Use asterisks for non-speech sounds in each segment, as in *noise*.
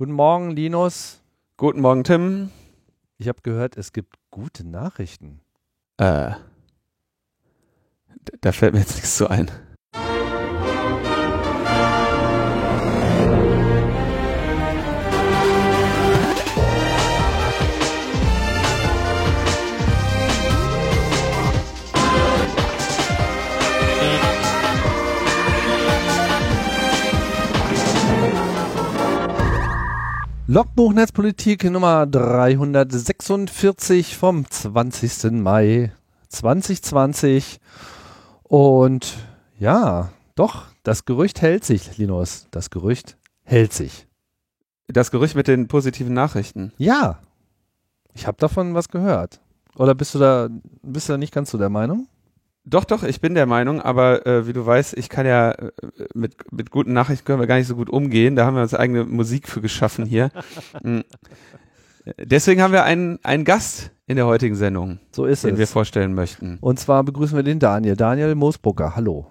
Guten Morgen, Linus. Guten Morgen, Tim. Ich habe gehört, es gibt gute Nachrichten. Äh, da fällt mir jetzt nichts zu ein. Logbuch Netzpolitik Nummer 346 vom 20. Mai 2020. Und ja, doch, das Gerücht hält sich, Linus. Das Gerücht hält sich. Das Gerücht mit den positiven Nachrichten. Ja, ich habe davon was gehört. Oder bist du da, bist du da nicht ganz so der Meinung? Doch, doch, ich bin der Meinung, aber äh, wie du weißt, ich kann ja äh, mit, mit guten Nachrichten können wir gar nicht so gut umgehen. Da haben wir uns eigene Musik für geschaffen hier. *laughs* Mm. Deswegen haben wir einen, einen Gast in der heutigen Sendung, So ist den es. wir vorstellen möchten. Und zwar begrüßen wir den Daniel. Daniel Moosbucker, hallo.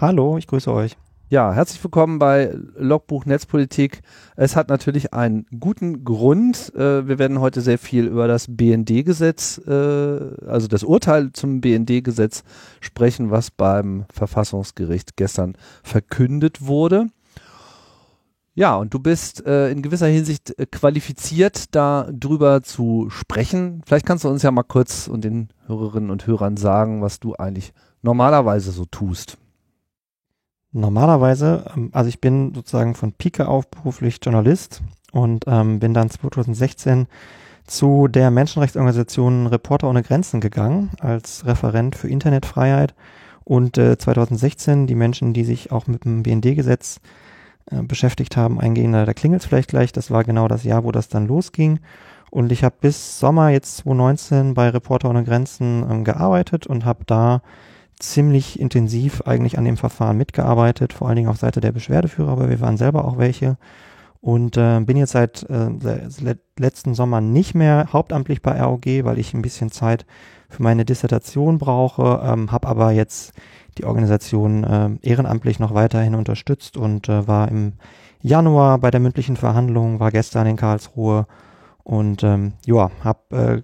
Hallo, ich grüße euch. Ja, herzlich willkommen bei Logbuch Netzpolitik. Es hat natürlich einen guten Grund. Äh, wir werden heute sehr viel über das BND-Gesetz, äh, also das Urteil zum BND-Gesetz sprechen, was beim Verfassungsgericht gestern verkündet wurde. Ja, und du bist äh, in gewisser Hinsicht qualifiziert, da drüber zu sprechen. Vielleicht kannst du uns ja mal kurz und den Hörerinnen und Hörern sagen, was du eigentlich normalerweise so tust. Normalerweise, ähm, also ich bin sozusagen von Pike auf beruflich Journalist und ähm, bin dann 2016 zu der Menschenrechtsorganisation Reporter ohne Grenzen gegangen als Referent für Internetfreiheit und äh, 2016 die Menschen, die sich auch mit dem BND-Gesetz äh, beschäftigt haben, eingehen, da klingelt es vielleicht gleich, das war genau das Jahr, wo das dann losging. Und ich habe bis Sommer jetzt 2019 bei Reporter ohne Grenzen ähm, gearbeitet und habe da ziemlich intensiv eigentlich an dem Verfahren mitgearbeitet, vor allen Dingen auf Seite der Beschwerdeführer, aber wir waren selber auch welche. Und äh, bin jetzt seit äh, le letzten Sommer nicht mehr hauptamtlich bei ROG, weil ich ein bisschen Zeit für meine Dissertation brauche, ähm, habe aber jetzt die Organisation äh, ehrenamtlich noch weiterhin unterstützt und äh, war im Januar bei der mündlichen Verhandlung, war gestern in Karlsruhe und ähm, ja, habe äh,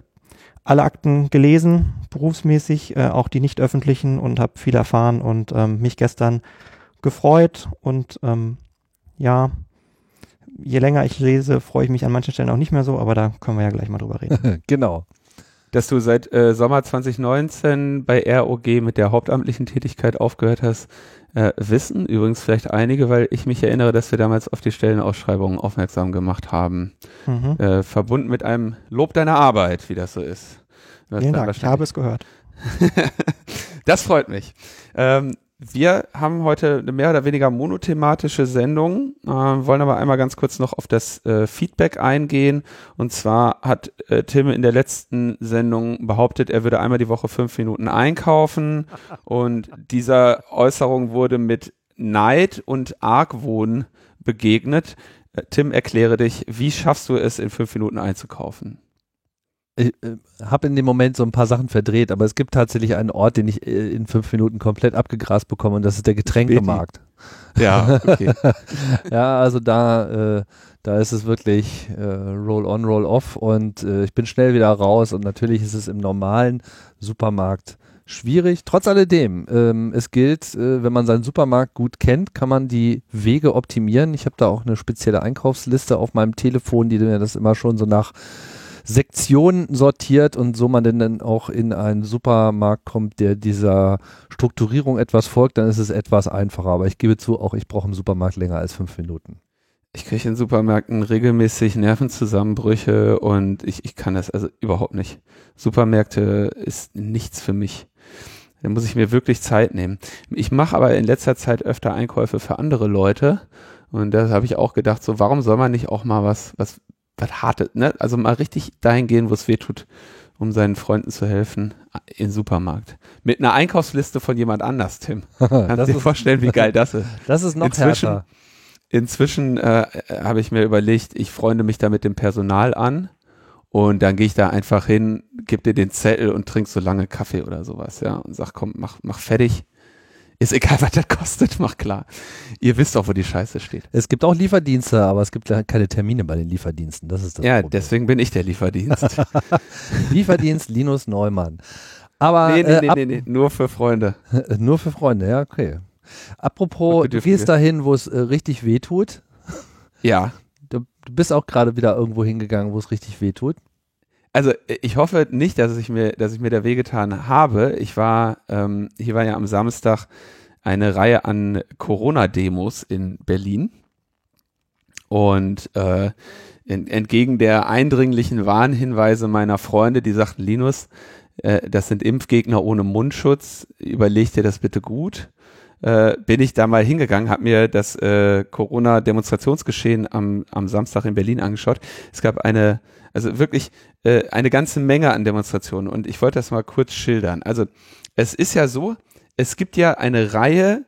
alle Akten gelesen, berufsmäßig, äh, auch die nicht öffentlichen und habe viel erfahren und ähm, mich gestern gefreut und ähm, ja, je länger ich lese, freue ich mich an manchen Stellen auch nicht mehr so, aber da können wir ja gleich mal drüber reden. *laughs* genau. Dass du seit äh, Sommer 2019 bei ROG mit der hauptamtlichen Tätigkeit aufgehört hast, äh, wissen übrigens vielleicht einige, weil ich mich erinnere, dass wir damals auf die Stellenausschreibungen aufmerksam gemacht haben. Mhm. Äh, verbunden mit einem Lob deiner Arbeit, wie das so ist. Vielen Dank, ich habe es gehört. *laughs* das freut mich. Ähm, wir haben heute eine mehr oder weniger monothematische Sendung, äh, wollen aber einmal ganz kurz noch auf das äh, Feedback eingehen. Und zwar hat äh, Tim in der letzten Sendung behauptet, er würde einmal die Woche fünf Minuten einkaufen. Und dieser Äußerung wurde mit Neid und Argwohn begegnet. Äh, Tim, erkläre dich, wie schaffst du es, in fünf Minuten einzukaufen? Ich äh, habe in dem Moment so ein paar Sachen verdreht, aber es gibt tatsächlich einen Ort, den ich äh, in fünf Minuten komplett abgegrast bekomme und das ist der Getränkemarkt. Ja, okay. *laughs* ja, also da, äh, da ist es wirklich äh, Roll on, Roll off und äh, ich bin schnell wieder raus und natürlich ist es im normalen Supermarkt schwierig. Trotz alledem, ähm, es gilt, äh, wenn man seinen Supermarkt gut kennt, kann man die Wege optimieren. Ich habe da auch eine spezielle Einkaufsliste auf meinem Telefon, die mir das immer schon so nach Sektionen sortiert und so man denn dann auch in einen Supermarkt kommt, der dieser Strukturierung etwas folgt, dann ist es etwas einfacher. Aber ich gebe zu, auch ich brauche im Supermarkt länger als fünf Minuten. Ich kriege in Supermärkten regelmäßig Nervenzusammenbrüche und ich, ich kann das also überhaupt nicht. Supermärkte ist nichts für mich. Da muss ich mir wirklich Zeit nehmen. Ich mache aber in letzter Zeit öfter Einkäufe für andere Leute und da habe ich auch gedacht, so warum soll man nicht auch mal was, was, was hartes, ne? Also mal richtig dahin gehen, wo es weh tut, um seinen Freunden zu helfen, im Supermarkt. Mit einer Einkaufsliste von jemand anders, Tim. *laughs* Kannst das, du dir ist, vorstellen, wie geil das ist? *laughs* das ist noch Inzwischen- härter. Inzwischen äh, habe ich mir überlegt, ich freunde mich da mit dem Personal an und dann gehe ich da einfach hin, gebe dir den Zettel und trink so lange Kaffee oder sowas, ja, und sag, komm, mach, mach fertig. Ist egal, *laughs* was das kostet, macht klar. Ihr wisst doch, wo die Scheiße steht. Es gibt auch Lieferdienste, aber es gibt keine Termine bei den Lieferdiensten. Das ist das ja, Problem. deswegen bin ich der Lieferdienst. *laughs* Lieferdienst Linus Neumann. Aber nee, nee, äh, nee, ab, nee, nee, nur für Freunde. *laughs* nur für Freunde, ja, okay. Apropos, du gehst dahin, wo es äh, richtig weh tut. Ja. Du, du bist auch gerade wieder irgendwo hingegangen, wo es richtig weh tut. Also äh, ich hoffe nicht, dass ich mir, dass ich mir da wehgetan habe. Ich war, ähm, hier war ja am Samstag eine Reihe an Corona-Demos in Berlin. Und äh, en- entgegen der eindringlichen Warnhinweise meiner Freunde, die sagten, Linus, äh, das sind Impfgegner ohne Mundschutz, überleg dir das bitte gut, äh, bin ich da mal hingegangen, habe mir das äh, Corona-Demonstrationsgeschehen am, am Samstag in Berlin angeschaut. Es gab eine, also wirklich äh, eine ganze Menge an Demonstrationen und ich wollte das mal kurz schildern. Also es ist ja so, es gibt ja eine Reihe,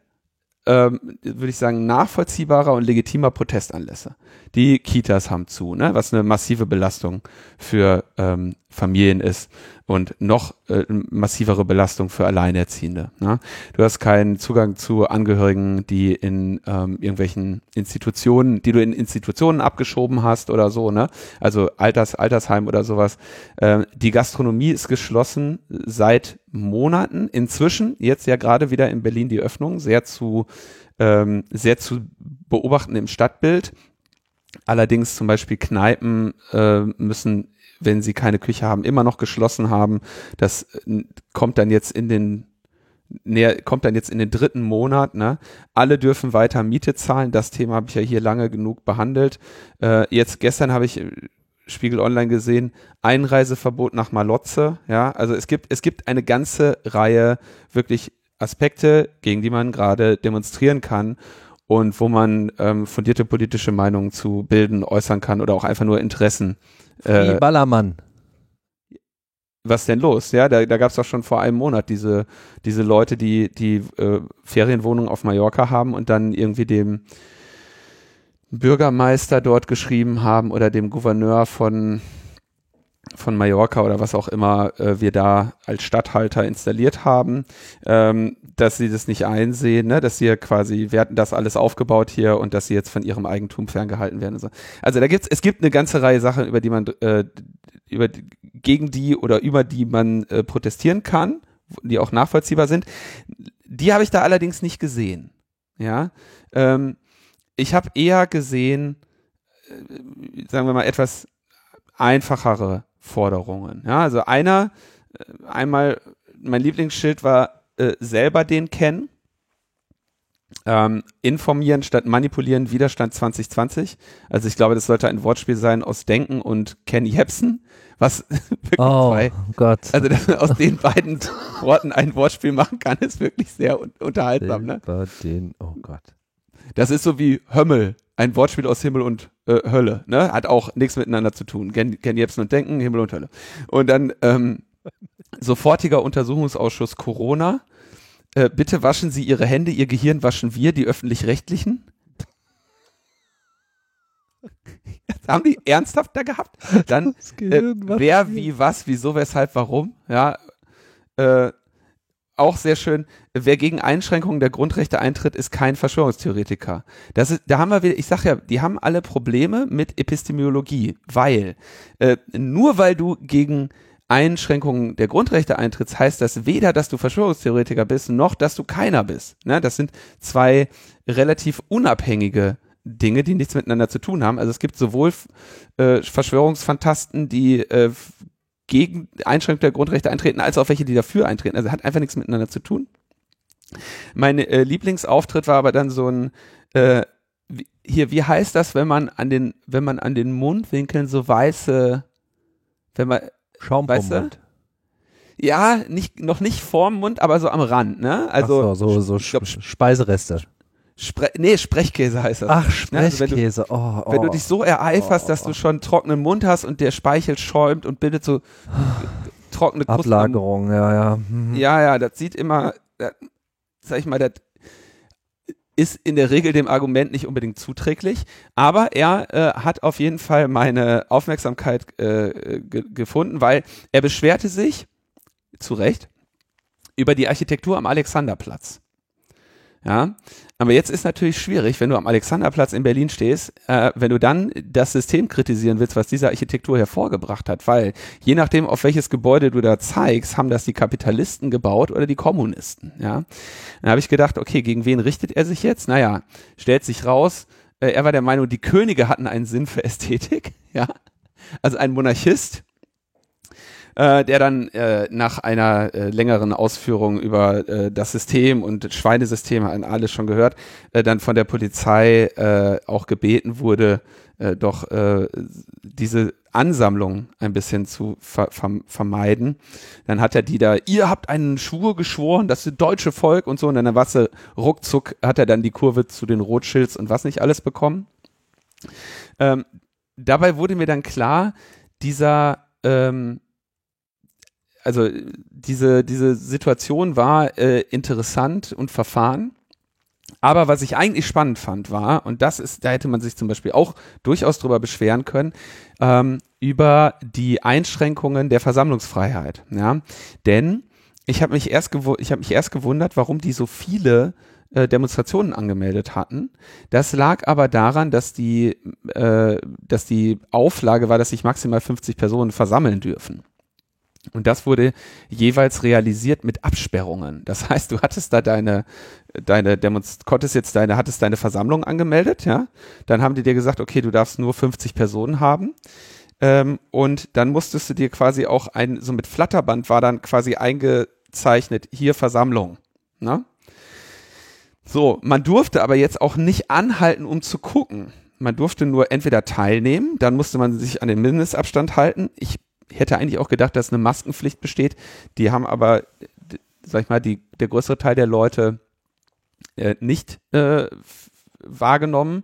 ähm, würde ich sagen, nachvollziehbarer und legitimer Protestanlässe. Die Kitas haben zu, ne? was eine massive Belastung für ähm, Familien ist und noch äh, massivere Belastung für Alleinerziehende. Ne? Du hast keinen Zugang zu Angehörigen, die in ähm, irgendwelchen Institutionen, die du in Institutionen abgeschoben hast oder so, ne? Also Alters, Altersheim oder sowas. Ähm, die Gastronomie ist geschlossen seit Monaten. Inzwischen, jetzt ja gerade wieder in Berlin die Öffnung, sehr zu, ähm, sehr zu beobachten im Stadtbild. Allerdings zum Beispiel Kneipen äh, müssen, wenn sie keine Küche haben, immer noch geschlossen haben. Das äh, kommt dann jetzt in den näher, kommt dann jetzt in den dritten Monat. Ne? Alle dürfen weiter Miete zahlen. Das Thema habe ich ja hier lange genug behandelt. Äh, jetzt gestern habe ich äh, Spiegel Online gesehen, Einreiseverbot nach Malotze. Ja, also es gibt es gibt eine ganze Reihe wirklich Aspekte, gegen die man gerade demonstrieren kann und wo man ähm, fundierte politische Meinungen zu bilden, äußern kann oder auch einfach nur Interessen. Wie Äh, Ballermann. was denn los? Ja, da, da gab es doch schon vor einem Monat diese, diese Leute, die die äh, Ferienwohnungen auf Mallorca haben und dann irgendwie dem Bürgermeister dort geschrieben haben oder dem Gouverneur von von Mallorca oder was auch immer äh, wir da als Stadthalter installiert haben, ähm, dass sie das nicht einsehen, ne? dass sie ja quasi, wir hatten das alles aufgebaut hier und dass sie jetzt von ihrem Eigentum ferngehalten werden. So. Also da gibt's, es gibt eine ganze Reihe Sachen, über die man, äh, über gegen die oder über die man äh, protestieren kann, die auch nachvollziehbar sind. Die habe ich da allerdings nicht gesehen. Ja, ähm, ich habe eher gesehen, äh, sagen wir mal etwas einfachere Forderungen. Ja, also einer, äh, einmal, mein Lieblingsschild war äh, selber den kennen. Ähm, informieren statt manipulieren, Widerstand 2020. Also ich glaube, das sollte ein Wortspiel sein aus Denken und Ken Jebsen, was *laughs* wirklich Oh zwei, Gott. also dass man aus den beiden *laughs* Worten ein Wortspiel machen kann, ist wirklich sehr un unterhaltsam. Ne? Selber den, oh Gott. Das ist so wie Hömmel, ein Wortspiel aus Himmel und äh, Hölle, ne? Hat auch nichts miteinander zu tun. Ken, Ken Jebsen und Denken, Himmel und Hölle. Und dann ähm, sofortiger Untersuchungsausschuss Corona. Äh, bitte waschen Sie Ihre Hände, Ihr Gehirn waschen wir, die Öffentlich-Rechtlichen. *laughs* Haben die ernsthaft da gehabt? Dann äh, wer, wie, was, wieso, weshalb, warum. Ja, äh, auch sehr schön. Wer gegen Einschränkungen der Grundrechte eintritt, ist kein Verschwörungstheoretiker. Das ist, da haben wir wieder, ich sag ja, die haben alle Probleme mit Epistemologie, weil äh, nur weil du gegen Einschränkungen der Grundrechte eintrittst, heißt das weder, dass du Verschwörungstheoretiker bist, noch dass du keiner bist. Ne? Das sind zwei relativ unabhängige Dinge, die nichts miteinander zu tun haben. Also es gibt sowohl äh, Verschwörungsfantasten, die äh, gegen Einschränkung der Grundrechte eintreten, als auch welche, die dafür eintreten. Also hat einfach nichts miteinander zu tun. Mein äh, Lieblingsauftritt war aber dann so ein äh, wie, hier, wie heißt das, wenn man an den, wenn man an den Mundwinkeln so weiße, wenn man Schaum Weißt du? Mund. ja, nicht, noch nicht vorm Mund, aber so am Rand, ne? Also Ach so, so, so glaub, Speisereste. Spre nee, Sprechkäse heißt das. Ach, Ne? Also wenn du- Sprechkäse. oh, oh. Wenn du dich so ereiferst, Oh, dass oh. du schon trockenen Mund hast und der Speichel schäumt und bildet so trockene Krusten Ablagerung, ja, ja. Mhm. Ja, ja, das sieht immer, das, sag ich mal, das ist in der Regel dem Argument nicht unbedingt zuträglich, aber er äh, hat auf jeden Fall meine Aufmerksamkeit äh, ge gefunden, weil er beschwerte sich, zu Recht, über die Architektur am Alexanderplatz. Ja, aber jetzt ist natürlich schwierig, wenn du am Alexanderplatz in Berlin stehst, äh, wenn du dann das System kritisieren willst, was diese Architektur hervorgebracht hat, weil je nachdem, auf welches Gebäude du da zeigst, haben das die Kapitalisten gebaut oder die Kommunisten. Ja, dann habe ich gedacht, okay, gegen wen richtet er sich jetzt? Naja, stellt sich raus, äh, er war der Meinung, die Könige hatten einen Sinn für Ästhetik. *laughs* Ja, also ein Monarchist äh, der dann äh, nach einer äh, längeren Ausführung über äh, das System und Schweinesystem, an alles schon gehört, äh, dann von der Polizei äh, auch gebeten wurde, äh, doch äh, diese Ansammlung ein bisschen zu ver ver vermeiden. Dann hat er die da, ihr habt einen Schwur geschworen, das deutsche Volk und so, und dann war sie ruckzuck, hat er dann die Kurve zu den Rothschilds und was nicht alles bekommen. Ähm, dabei wurde mir dann klar, dieser ähm, also diese, diese Situation war äh, interessant und verfahren. Aber was ich eigentlich spannend fand, war, und das ist, da hätte man sich zum Beispiel auch durchaus drüber beschweren können, ähm, über die Einschränkungen der Versammlungsfreiheit. Ja? Denn ich habe mich erst habe mich erst gewundert, warum die so viele äh, Demonstrationen angemeldet hatten. Das lag aber daran, dass die, äh, dass die Auflage war, dass sich maximal 50 Personen versammeln dürfen. Und das wurde jeweils realisiert mit Absperrungen. Das heißt, du hattest da deine, deine Demonst konntest jetzt deine, hattest deine Versammlung angemeldet, ja. Dann haben die dir gesagt, okay, du darfst nur 50 Personen haben. Ähm, und dann musstest du dir quasi auch ein, so mit Flatterband war dann quasi eingezeichnet, hier Versammlung. Ne? So, man durfte aber jetzt auch nicht anhalten, um zu gucken. Man durfte nur entweder teilnehmen, dann musste man sich an den Mindestabstand halten. Ich hätte eigentlich auch gedacht, dass eine Maskenpflicht besteht. Die haben aber, sag ich mal, die, der größere Teil der Leute äh, nicht äh, wahrgenommen.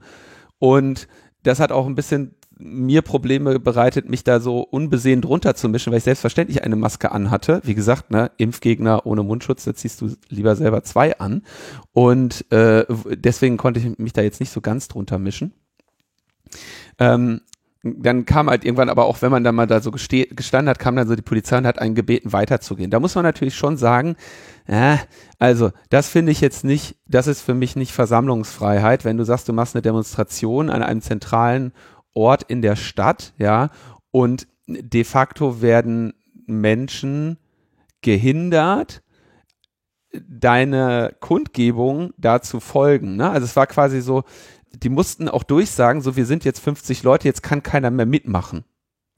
Und das hat auch ein bisschen mir Probleme bereitet, mich da so unbesehen drunter zu mischen, weil ich selbstverständlich eine Maske anhatte. Wie gesagt, ne, Impfgegner ohne Mundschutz, da ziehst du lieber selber zwei an. Und äh, deswegen konnte ich mich da jetzt nicht so ganz drunter mischen. Ähm, dann kam halt irgendwann aber auch, wenn man dann mal da so gestanden hat, kam dann so die Polizei und hat einen gebeten, weiterzugehen. Da muss man natürlich schon sagen, äh, also das finde ich jetzt nicht, das ist für mich nicht Versammlungsfreiheit, wenn du sagst, du machst eine Demonstration an einem zentralen Ort in der Stadt, ja, und de facto werden Menschen gehindert, deine Kundgebung dazu folgen. Ne? Also es war quasi so, die mussten auch durchsagen, so wir sind jetzt 50 Leute, jetzt kann keiner mehr mitmachen.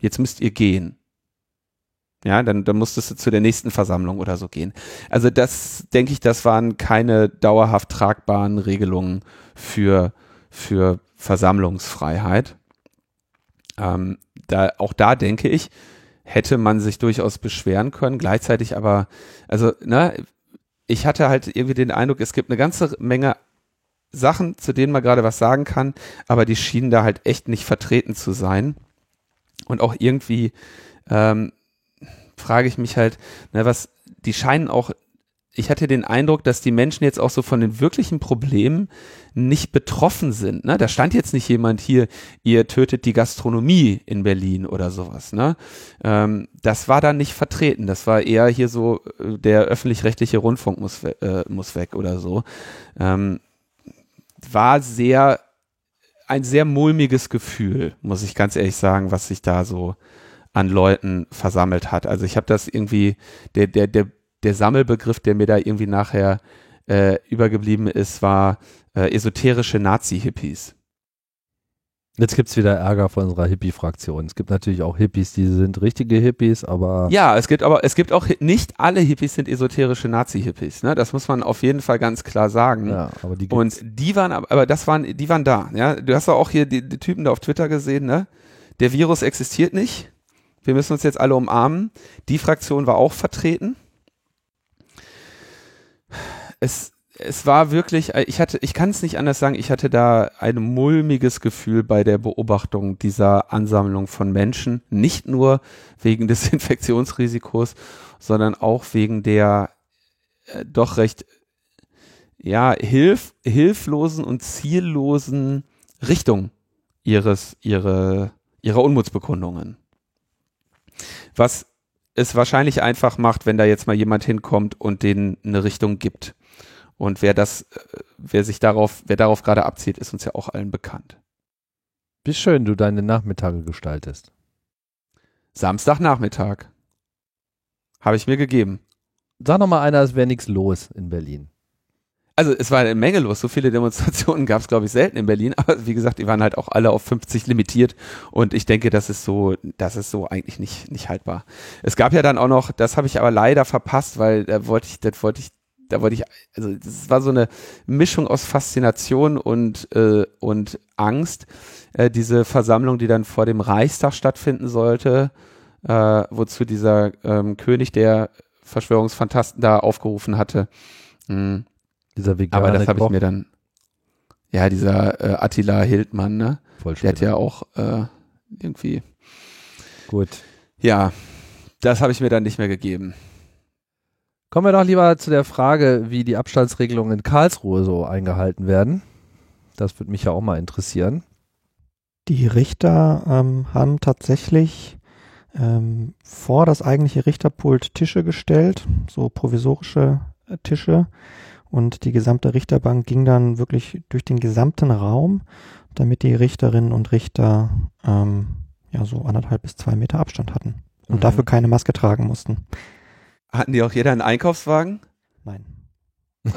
Jetzt müsst ihr gehen. Ja, dann, dann musstest du zu der nächsten Versammlung oder so gehen. Also das, denke ich, das waren keine dauerhaft tragbaren Regelungen für, für Versammlungsfreiheit. Ähm, da, auch da denke ich, hätte man sich durchaus beschweren können. Gleichzeitig aber, also, ne, ich hatte halt irgendwie den Eindruck, es gibt eine ganze Menge Sachen, zu denen man gerade was sagen kann, aber die schienen da halt echt nicht vertreten zu sein. Und auch irgendwie ähm, frage ich mich halt, na, was, die scheinen auch, ich hatte den Eindruck, dass die Menschen jetzt auch so von den wirklichen Problemen nicht betroffen sind. Ne? Da stand jetzt nicht jemand hier, ihr tötet die Gastronomie in Berlin oder sowas. Ne? Ähm, das war da nicht vertreten. Das war eher hier so, äh, der öffentlich-rechtliche Rundfunk muss, äh, muss weg oder so. Ähm, war sehr, ein sehr mulmiges Gefühl, muss ich ganz ehrlich sagen, was sich da so an Leuten versammelt hat. Also ich habe das irgendwie, der, der, der, der Sammelbegriff, der mir da irgendwie nachher äh, übergeblieben ist, war äh, esoterische Nazi-Hippies. Jetzt gibt es wieder Ärger von unserer Hippie-Fraktion. Es gibt natürlich auch Hippies, die sind richtige Hippies, aber. Ja, es gibt aber, es gibt auch, nicht alle Hippies sind esoterische Nazi-Hippies, ne? Das muss man auf jeden Fall ganz klar sagen. Ja, aber die gibt's. Und die waren, aber das waren, die waren da, ja. Du hast auch hier die, die Typen da auf Twitter gesehen, ne? Der Virus existiert nicht. Wir müssen uns jetzt alle umarmen. Die Fraktion war auch vertreten. Es, es war wirklich, äh, ich hatte, ich kann es nicht anders sagen, ich hatte da ein mulmiges Gefühl bei der Beobachtung dieser Ansammlung von Menschen, nicht nur wegen des *laughs* Infektionsrisikos, sondern auch wegen der äh, doch recht ja, hilf, hilflosen und ziellosen Richtung ihres, ihre, ihrer Unmutsbekundungen. Was es wahrscheinlich einfach macht, wenn da jetzt mal jemand hinkommt und denen eine Richtung gibt. Und wer das, äh, wer sich darauf, wer darauf gerade abzieht, ist uns ja auch allen bekannt. Wie schön du deine Nachmittage gestaltest. Samstagnachmittag. Habe ich mir gegeben. Sag noch mal einer, es wäre nichts los in Berlin. Also es war eine Menge los. So viele Demonstrationen gab es, glaube ich, selten in Berlin. Aber wie gesagt, die waren halt auch alle auf 50 limitiert. Und ich denke, das ist so, das ist so eigentlich nicht, nicht haltbar. Es gab ja dann auch noch, das habe ich aber leider verpasst, weil da wollte ich, das wollte ich, da wollte ich, also das war so eine Mischung aus Faszination und, äh, und Angst. Äh, diese Versammlung, die dann vor dem Reichstag stattfinden sollte, äh, wozu dieser ähm, König der Verschwörungsfantasten da aufgerufen hatte. Mhm. Dieser vegane Aber das habe ich mir dann, ja, dieser äh, Attila Hildmann, ne? Voll Der hat ja auch äh, irgendwie, Gut. ja, das habe ich mir dann nicht mehr gegeben. Kommen wir doch lieber zu der Frage, wie die Abstandsregelungen in Karlsruhe so eingehalten werden. Das würde mich ja auch mal interessieren. Die Richter ähm, haben tatsächlich ähm, vor das eigentliche Richterpult Tische gestellt, so provisorische äh, Tische. Und die gesamte Richterbank ging dann wirklich durch den gesamten Raum, damit die Richterinnen und Richter ähm, ja so anderthalb bis zwei Meter Abstand hatten und Mhm. dafür keine Maske tragen mussten. Hatten die auch jeder einen Einkaufswagen? Nein. *laughs*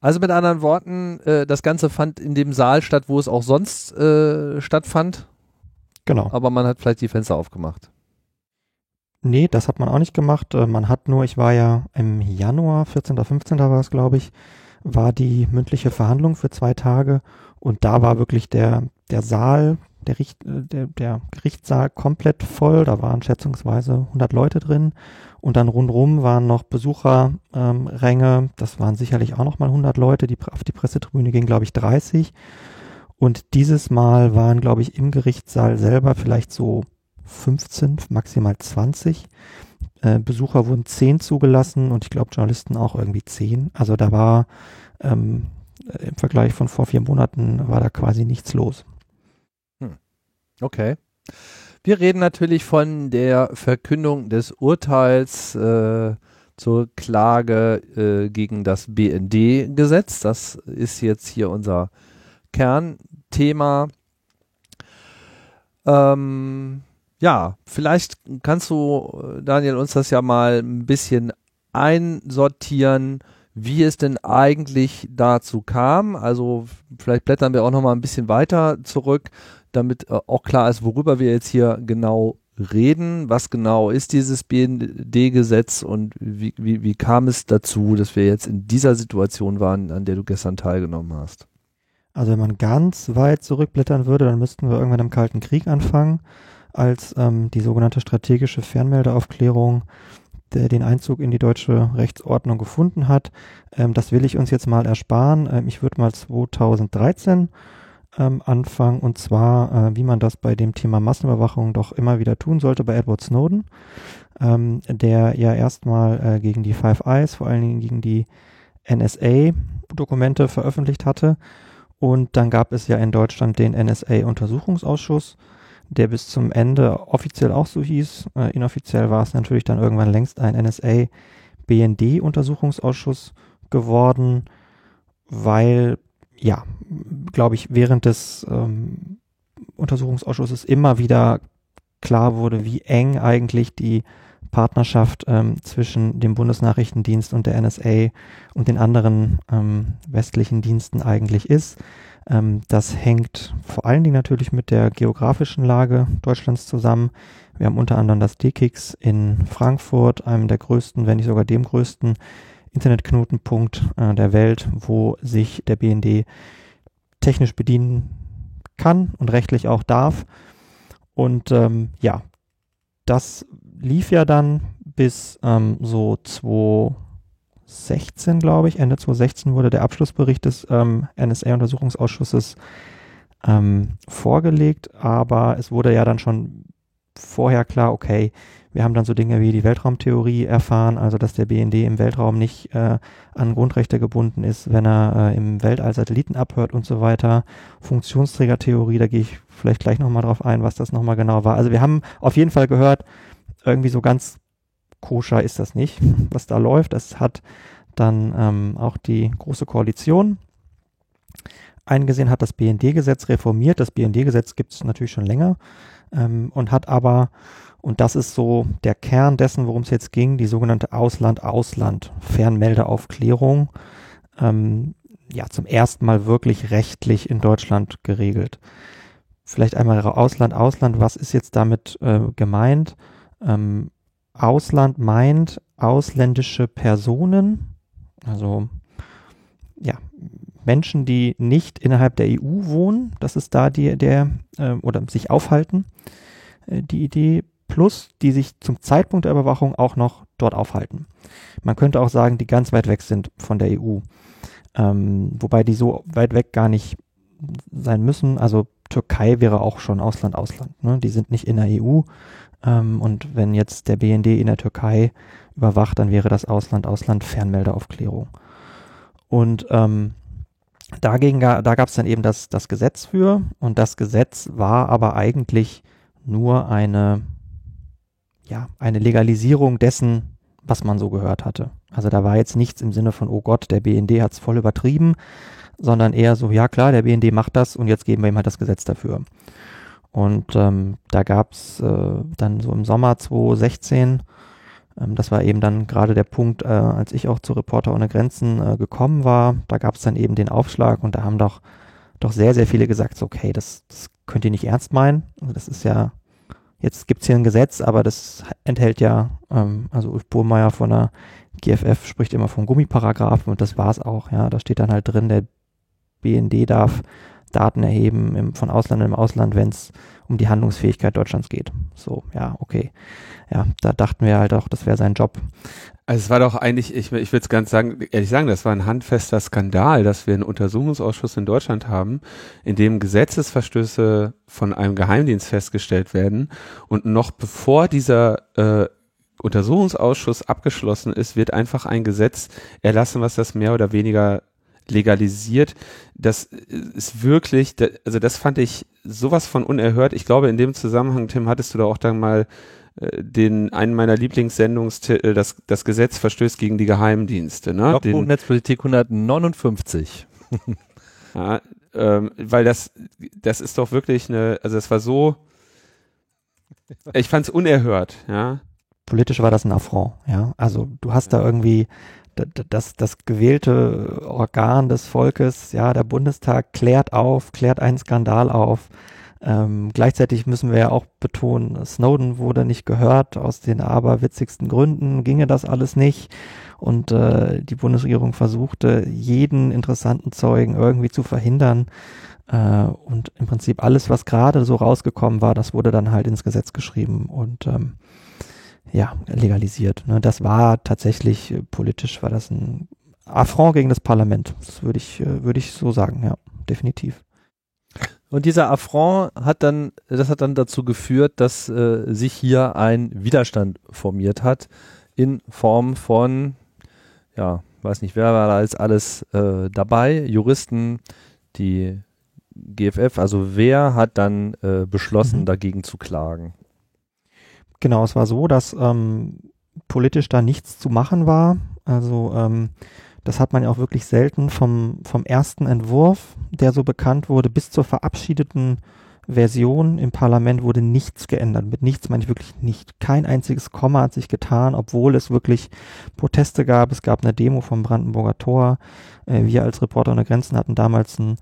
Also mit anderen Worten, äh, das Ganze fand in dem Saal statt, wo es auch sonst äh, stattfand, Genau. aber man hat vielleicht die Fenster aufgemacht. Nee, das hat man auch nicht gemacht. Äh, Man hat nur, ich war ja im Januar, 14. oder 15. war es, glaube ich, war die mündliche Verhandlung für zwei Tage und da war wirklich der, der Saal, der, Richt, äh, der, der Gerichtssaal komplett voll. Da waren schätzungsweise 100 Leute drin und dann rundrum waren noch Besucherränge. Ähm, das waren sicherlich auch noch mal 100 Leute. Die, auf die Pressetribüne gingen, glaube ich, 30. Und dieses Mal waren, glaube ich, im Gerichtssaal selber vielleicht so 15, maximal 20. Äh, Besucher wurden 10 zugelassen und ich glaube Journalisten auch irgendwie 10. Also da war ähm, äh, im Vergleich von vor vier Monaten war da quasi nichts los. Okay. Wir reden natürlich von der Verkündung des Urteils äh, zur Klage äh, gegen das BND-Gesetz. Das ist jetzt hier unser Kernthema. Ähm, ja, vielleicht kannst du, äh, Daniel, uns das ja mal ein bisschen einsortieren, wie es denn eigentlich dazu kam. Also vielleicht blättern wir auch noch mal ein bisschen weiter zurück damit äh, auch klar ist, worüber wir jetzt hier genau reden. Was genau ist dieses BND-Gesetz und wie, wie, wie kam es dazu, dass wir jetzt in dieser Situation waren, an der du gestern teilgenommen hast? Also wenn man ganz weit zurückblättern würde, dann müssten wir irgendwann im Kalten Krieg anfangen, als ähm, die sogenannte strategische Fernmeldeaufklärung der den Einzug in die deutsche Rechtsordnung gefunden hat. Ähm, das will ich uns jetzt mal ersparen. Ähm, ich würde mal 2013 ähm, anfangen und zwar, äh, wie man das bei dem Thema Massenüberwachung doch immer wieder tun sollte bei Edward Snowden, ähm, der ja erstmal äh, gegen die Five Eyes, vor allen Dingen gegen die NSA-Dokumente veröffentlicht hatte. Und dann gab es ja in Deutschland den NSA-Untersuchungsausschuss, der bis zum Ende offiziell auch so hieß. Äh, inoffiziell war es natürlich dann irgendwann längst ein NSA-BND-Untersuchungsausschuss geworden, weil ja, glaube ich, während des ähm, Untersuchungsausschusses immer wieder klar wurde, wie eng eigentlich die Partnerschaft ähm, zwischen dem Bundesnachrichtendienst und der NSA und den anderen ähm, westlichen Diensten eigentlich ist. Ähm, das hängt vor allen Dingen natürlich mit der geografischen Lage Deutschlands zusammen. Wir haben unter anderem das DKIX in Frankfurt, einem der größten, wenn nicht sogar dem größten Internetknotenpunkt äh, der Welt, wo sich der BND technisch bedienen kann und rechtlich auch darf. Und ähm, ja, das lief ja dann bis ähm, so 2016, glaube ich. Ende 2016 wurde der Abschlussbericht des ähm, NSA-Untersuchungsausschusses ähm, vorgelegt, aber es wurde ja dann schon vorher klar, okay, wir haben dann so Dinge wie die Weltraumtheorie erfahren, also dass der BND im Weltraum nicht äh, an Grundrechte gebunden ist, wenn er äh, im Weltall Satelliten abhört und so weiter. Funktionsträgertheorie, da gehe ich vielleicht gleich nochmal drauf ein, was das nochmal genau war. Also wir haben auf jeden Fall gehört, irgendwie so ganz koscher ist das nicht, was da läuft. Das hat dann ähm, auch die Große Koalition eingesehen, hat das BND-Gesetz reformiert. Das BND-Gesetz gibt es natürlich schon länger ähm, und hat aber, und das ist so der Kern dessen, worum es jetzt ging, die sogenannte Ausland-Ausland-Fernmeldeaufklärung, ähm, ja, zum ersten Mal wirklich rechtlich in Deutschland geregelt. Vielleicht einmal Ausland, Ausland, was ist jetzt damit äh, gemeint? Ähm, Ausland meint ausländische Personen, also ja, Menschen, die nicht innerhalb der EU wohnen, das ist da die, der, äh, oder sich aufhalten, äh, die Idee, plus die sich zum Zeitpunkt der Überwachung auch noch dort aufhalten. Man könnte auch sagen, die ganz weit weg sind von der EU, ähm, wobei die so weit weg gar nicht sein müssen. Also Türkei wäre auch schon Ausland, Ausland. Ne? Die sind nicht in der EU. Ähm, und wenn jetzt der BND in der Türkei überwacht, dann wäre das Ausland, Ausland Fernmeldeaufklärung. Und ähm, dagegen, da gab es dann eben das, das Gesetz für. Und das Gesetz war aber eigentlich nur eine, ja, eine Legalisierung dessen, was man so gehört hatte. Also da war jetzt nichts im Sinne von, oh Gott, der BND hat es voll übertrieben, sondern eher so, ja klar, der BND macht das und jetzt geben wir ihm halt das Gesetz dafür. Und ähm, da gab's äh, dann so im Sommer 2016, ähm, das war eben dann gerade der Punkt, äh, als ich auch zu Reporter ohne Grenzen äh, gekommen war, da gab's dann eben den Aufschlag und da haben doch, doch sehr, sehr viele gesagt, so, okay, das, das könnt ihr nicht ernst meinen. Also das ist ja, jetzt gibt's hier ein Gesetz, aber das enthält ja, ähm, also Ulf Burmeier von der GFF spricht immer vom Gummiparagraphen und das war's auch, ja, da steht dann halt drin, der BND darf Daten erheben im, von Ausland im Ausland, wenn es um die Handlungsfähigkeit Deutschlands geht. So, ja, okay. Ja, da dachten wir halt auch, das wäre sein Job. Also es war doch eigentlich, ich, ich würde es ganz sagen, ehrlich sagen, das war ein handfester Skandal, dass wir einen Untersuchungsausschuss in Deutschland haben, in dem Gesetzesverstöße von einem Geheimdienst festgestellt werden und noch bevor dieser äh, Untersuchungsausschuss abgeschlossen ist, wird einfach ein Gesetz erlassen, was das mehr oder weniger legalisiert. Das ist wirklich, also das fand ich sowas von unerhört. Ich glaube, in dem Zusammenhang, Tim, hattest du da auch dann mal äh, den einen meiner Lieblingssendungstitel, das, das Gesetz verstößt gegen die Geheimdienste. Ne? Den, Netzpolitik 159. *laughs* ja, ähm, weil das, das ist doch wirklich eine, also es war so, ich fand es unerhört, ja. Politisch war das ein Affront, ja. Also du hast da irgendwie das, das gewählte Organ des Volkes, ja, der Bundestag klärt auf, klärt einen Skandal auf. Ähm, gleichzeitig müssen wir ja auch betonen, Snowden wurde nicht gehört, aus den aberwitzigsten Gründen ginge das alles nicht. Und äh, die Bundesregierung versuchte, jeden interessanten Zeugen irgendwie zu verhindern. Äh, und im Prinzip alles, was gerade so rausgekommen war, das wurde dann halt ins Gesetz geschrieben. Und ähm, ja, legalisiert. Ne? Das war tatsächlich äh, politisch, war das ein Affront gegen das Parlament. Das würde ich, äh, würde ich so sagen, ja, definitiv. Und dieser Affront hat dann, das hat dann dazu geführt, dass äh, sich hier ein Widerstand formiert hat in Form von, ja, weiß nicht, wer war da jetzt alles äh, dabei, Juristen, die GFF, also wer hat dann äh, beschlossen, mhm. dagegen zu klagen? Genau, es war so, dass ähm, politisch da nichts zu machen war. Also ähm, das hat man ja auch wirklich selten vom, vom ersten Entwurf, der so bekannt wurde, bis zur verabschiedeten Version im Parlament wurde nichts geändert. Mit nichts meine ich wirklich nicht. Kein einziges Komma hat sich getan, obwohl es wirklich Proteste gab. Es gab eine Demo vom Brandenburger Tor. Äh, wir als Reporter ohne Grenzen hatten damals ein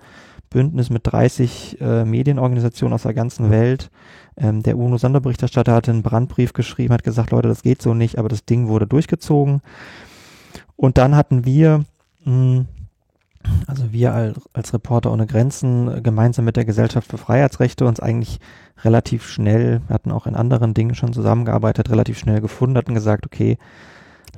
Bündnis mit 30 äh, Medienorganisationen aus der ganzen Welt, ähm, der UNO-Sonderberichterstatter hatte einen Brandbrief geschrieben, hat gesagt, Leute, das geht so nicht, aber das Ding wurde durchgezogen. Und dann hatten wir, mh, hm, also wir als, als Reporter ohne Grenzen, gemeinsam mit der Gesellschaft für Freiheitsrechte uns eigentlich relativ schnell, wir hatten auch in anderen Dingen schon zusammengearbeitet, relativ schnell gefunden, hatten gesagt, okay,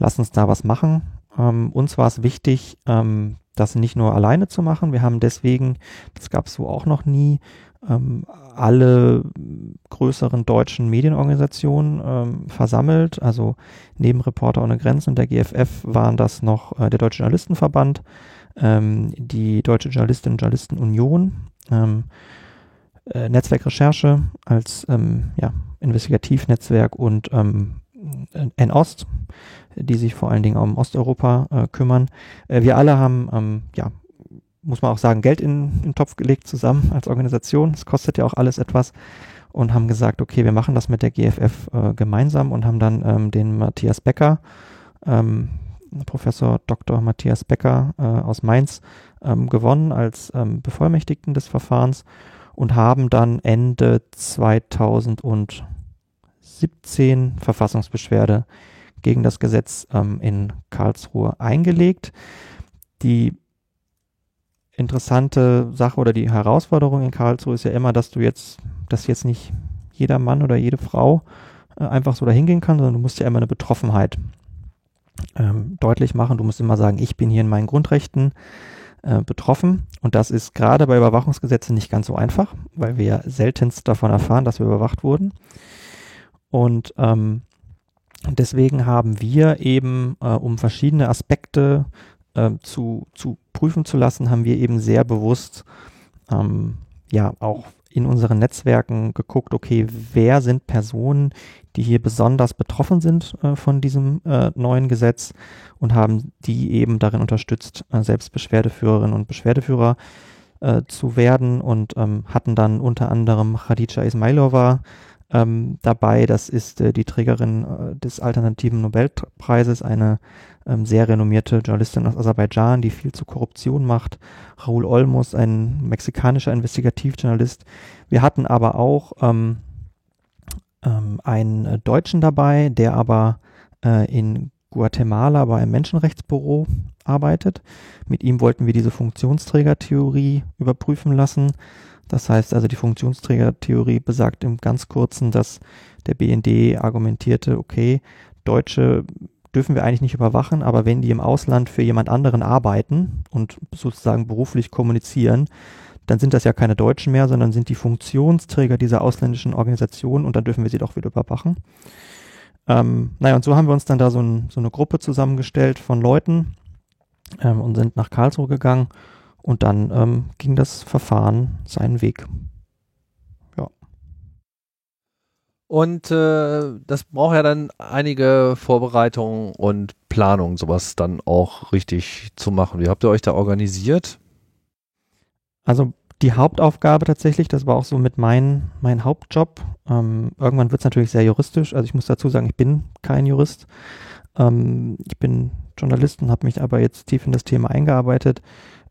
lass uns da was machen. Ähm, uns war es wichtig, ähm, das nicht nur alleine zu machen. Wir haben deswegen, das gab es so auch noch nie, ähm, alle größeren deutschen Medienorganisationen ähm, versammelt. Also neben Reporter ohne Grenzen der GFF waren das noch äh, der Deutsche Journalistenverband, ähm, die Deutsche Journalistinnen und Journalistenunion, ähm, äh, Netzwerk Recherche als ähm, ja, Investigativnetzwerk und ähm, N-Ost, die sich vor allen Dingen um Osteuropa äh, kümmern. Äh, wir alle haben, ähm, ja, muss man auch sagen, Geld in, in den Topf gelegt zusammen als Organisation. Es kostet ja auch alles etwas und haben gesagt, okay, wir machen das mit der GFF äh, gemeinsam und haben dann ähm, den Matthias Becker, ähm, Professor Dr. Matthias Becker äh, aus Mainz ähm, gewonnen als ähm, Bevollmächtigten des Verfahrens und haben dann Ende 2017 Verfassungsbeschwerde gegen das Gesetz ähm, in Karlsruhe eingelegt. Die interessante Sache oder die Herausforderung in Karlsruhe ist ja immer, dass du jetzt, dass jetzt nicht jeder Mann oder jede Frau äh, einfach so dahin gehen kann, sondern du musst ja immer eine Betroffenheit ähm, deutlich machen. Du musst immer sagen, ich bin hier in meinen Grundrechten äh, betroffen. Und das ist gerade bei Überwachungsgesetzen nicht ganz so einfach, weil wir ja seltenst davon erfahren, dass wir überwacht wurden. Und ähm, deswegen haben wir eben, äh, um verschiedene Aspekte äh, zu, zu prüfen zu lassen, haben wir eben sehr bewusst ähm, ja auch in unseren Netzwerken geguckt, okay, wer sind Personen, die hier besonders betroffen sind äh, von diesem äh, neuen Gesetz und haben die eben darin unterstützt, äh, selbst Beschwerdeführerinnen und Beschwerdeführer äh, zu werden und ähm, hatten dann unter anderem Khadija Ismailova ähm, dabei. Das ist äh, die Trägerin äh, des alternativen Nobelpreises, eine ähm, sehr renommierte Journalistin aus Aserbaidschan, die viel zu Korruption macht. Raúl Olmos, ein mexikanischer Investigativjournalist. Wir hatten aber auch ähm, ähm, einen äh, Deutschen dabei, der aber äh, in Guatemala bei einem Menschenrechtsbüro arbeitet. Mit ihm wollten wir diese Funktionsträgertheorie überprüfen lassen. Das heißt also, die Funktionsträgertheorie besagt im ganz kurzen, dass der BND argumentierte, okay, Deutsche dürfen wir eigentlich nicht überwachen, aber wenn die im Ausland für jemand anderen arbeiten und sozusagen beruflich kommunizieren, dann sind das ja keine Deutschen mehr, sondern sind die Funktionsträger dieser ausländischen Organisation und dann dürfen wir sie doch wieder überwachen. Ähm, naja, und so haben wir uns dann da so, ein, so eine Gruppe zusammengestellt von Leuten ähm, und sind nach Karlsruhe gegangen und dann ähm, ging das Verfahren seinen Weg. Und äh, das braucht ja dann einige Vorbereitungen und Planung, sowas dann auch richtig zu machen. Wie habt ihr euch da organisiert? Also die Hauptaufgabe tatsächlich, das war auch so mit mein, mein Hauptjob. Ähm, irgendwann wird es natürlich sehr juristisch. Also ich muss dazu sagen, ich bin kein Jurist. Ähm, ich bin Journalist und habe mich aber jetzt tief in das Thema eingearbeitet.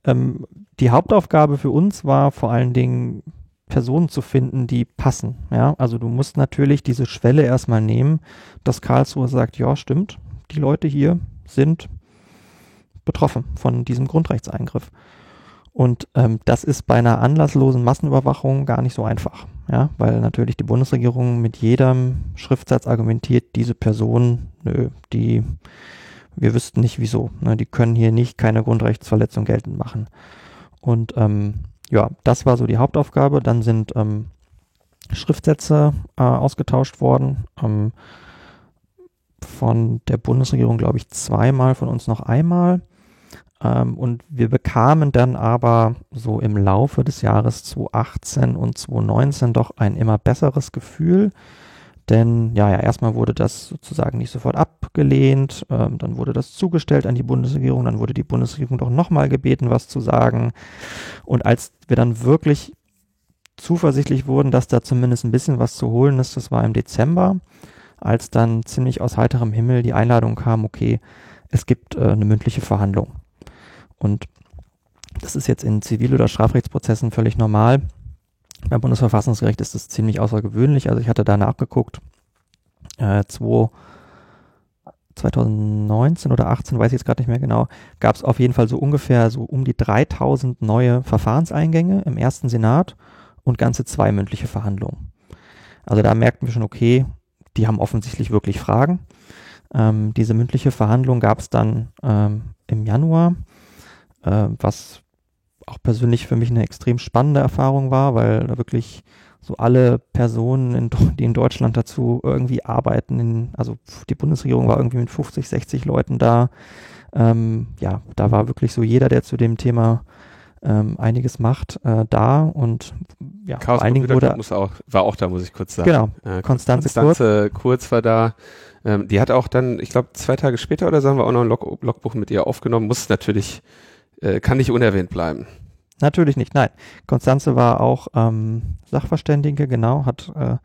Ähm, die Hauptaufgabe für uns war vor allen Dingen Personen zu finden, die passen. Ja, also du musst natürlich diese Schwelle erstmal nehmen, dass Karlsruhe sagt, ja, stimmt, die Leute hier sind betroffen von diesem Grundrechtseingriff. Und ähm, das ist bei einer anlasslosen Massenüberwachung gar nicht so einfach, ja, weil natürlich die Bundesregierung mit jedem Schriftsatz argumentiert, diese Person, nö, die, wir wüssten nicht wieso, ne, die können hier nicht keine Grundrechtsverletzung geltend machen. Und ähm, ja, das war so die Hauptaufgabe. Dann sind ähm, Schriftsätze äh, ausgetauscht worden. Ähm, von der Bundesregierung, glaube ich, zweimal, von uns noch einmal. Ähm, und wir bekamen dann aber so im Laufe des Jahres 2018 und 2019 doch ein immer besseres Gefühl denn ja, ja, erstmal wurde das sozusagen nicht sofort abgelehnt, ähm, dann wurde das zugestellt an die Bundesregierung, dann wurde die Bundesregierung doch nochmal gebeten, was zu sagen. Und als wir dann wirklich zuversichtlich wurden, dass da zumindest ein bisschen was zu holen ist, das war im Dezember, als dann ziemlich aus heiterem Himmel die Einladung kam, okay, es gibt äh, eine mündliche Verhandlung. Und das ist jetzt in Zivil- oder Strafrechtsprozessen völlig normal beim Bundesverfassungsgericht ist das ziemlich außergewöhnlich. Also ich hatte da nachgeguckt, äh, 2019 oder 18, weiß ich jetzt gerade nicht mehr genau, gab es auf jeden Fall so ungefähr so um die 3000 neue Verfahrenseingänge im ersten Senat und ganze zwei mündliche Verhandlungen. Also da merkten wir schon, okay, die haben offensichtlich wirklich Fragen. Ähm, diese mündliche Verhandlung gab es dann ähm, im Januar, äh, was auch persönlich für mich eine extrem spannende Erfahrung war, weil da wirklich so alle Personen, in, die in Deutschland dazu irgendwie arbeiten, in, also die Bundesregierung war irgendwie mit 50, 60 Leuten da. Ähm, ja, da war wirklich so jeder, der zu dem Thema ähm, einiges macht, äh, da und ja, Chaos vor allen Dingen wurde auch, war auch da, muss ich kurz sagen. Genau, äh, Konstanze, Konstanze Kurz. Kurz war da. Ähm, die hat auch dann, ich glaube, zwei Tage später oder so haben wir auch noch ein Log Logbuch mit ihr aufgenommen. Muss natürlich, äh, kann nicht unerwähnt bleiben. Natürlich nicht, nein. Konstanze war auch ähm, Sachverständige, genau, hat äh,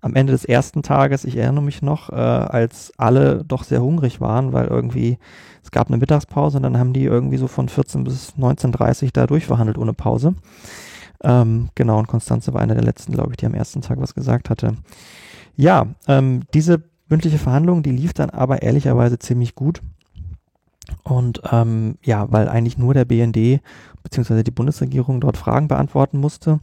am Ende des ersten Tages, ich erinnere mich noch, äh, als alle doch sehr hungrig waren, weil irgendwie es gab eine Mittagspause und dann haben die irgendwie so von 14 bis 19.30 da durchverhandelt ohne Pause. Ähm, genau, und Konstanze war einer der letzten, glaube ich, die am ersten Tag was gesagt hatte. Ja, ähm, diese mündliche Verhandlung, die lief dann aber ehrlicherweise ziemlich gut. Und ähm, ja, weil eigentlich nur der BND bzw. die Bundesregierung dort Fragen beantworten musste.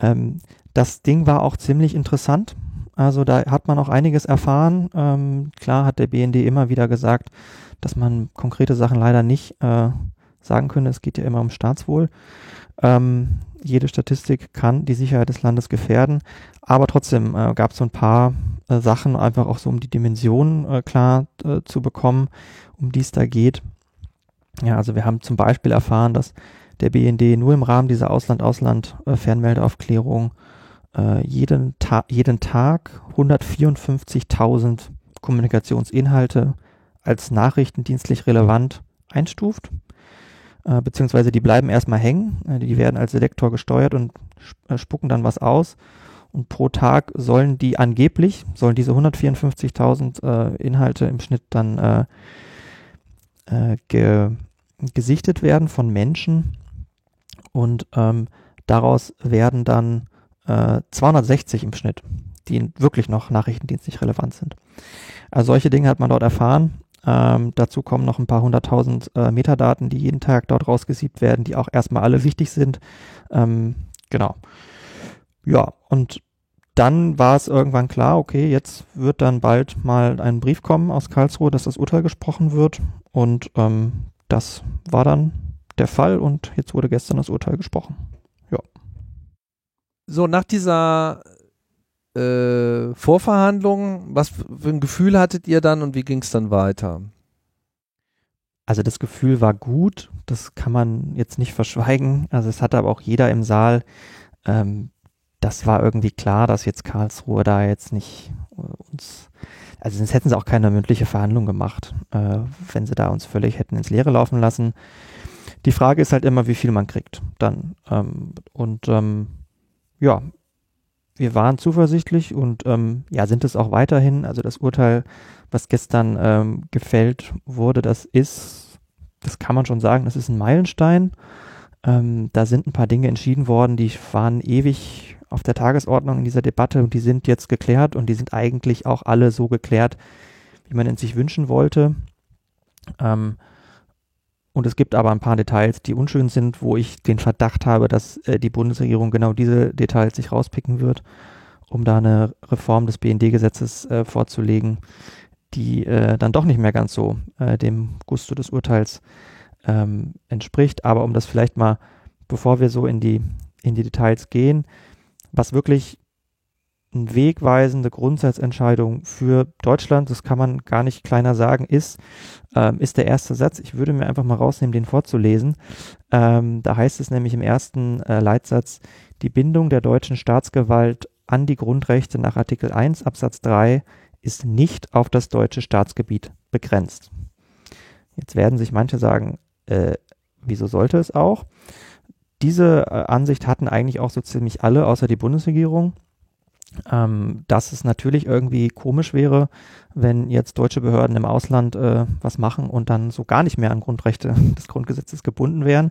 Ähm, das Ding war auch ziemlich interessant. Also da hat man auch einiges erfahren. Ähm, klar hat der BND immer wieder gesagt, dass man konkrete Sachen leider nicht äh, sagen könne. Es geht ja immer um Staatswohl. Ähm, jede Statistik kann die Sicherheit des Landes gefährden. Aber trotzdem äh, gab es so ein paar äh, Sachen, einfach auch so um die Dimension äh, klar äh, zu bekommen, um die es da geht. Ja, also wir haben zum Beispiel erfahren, dass der BND nur im Rahmen dieser Ausland-Ausland-Fernmeldeaufklärung äh, jeden, Ta jeden Tag 154.000 Kommunikationsinhalte als nachrichtendienstlich relevant einstuft. Äh, beziehungsweise die bleiben erstmal hängen, äh, die werden als Selektor gesteuert und äh, spucken dann was aus. Und pro Tag sollen die angeblich, sollen diese 154.000 äh, Inhalte im Schnitt dann äh, ge gesichtet werden von Menschen. Und ähm, daraus werden dann äh, 260 im Schnitt, die wirklich noch nachrichtendienstlich relevant sind. Also solche Dinge hat man dort erfahren. Ähm, dazu kommen noch ein paar hunderttausend äh, Metadaten, die jeden Tag dort rausgesiebt werden, die auch erstmal alle wichtig sind. Ähm, genau. Ja, und dann war es irgendwann klar, okay, jetzt wird dann bald mal ein Brief kommen aus Karlsruhe, dass das Urteil gesprochen wird. Und ähm, das war dann der Fall und jetzt wurde gestern das Urteil gesprochen. So, nach dieser äh, Vorverhandlung, was für ein Gefühl hattet ihr dann und wie ging es dann weiter? Also das Gefühl war gut, das kann man jetzt nicht verschweigen. Also es hatte aber auch jeder im Saal, ähm, das war irgendwie klar, dass jetzt Karlsruhe da jetzt nicht äh, uns, also sonst hätten sie auch keine mündliche Verhandlung gemacht, äh, wenn sie da uns völlig hätten ins Leere laufen lassen. Die Frage ist halt immer, wie viel man kriegt dann. Ähm, und ähm, ja, wir waren zuversichtlich und ähm, ja, sind es auch weiterhin. Also das Urteil, was gestern ähm, gefällt wurde, das ist, das kann man schon sagen, das ist ein Meilenstein. Ähm, da sind ein paar Dinge entschieden worden, die waren ewig auf der Tagesordnung in dieser Debatte und die sind jetzt geklärt und die sind eigentlich auch alle so geklärt, wie man es sich wünschen wollte. Ähm, und es gibt aber ein paar Details, die unschön sind, wo ich den Verdacht habe, dass äh, die Bundesregierung genau diese Details sich rauspicken wird, um da eine Reform des BND-Gesetzes äh, vorzulegen, die äh, dann doch nicht mehr ganz so äh, dem Gusto des Urteils ähm, entspricht. Aber um das vielleicht mal, bevor wir so in die, in die Details gehen, was wirklich eine wegweisende Grundsatzentscheidung für Deutschland, das kann man gar nicht kleiner sagen, ist, ähm, ist der erste Satz. Ich würde mir einfach mal rausnehmen, den vorzulesen. Ähm, da heißt es nämlich im ersten äh, Leitsatz, die Bindung der deutschen Staatsgewalt an die Grundrechte nach Artikel 1 Absatz 3 ist nicht auf das deutsche Staatsgebiet begrenzt. Jetzt werden sich manche sagen, äh, wieso sollte es auch? Diese äh, Ansicht hatten eigentlich auch so ziemlich alle, außer die Bundesregierung ähm, dass es natürlich irgendwie komisch wäre, wenn jetzt deutsche Behörden im Ausland äh, was machen und dann so gar nicht mehr an Grundrechte *laughs* des Grundgesetzes gebunden wären.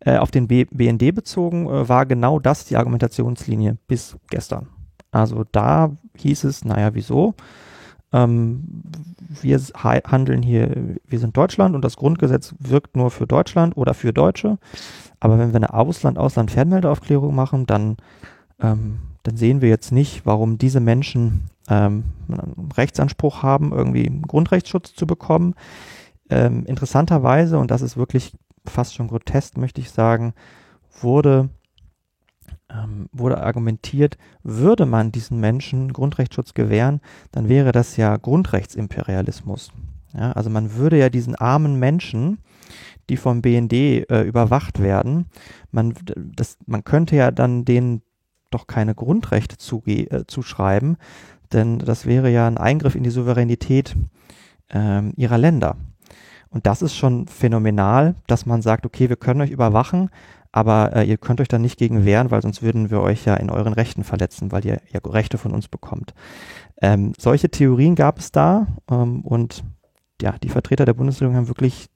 Äh, auf den B BND bezogen äh, war genau das die Argumentationslinie bis gestern. Also da hieß es, naja, wieso? Ähm, wir handeln hier, wir sind Deutschland und das Grundgesetz wirkt nur für Deutschland oder für Deutsche. Aber wenn wir eine Ausland-Ausland-Fernmeldeaufklärung machen, dann ähm, dann sehen wir jetzt nicht, warum diese Menschen ähm, einen Rechtsanspruch haben, irgendwie Grundrechtsschutz zu bekommen. Ähm, interessanterweise, und das ist wirklich fast schon grotesk, möchte ich sagen, wurde, ähm, wurde argumentiert, würde man diesen Menschen Grundrechtsschutz gewähren, dann wäre das ja Grundrechtsimperialismus. Ja, also man würde ja diesen armen Menschen, die vom BND äh, überwacht werden, man, das, man könnte ja dann denen doch keine Grundrechte zuge äh, zuschreiben, denn das wäre ja ein Eingriff in die Souveränität ähm, ihrer Länder. Und das ist schon phänomenal, dass man sagt, okay, wir können euch überwachen, aber äh, ihr könnt euch dann nicht gegen wehren, weil sonst würden wir euch ja in euren Rechten verletzen, weil ihr ja Rechte von uns bekommt. Ähm, solche Theorien gab es da ähm, und ja, die Vertreter der Bundesregierung haben wirklich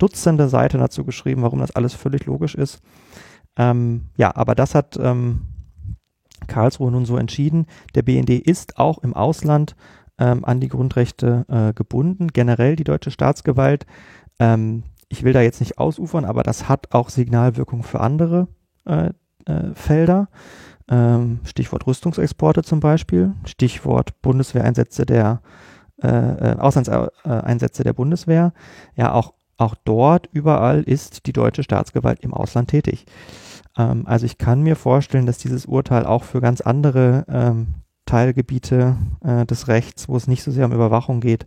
Dutzende Seiten dazu geschrieben, warum das alles völlig logisch ist. Ähm, ja, aber das hat ähm, Karlsruhe nun so entschieden. Der BND ist auch im Ausland ähm, an die Grundrechte äh, gebunden. Generell die deutsche Staatsgewalt. Ähm, ich will da jetzt nicht ausufern, aber das hat auch Signalwirkung für andere äh, äh, Felder. Ähm, Stichwort Rüstungsexporte zum Beispiel. Stichwort Bundeswehreinsätze der äh, äh, Auslandseinsätze der Bundeswehr. Ja, auch, auch dort überall ist die deutsche Staatsgewalt im Ausland tätig. Ähm, also ich kann mir vorstellen, dass dieses Urteil auch für ganz andere ähm, Teilgebiete äh, des Rechts, wo es nicht so sehr um Überwachung geht,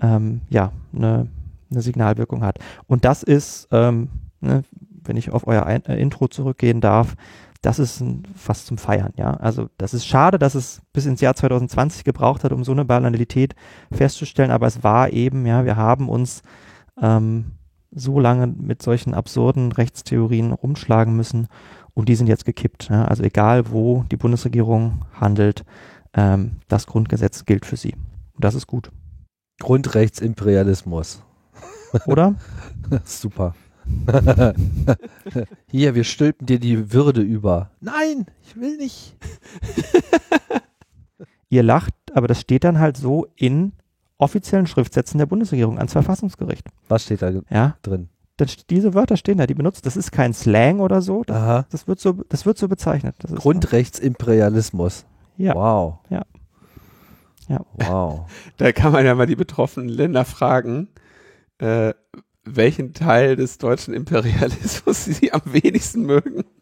ähm, ja, eine, eine Signalwirkung hat. Und das ist, ähm, ne, wenn ich auf euer Ein äh, Intro zurückgehen darf, das ist ein, was zum Feiern, ja. Also das ist schade, dass es bis ins Jahr 2020 gebraucht hat, um so eine Banalität festzustellen, aber es war eben, ja, wir haben uns ähm, so lange mit solchen absurden Rechtstheorien rumschlagen müssen und die sind jetzt gekippt. Ja? Also egal, wo die Bundesregierung handelt, ähm, das Grundgesetz gilt für sie. Und das ist gut. Grundrechtsimperialismus. Oder? *laughs* Super. *laughs* Hier, wir stülpen dir die Würde über. Nein, ich will nicht. *laughs* Ihr lacht, aber das steht dann halt so in offiziellen Schriftsätzen der Bundesregierung ans Verfassungsgericht. Was steht da ja? drin? Das, diese Wörter stehen da, die benutzt. Das ist kein Slang oder so. Das, Aha. das wird so, das wird so bezeichnet. Grundrechtsimperialismus. Ja. Wow. Ja. Ja. Wow. *laughs* Da kann man ja mal die betroffenen Länder fragen, äh, welchen Teil des deutschen Imperialismus *laughs* sie am wenigsten mögen. *laughs*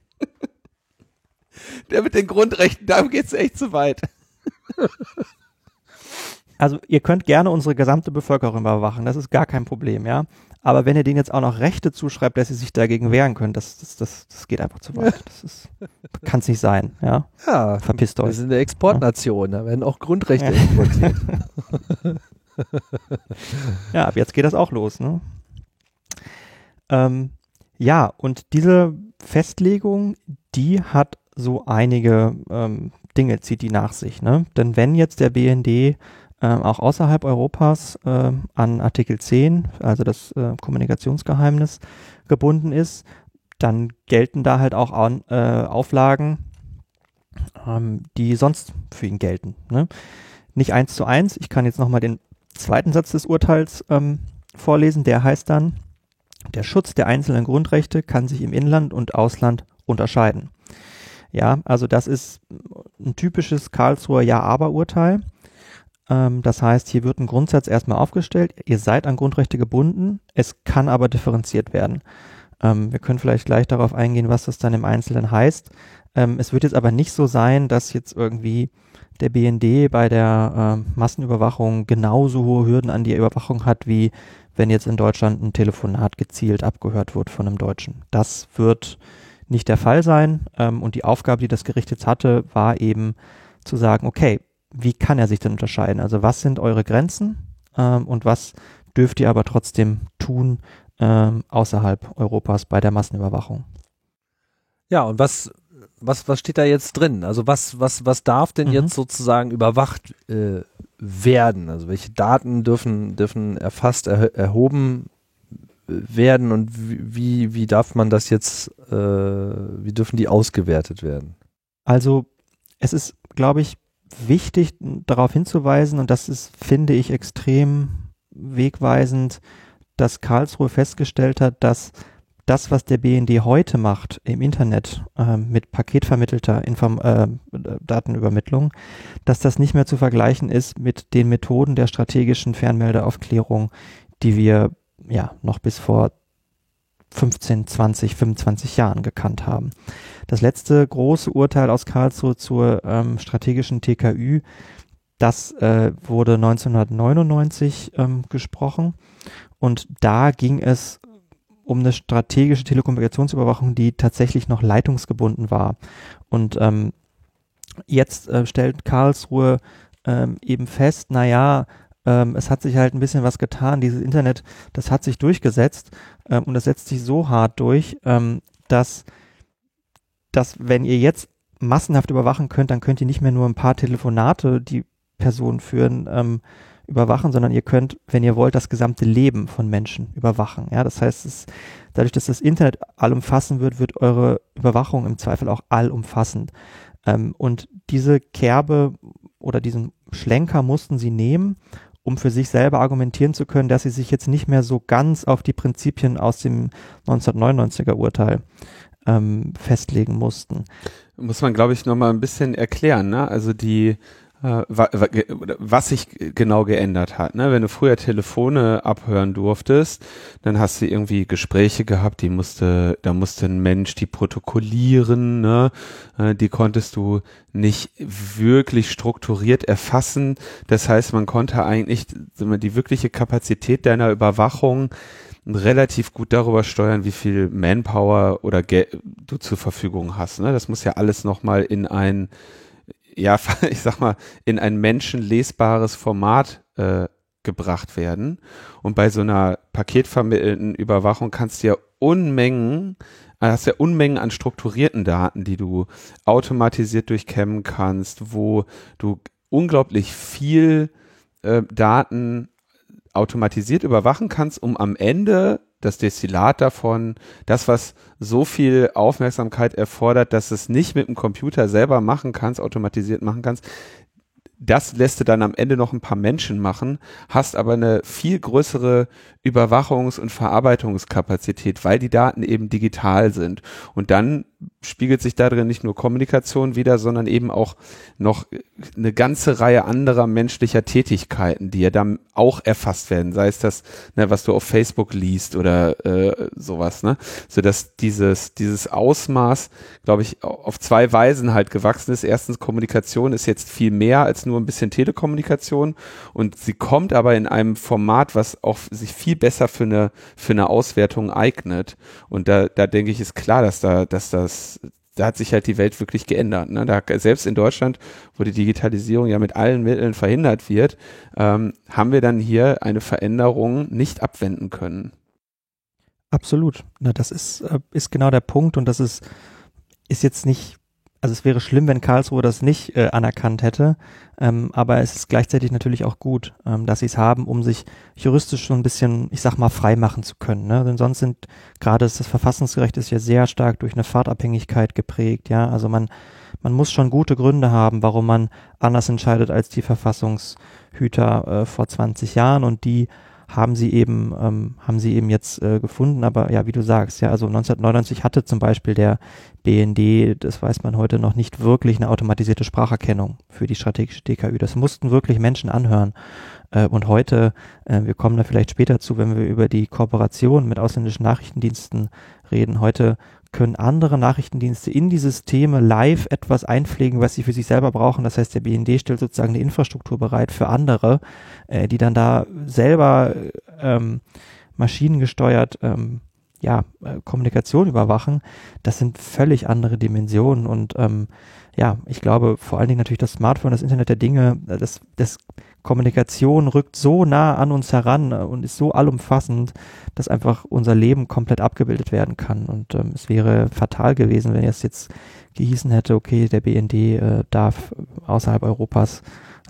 Der mit den Grundrechten, da geht es echt zu weit. Also ihr könnt gerne unsere gesamte Bevölkerung überwachen, das ist gar kein Problem, ja. Aber wenn ihr denen jetzt auch noch Rechte zuschreibt, dass sie sich dagegen wehren können, das, das, das, das geht einfach zu weit. Das *laughs* kann es nicht sein, ja. Ja, verpisst euch. Wir sind eine Exportnation, da werden auch Grundrechte ja. exportiert. *laughs* ja, ab jetzt geht das auch los, ne? Ähm, ja, und diese Festlegung, die hat so einige ähm, Dinge, zieht die nach sich, ne? Denn wenn jetzt der BND auch außerhalb Europas äh, an Artikel 10, also das äh, Kommunikationsgeheimnis, gebunden ist, dann gelten da halt auch an, äh, Auflagen, ähm, die sonst für ihn gelten. Ne? Nicht eins zu eins. Ich kann jetzt nochmal den zweiten Satz des Urteils ähm, vorlesen. Der heißt dann, der Schutz der einzelnen Grundrechte kann sich im Inland und Ausland unterscheiden. Ja, also das ist ein typisches Karlsruher Ja-Aber-Urteil. Ähm, das heißt, hier wird ein Grundsatz erstmal aufgestellt. Ihr seid an Grundrechte gebunden. Es kann aber differenziert werden. Ähm, wir können vielleicht gleich darauf eingehen, was das dann im Einzelnen heißt. Ähm, es wird jetzt aber nicht so sein, dass jetzt irgendwie der BND bei der Massenüberwachung genauso hohe Hürden an die Überwachung hat, wie wenn jetzt in Deutschland ein Telefonat gezielt abgehört wird von einem Deutschen. Das wird nicht der Fall sein. Und die Aufgabe, die das Gericht jetzt hatte, war eben zu sagen, okay, wie kann er sich denn unterscheiden? Also was sind eure Grenzen ähm, und was dürft ihr aber trotzdem tun ähm, außerhalb Europas bei der Massenüberwachung? Ja, und was, was, was steht da jetzt drin? Also was, was, was darf denn mhm. jetzt sozusagen überwacht äh, werden? Also welche Daten dürfen, dürfen erfasst, er, erhoben werden und wie, wie darf man das jetzt, äh, wie dürfen die ausgewertet werden? Also es ist, glaube ich, wichtig darauf hinzuweisen, und das ist, finde ich, extrem wegweisend, dass Karlsruhe festgestellt hat, dass das, was der BND heute macht im Internet äh, mit paketvermittelter Inform äh, Datenübermittlung, dass das nicht mehr zu vergleichen ist mit den Methoden der strategischen Fernmeldeaufklärung, die wir ja noch bis vor 15, 20, 25 Jahren gekannt haben. Das letzte große Urteil aus Karlsruhe zur ähm, strategischen TKÜ, das äh, wurde 1999 ähm, gesprochen und da ging es um eine strategische Telekommunikationsüberwachung, die tatsächlich noch leitungsgebunden war. Und ähm, jetzt äh, stellt Karlsruhe ähm, eben fest, naja, ähm, es hat sich halt ein bisschen was getan. Dieses Internet, das hat sich durchgesetzt ähm, und das setzt sich so hart durch, ähm, dass, dass wenn ihr jetzt massenhaft überwachen könnt, dann könnt ihr nicht mehr nur ein paar Telefonate, die Personen führen, ähm, überwachen, sondern ihr könnt, wenn ihr wollt, das gesamte Leben von Menschen überwachen. Ja, das heißt, es, dadurch, dass das Internet allumfassend wird, wird eure Überwachung im Zweifel auch allumfassend. Ähm, und diese Kerbe oder diesen Schlenker mussten sie nehmen, um für sich selber argumentieren zu können, dass sie sich jetzt nicht mehr so ganz auf die Prinzipien aus dem 1999er Urteil ähm, festlegen mussten. Muss man, glaube ich, nochmal ein bisschen erklären. Ne? Also die äh, was sich genau geändert hat. Ne? Wenn du früher Telefone abhören durftest, dann hast du irgendwie Gespräche gehabt, die musste, da musste ein Mensch die protokollieren, ne? Äh, die konntest du nicht wirklich strukturiert erfassen. Das heißt, man konnte eigentlich die wirkliche Kapazität deiner Überwachung relativ gut darüber steuern, wie viel Manpower oder Geld du zur Verfügung hast. Ne? Das muss ja alles nochmal in ein ja, *laughs* ich sag mal, in ein menschenlesbares Format äh, gebracht werden. Und bei so einer paketvermittelten Überwachung kannst du ja Unmengen, äh, hast ja Unmengen an strukturierten Daten, die du automatisiert durchkämmen kannst, wo du unglaublich viel äh, Daten automatisiert überwachen kannst, um am Ende das Destillat davon, das, was so viel Aufmerksamkeit erfordert, dass es nicht mit dem Computer selber machen kannst, automatisiert machen kannst, das lässt du dann am Ende noch ein paar Menschen machen, hast aber eine viel größere Überwachungs- und Verarbeitungskapazität, weil die Daten eben digital sind. Und dann spiegelt sich darin nicht nur Kommunikation wieder, sondern eben auch noch eine ganze Reihe anderer menschlicher Tätigkeiten, die ja dann auch erfasst werden, sei es das, ne, was du auf Facebook liest oder äh, sowas, ne, so dass dieses dieses Ausmaß, glaube ich, auf zwei Weisen halt gewachsen ist. Erstens Kommunikation ist jetzt viel mehr als nur ein bisschen Telekommunikation und sie kommt aber in einem Format, was auch sich viel viel besser für eine, für eine Auswertung eignet. Und da, da denke ich, ist klar, dass da, dass das, da hat sich halt die Welt wirklich geändert. Ne? Da, selbst in Deutschland, wo die Digitalisierung ja mit allen Mitteln verhindert wird, ähm, haben wir dann hier eine Veränderung nicht abwenden können. Absolut. Na, das ist, äh, ist genau der Punkt und das ist, ist jetzt nicht also es wäre schlimm, wenn Karlsruhe das nicht äh, anerkannt hätte, ähm, aber es ist gleichzeitig natürlich auch gut, ähm, dass sie es haben, um sich juristisch so ein bisschen, ich sag mal, frei machen zu können. Ne? Denn sonst sind gerade das Verfassungsgerecht ist ja sehr stark durch eine Fahrtabhängigkeit geprägt, ja. Also man, man muss schon gute Gründe haben, warum man anders entscheidet als die Verfassungshüter äh, vor 20 Jahren und die haben sie eben, ähm, haben sie eben jetzt äh, gefunden. Aber ja, wie du sagst, ja, also 1999 hatte zum Beispiel der BND, das weiß man heute noch nicht wirklich, eine automatisierte Spracherkennung für die strategische DKÜ. Das mussten wirklich Menschen anhören. Äh, und heute, äh, wir kommen da vielleicht später zu, wenn wir über die Kooperation mit ausländischen Nachrichtendiensten reden. Heute können andere Nachrichtendienste in die Systeme live etwas einpflegen, was sie für sich selber brauchen. Das heißt, der BND stellt sozusagen eine Infrastruktur bereit für andere, äh, die dann da selber ähm, maschinengesteuert ähm, ja, äh, Kommunikation überwachen. Das sind völlig andere Dimensionen und ähm, ja, ich glaube vor allen Dingen natürlich das Smartphone, das Internet der Dinge, äh, das, das Kommunikation rückt so nah an uns heran äh, und ist so allumfassend, dass einfach unser Leben komplett abgebildet werden kann. Und ähm, es wäre fatal gewesen, wenn es jetzt gehießen hätte, okay, der BND äh, darf außerhalb Europas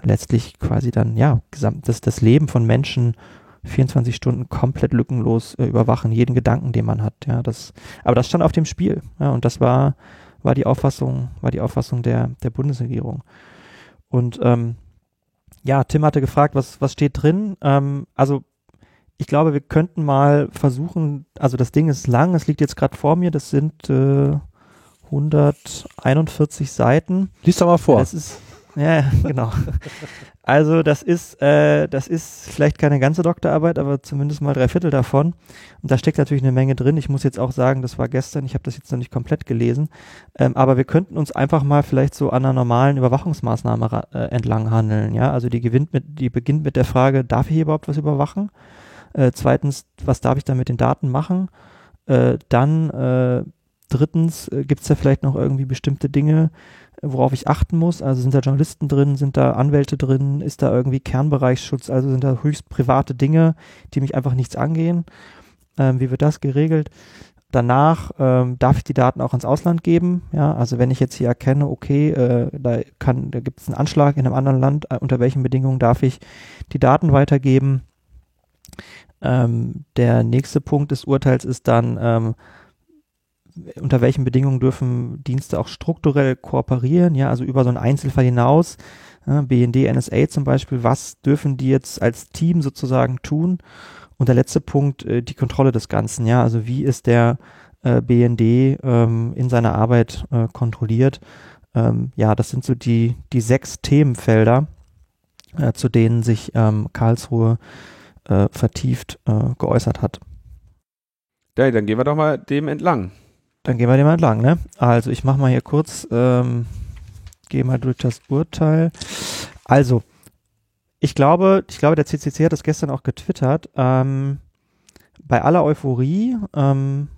letztlich quasi dann, ja, gesamt, das, das Leben von Menschen 24 Stunden komplett lückenlos äh, überwachen, jeden Gedanken, den man hat. Ja, das, aber das stand auf dem Spiel. Ja, und das war, war die Auffassung, war die Auffassung der, der Bundesregierung. Und ähm, ja, Tim hatte gefragt, was, was steht drin? Ähm, also ich glaube, wir könnten mal versuchen, also das Ding ist lang, es liegt jetzt gerade vor mir, das sind äh, 141 Seiten. Lies doch mal vor. Das ist, ja, *laughs* genau. Also das ist, äh, das ist vielleicht keine ganze Doktorarbeit, aber zumindest mal drei Viertel davon. Und da steckt natürlich eine Menge drin. Ich muss jetzt auch sagen, das war gestern, ich habe das jetzt noch nicht komplett gelesen. Ähm, aber wir könnten uns einfach mal vielleicht so an einer normalen Überwachungsmaßnahme äh, entlang handeln. Ja, also die gewinnt mit, die beginnt mit der Frage, darf ich hier überhaupt was überwachen? Äh, zweitens, was darf ich da mit den Daten machen? Äh, dann äh, drittens, äh, gibt es da vielleicht noch irgendwie bestimmte Dinge, worauf ich achten muss. Also sind da Journalisten drin, sind da Anwälte drin, ist da irgendwie Kernbereichsschutz, also sind da höchst private Dinge, die mich einfach nichts angehen. Ähm, wie wird das geregelt? Danach ähm, darf ich die Daten auch ins Ausland geben. Ja, also wenn ich jetzt hier erkenne, okay, äh, da kann, da gibt es einen Anschlag in einem anderen Land, äh, unter welchen Bedingungen darf ich die Daten weitergeben? Ähm, der nächste Punkt des Urteils ist dann, ähm, unter welchen Bedingungen dürfen Dienste auch strukturell kooperieren, ja, also über so einen Einzelfall hinaus, ja, BND, NSA zum Beispiel, was dürfen die jetzt als Team sozusagen tun? Und der letzte Punkt, äh, die Kontrolle des Ganzen, ja, also wie ist der äh, BND ähm, in seiner Arbeit äh, kontrolliert? Ähm, ja, das sind so die, die sechs Themenfelder, äh, zu denen sich ähm, Karlsruhe äh, vertieft äh, geäußert hat. Ja, dann gehen wir doch mal dem entlang. Dann gehen wir dem entlang, ne? Also ich mache mal hier kurz, ähm, gehe mal durch das Urteil. Also, ich glaube, ich glaube, der CCC hat das gestern auch getwittert. Ähm, bei aller Euphorie, ähm,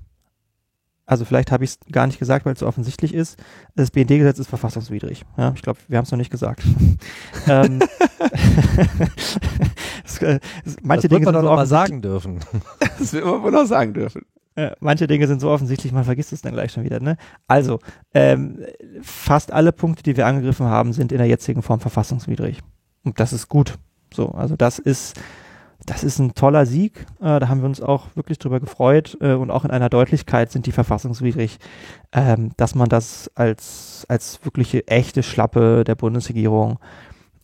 also vielleicht habe ich es gar nicht gesagt, weil es so offensichtlich ist, das BND-Gesetz ist verfassungswidrig. Ja, ich glaube, wir haben es noch nicht gesagt. *laughs* ähm, *laughs* das, äh, manche das Dinge man doch noch mal sagen dürfen. *laughs* das wird man wohl noch sagen dürfen. Äh, manche Dinge sind so offensichtlich, man vergisst es dann gleich schon wieder. Ne? Also, ähm, fast alle Punkte, die wir angegriffen haben, sind in der jetzigen Form verfassungswidrig. Und das ist gut. So, also das ist, das ist ein toller Sieg. Äh, da haben wir uns auch wirklich drüber gefreut äh, und auch in einer Deutlichkeit sind die verfassungswidrig, ähm, dass man das als, als wirkliche echte Schlappe der Bundesregierung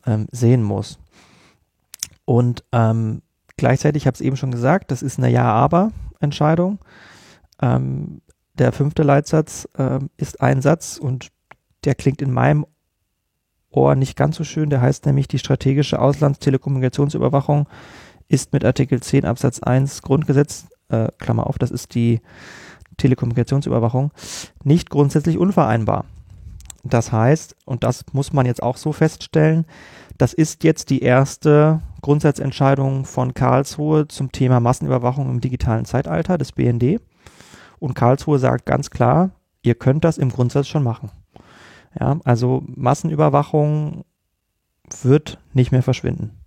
ähm, sehen muss. Und ähm, gleichzeitig, ich es eben schon gesagt, das ist eine Ja-Aber-Entscheidung. Ähm, der fünfte Leitsatz äh, ist ein Satz und der klingt in meinem Ohr nicht ganz so schön. Der heißt nämlich, die strategische Auslandstelekommunikationsüberwachung ist mit Artikel 10 Absatz 1 Grundgesetz, äh, Klammer auf, das ist die Telekommunikationsüberwachung, nicht grundsätzlich unvereinbar. Das heißt, und das muss man jetzt auch so feststellen, das ist jetzt die erste Grundsatzentscheidung von Karlsruhe zum Thema Massenüberwachung im digitalen Zeitalter des BND. Und Karlsruhe sagt ganz klar, ihr könnt das im Grundsatz schon machen. Ja, also Massenüberwachung wird nicht mehr verschwinden.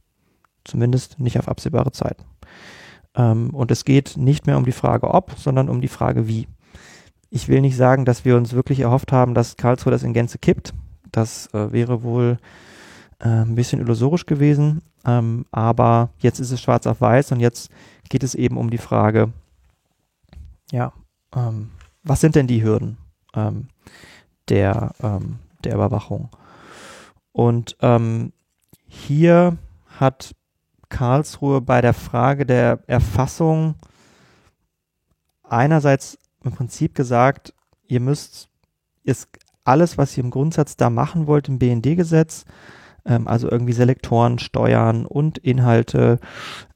Zumindest nicht auf absehbare Zeit. Ähm, und es geht nicht mehr um die Frage ob, sondern um die Frage wie. Ich will nicht sagen, dass wir uns wirklich erhofft haben, dass Karlsruhe das in Gänze kippt. Das äh, wäre wohl ein bisschen illusorisch gewesen. Ähm, aber jetzt ist es schwarz auf weiß und jetzt geht es eben um die Frage, ja, ähm, was sind denn die Hürden ähm, der, ähm, der Überwachung? Und ähm, hier hat Karlsruhe bei der Frage der Erfassung einerseits im Prinzip gesagt, ihr müsst ist alles, was ihr im Grundsatz da machen wollt im BND-Gesetz, ähm, also irgendwie Selektoren steuern und Inhalte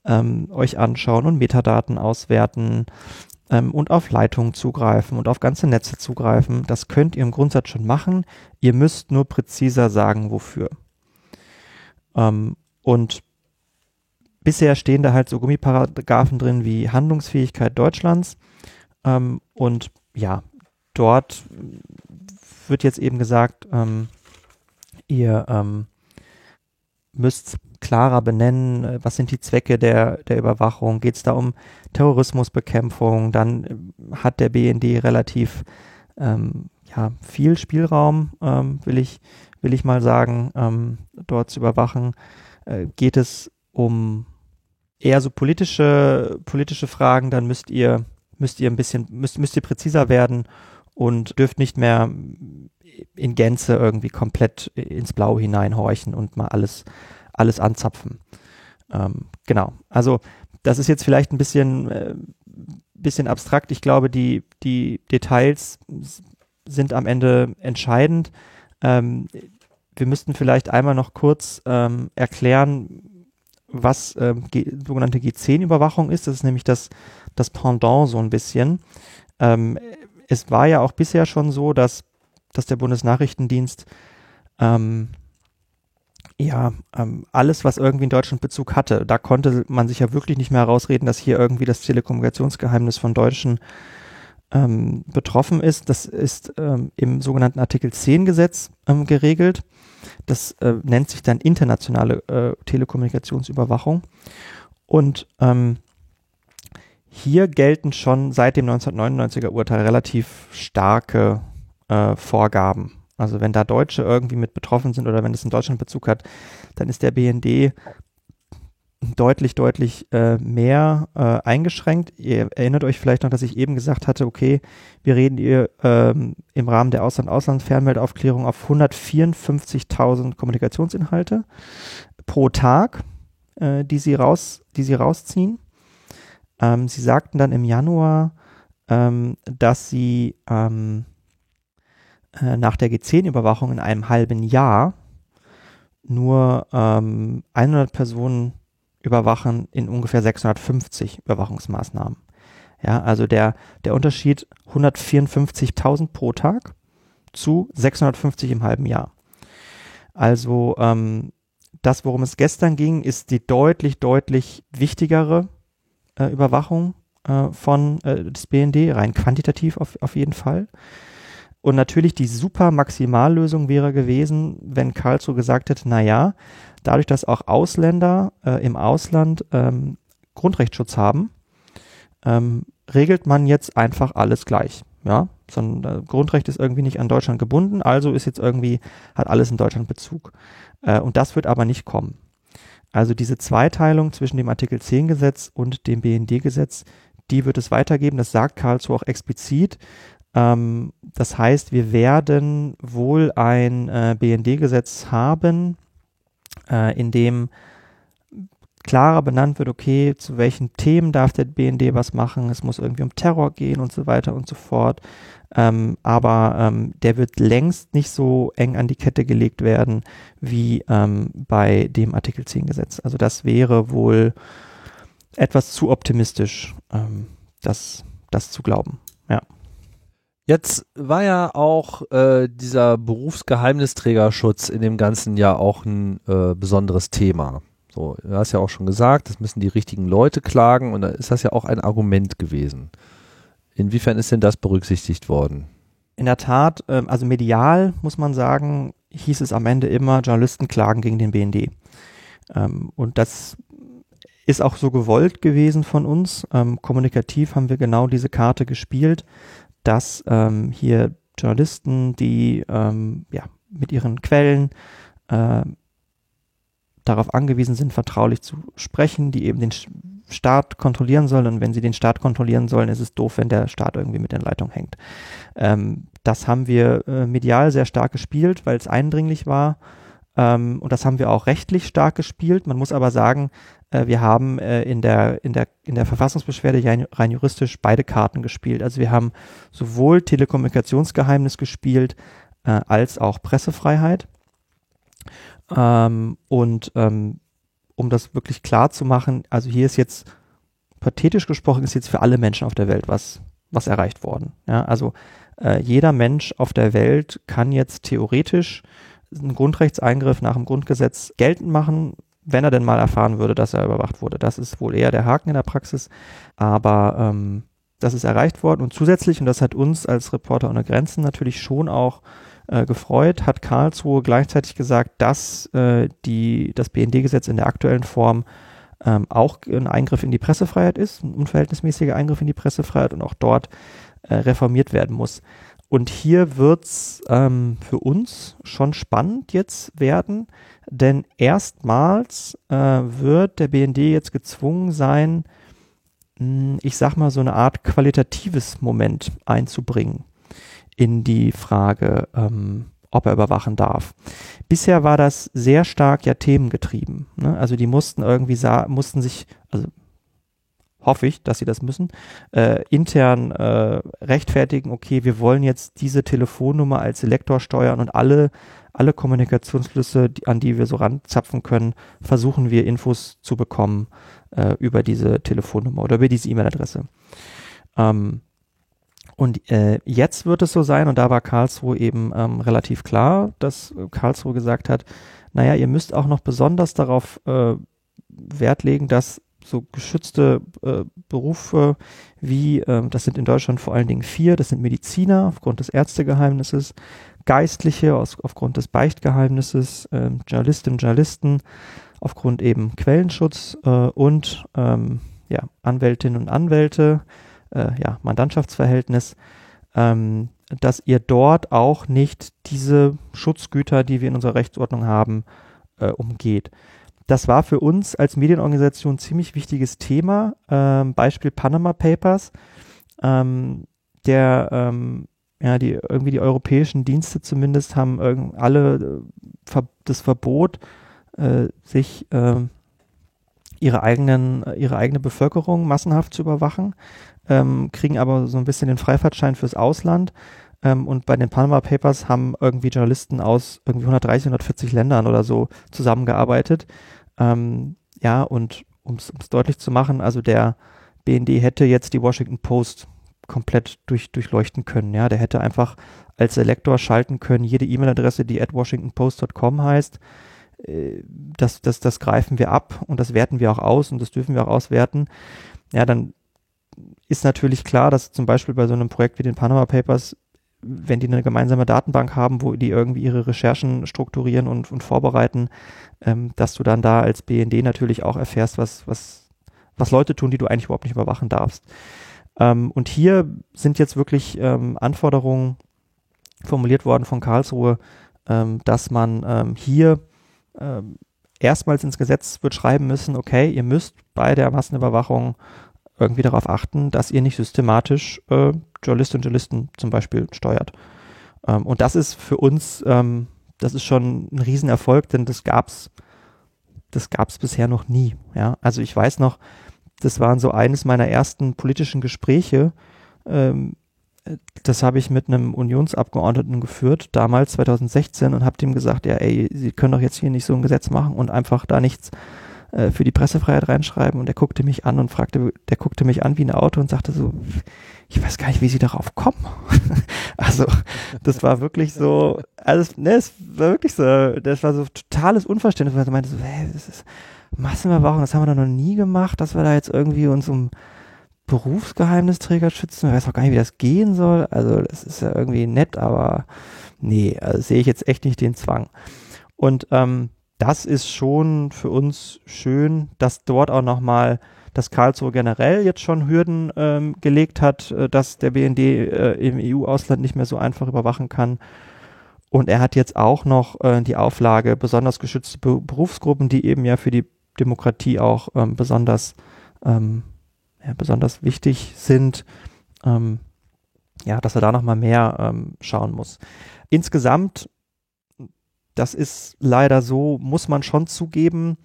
ähm, euch anschauen und Metadaten auswerten ähm, und auf Leitungen zugreifen und auf ganze Netze zugreifen. Das könnt ihr im Grundsatz schon machen. Ihr müsst nur präziser sagen, wofür. Ähm, und bisher stehen da halt so Gummiparagraphen drin wie Handlungsfähigkeit Deutschlands. Ähm, und ja, dort wird jetzt eben gesagt, ähm, ihr ähm, müsst klarer benennen, äh, was sind die Zwecke der, der Überwachung, geht es da um Terrorismusbekämpfung, dann äh, hat der BND relativ ähm, ja, viel Spielraum, ähm, will, ich, will ich mal sagen, ähm, dort zu überwachen. Äh, geht es um eher so politische, politische Fragen, dann müsst ihr, müsst ihr ein bisschen, müsst, müsst ihr präziser werden und dürft nicht mehr in Gänze irgendwie komplett ins Blau hineinhorchen und mal alles, alles anzapfen. Ähm, genau. Also das ist jetzt vielleicht ein bisschen, äh, bisschen abstrakt. Ich glaube, die, die Details sind am Ende entscheidend. Ähm, wir müssten vielleicht einmal noch kurz ähm, erklären, was ähm, sogenannte G10-Überwachung ist. Das ist nämlich das, das Pendant so ein bisschen. Ähm, es war ja auch bisher schon so, dass dass der Bundesnachrichtendienst ähm, ja, ähm, alles, was irgendwie in Deutschland Bezug hatte, da konnte man sich ja wirklich nicht mehr herausreden, dass hier irgendwie das Telekommunikationsgeheimnis von Deutschen ähm, betroffen ist, das ist ähm, im sogenannten Artikel 10 Gesetz ähm, geregelt. Das äh, nennt sich dann internationale äh, Telekommunikationsüberwachung. Und ähm, hier gelten schon seit dem 1999er Urteil relativ starke äh, Vorgaben. Also wenn da Deutsche irgendwie mit betroffen sind oder wenn es in Deutschland Bezug hat, dann ist der BND deutlich, deutlich äh, mehr äh, eingeschränkt. Ihr erinnert euch vielleicht noch, dass ich eben gesagt hatte, okay, wir reden hier ähm, im Rahmen der Ausland-Ausland-Fernmeldaufklärung auf 154.000 Kommunikationsinhalte pro Tag, äh, die sie raus, die sie rausziehen. Ähm, sie sagten dann im Januar, ähm, dass sie ähm, äh, nach der G10-Überwachung in einem halben Jahr nur ähm, 100 Personen überwachen in ungefähr 650 Überwachungsmaßnahmen. Ja, also der, der Unterschied 154.000 pro Tag zu 650 im halben Jahr. Also ähm, das, worum es gestern ging, ist die deutlich, deutlich wichtigere äh, Überwachung äh, von äh, des BND, rein quantitativ auf, auf jeden Fall. Und natürlich die super Maximallösung wäre gewesen, wenn Karlsruhe gesagt hätte, na ja, dadurch, dass auch Ausländer äh, im Ausland ähm, Grundrechtsschutz haben, ähm, regelt man jetzt einfach alles gleich. Ja, so ein äh, Grundrecht ist irgendwie nicht an Deutschland gebunden, also ist jetzt irgendwie, hat alles in Deutschland Bezug. Äh, und das wird aber nicht kommen. Also diese Zweiteilung zwischen dem Artikel 10 Gesetz und dem BND-Gesetz, die wird es weitergeben. Das sagt Karlsruhe auch explizit. Ähm, das heißt, wir werden wohl ein äh, BND-Gesetz haben, äh, in dem klarer benannt wird, okay, zu welchen Themen darf der BND was machen, es muss irgendwie um Terror gehen und so weiter und so fort. Ähm, aber ähm, der wird längst nicht so eng an die Kette gelegt werden wie ähm, bei dem Artikel 10 Gesetz. Also das wäre wohl etwas zu optimistisch, ähm, das, das zu glauben. Ja. Jetzt war ja auch äh, dieser Berufsgeheimnisträgerschutz in dem ganzen Jahr auch ein äh, besonderes Thema. So, du hast ja auch schon gesagt, es müssen die richtigen Leute klagen und da ist das ja auch ein Argument gewesen. Inwiefern ist denn das berücksichtigt worden? In der Tat, ähm, also medial muss man sagen, hieß es am Ende immer, Journalisten klagen gegen den BND. Ähm, und das ist auch so gewollt gewesen von uns. Ähm, kommunikativ haben wir genau diese Karte gespielt dass ähm, hier Journalisten, die ähm, ja, mit ihren Quellen äh, darauf angewiesen sind, vertraulich zu sprechen, die eben den Staat kontrollieren sollen. Und wenn sie den Staat kontrollieren sollen, ist es doof, wenn der Staat irgendwie mit den Leitungen hängt. Ähm, das haben wir äh, medial sehr stark gespielt, weil es eindringlich war. Ähm, und das haben wir auch rechtlich stark gespielt. Man muss aber sagen, äh, wir haben äh, in, der, in, der, in der Verfassungsbeschwerde rein, juristisch beide Karten gespielt. Also wir haben sowohl Telekommunikationsgeheimnis gespielt äh, als auch Pressefreiheit. Ähm, und ähm, um das wirklich klar zu machen, also hier ist jetzt pathetisch gesprochen, ist jetzt für alle Menschen auf der Welt was, was erreicht worden. Ja, also äh, jeder Mensch auf der Welt kann jetzt theoretisch einen Grundrechtseingriff nach dem Grundgesetz geltend machen, wenn er denn mal erfahren würde, dass er überwacht wurde. Das ist wohl eher der Haken in der Praxis, aber ähm, das ist erreicht worden und zusätzlich, und das hat uns als Reporter ohne Grenzen natürlich schon auch äh, gefreut, hat Karlsruhe gleichzeitig gesagt, dass äh, die, das BND-Gesetz in der aktuellen Form ähm, auch ein Eingriff in die Pressefreiheit ist, ein unverhältnismäßiger Eingriff in die Pressefreiheit und auch dort äh, reformiert werden muss. Und hier wird's ähm, für uns schon spannend jetzt werden, denn erstmals äh, wird der BND jetzt gezwungen sein, mh, hm, ich sag mal, so eine Art qualitatives Moment einzubringen in die Frage, ähm, ob er überwachen darf. Bisher war das sehr stark ja themengetrieben. Ne? Also die mussten irgendwie mussten sich, also hoffe ich, dass sie das müssen, äh, intern äh, rechtfertigen, okay, wir wollen jetzt diese Telefonnummer als Selektor steuern und alle, alle Kommunikationsflüsse, die, an die wir so ranzapfen können, versuchen wir Infos zu bekommen äh, über diese Telefonnummer oder über diese E-Mail-Adresse. Ähm, und äh, jetzt wird es so sein, und da war Karlsruhe eben ähm, relativ klar, dass Karlsruhe gesagt hat, naja, ihr müsst auch noch besonders darauf äh, Wert legen, dass so geschützte äh, Berufe wie, äh, das sind in Deutschland vor allen Dingen vier, das sind Mediziner aufgrund des Ärztegeheimnisses, Geistliche aus, aufgrund des Beichtgeheimnisses, äh, Journalistinnen und Journalisten aufgrund eben Quellenschutz äh, und ähm, ja, Anwältinnen und Anwälte, äh, ja, Mandantschaftsverhältnis, ähm, dass ihr dort auch nicht diese Schutzgüter, die wir in unserer Rechtsordnung haben, äh, umgeht. Das war für uns als Medienorganisation ein ziemlich wichtiges Thema. Ähm, Beispiel Panama Papers, ähm, der ähm, ja, die irgendwie die europäischen Dienste zumindest haben alle äh, das Verbot, äh, sich äh, ihre eigenen, ihre eigene Bevölkerung massenhaft zu überwachen, ähm, kriegen aber so ein bisschen den Freifahrtschein fürs Ausland. Ähm, und bei den Panama Papers haben irgendwie Journalisten aus irgendwie 130, 140 Ländern oder so zusammengearbeitet. Ähm, ja, und um es deutlich zu machen, also der BND hätte jetzt die Washington Post komplett durch, durchleuchten können. Ja, der hätte einfach als Selektor schalten können, jede E-Mail-Adresse, die at washingtonpost.com heißt, äh, das, das, das greifen wir ab und das werten wir auch aus und das dürfen wir auch auswerten. Ja, dann ist natürlich klar, dass zum Beispiel bei so einem Projekt wie den Panama Papers, wenn die eine gemeinsame Datenbank haben, wo die irgendwie ihre Recherchen strukturieren und, und vorbereiten, ähm, dass du dann da als BND natürlich auch erfährst, was, was, was Leute tun, die du eigentlich überhaupt nicht überwachen darfst. Ähm, und hier sind jetzt wirklich ähm, Anforderungen formuliert worden von Karlsruhe, ähm, dass man ähm, hier ähm, erstmals ins Gesetz wird schreiben müssen, okay, ihr müsst bei der Massenüberwachung irgendwie darauf achten, dass ihr nicht systematisch äh, Journalistinnen und Journalisten zum Beispiel steuert. Ähm, und das ist für uns, das ist schon ein Riesenerfolg, denn das gab's, das gab's bisher noch nie. Ja, also ich weiß noch, das waren so eines meiner ersten politischen Gespräche. Ähm, das habe ich mit einem Unionsabgeordneten geführt, damals 2016, und habe dem gesagt, ja, ey, Sie können doch jetzt hier nicht so ein Gesetz machen und einfach da nichts äh, für die Pressefreiheit reinschreiben. Und der guckte mich an und fragte, der guckte mich an wie ein Auto und sagte so, ich weiß gar nicht, wie Sie darauf kommen. *laughs* also, das war wirklich so, also, ne, es war wirklich so, das war so totales Unverständnis, weil er meinte so, hä, das ist, Massenüberwachung, das haben wir da noch nie gemacht, dass wir da jetzt irgendwie uns um Berufsgeheimnisträger schützen. Ich weiß auch gar nicht, wie das gehen soll. Also das ist ja irgendwie nett, aber nee, also sehe ich jetzt echt nicht den Zwang. Und ähm, das ist schon für uns schön, dass dort auch nochmal dass Karlsruhe generell jetzt schon Hürden ähm, gelegt hat, äh, dass der BND äh, im EU-Ausland nicht mehr so einfach überwachen kann. Und er hat jetzt auch noch äh, die Auflage, besonders geschützte Be Berufsgruppen, die eben ja für die Demokratie auch ähm, besonders, ähm, ja, besonders wichtig sind, ähm, ja, dass er da nochmal mehr ähm, schauen muss. Insgesamt, das ist leider so, muss man schon zugeben,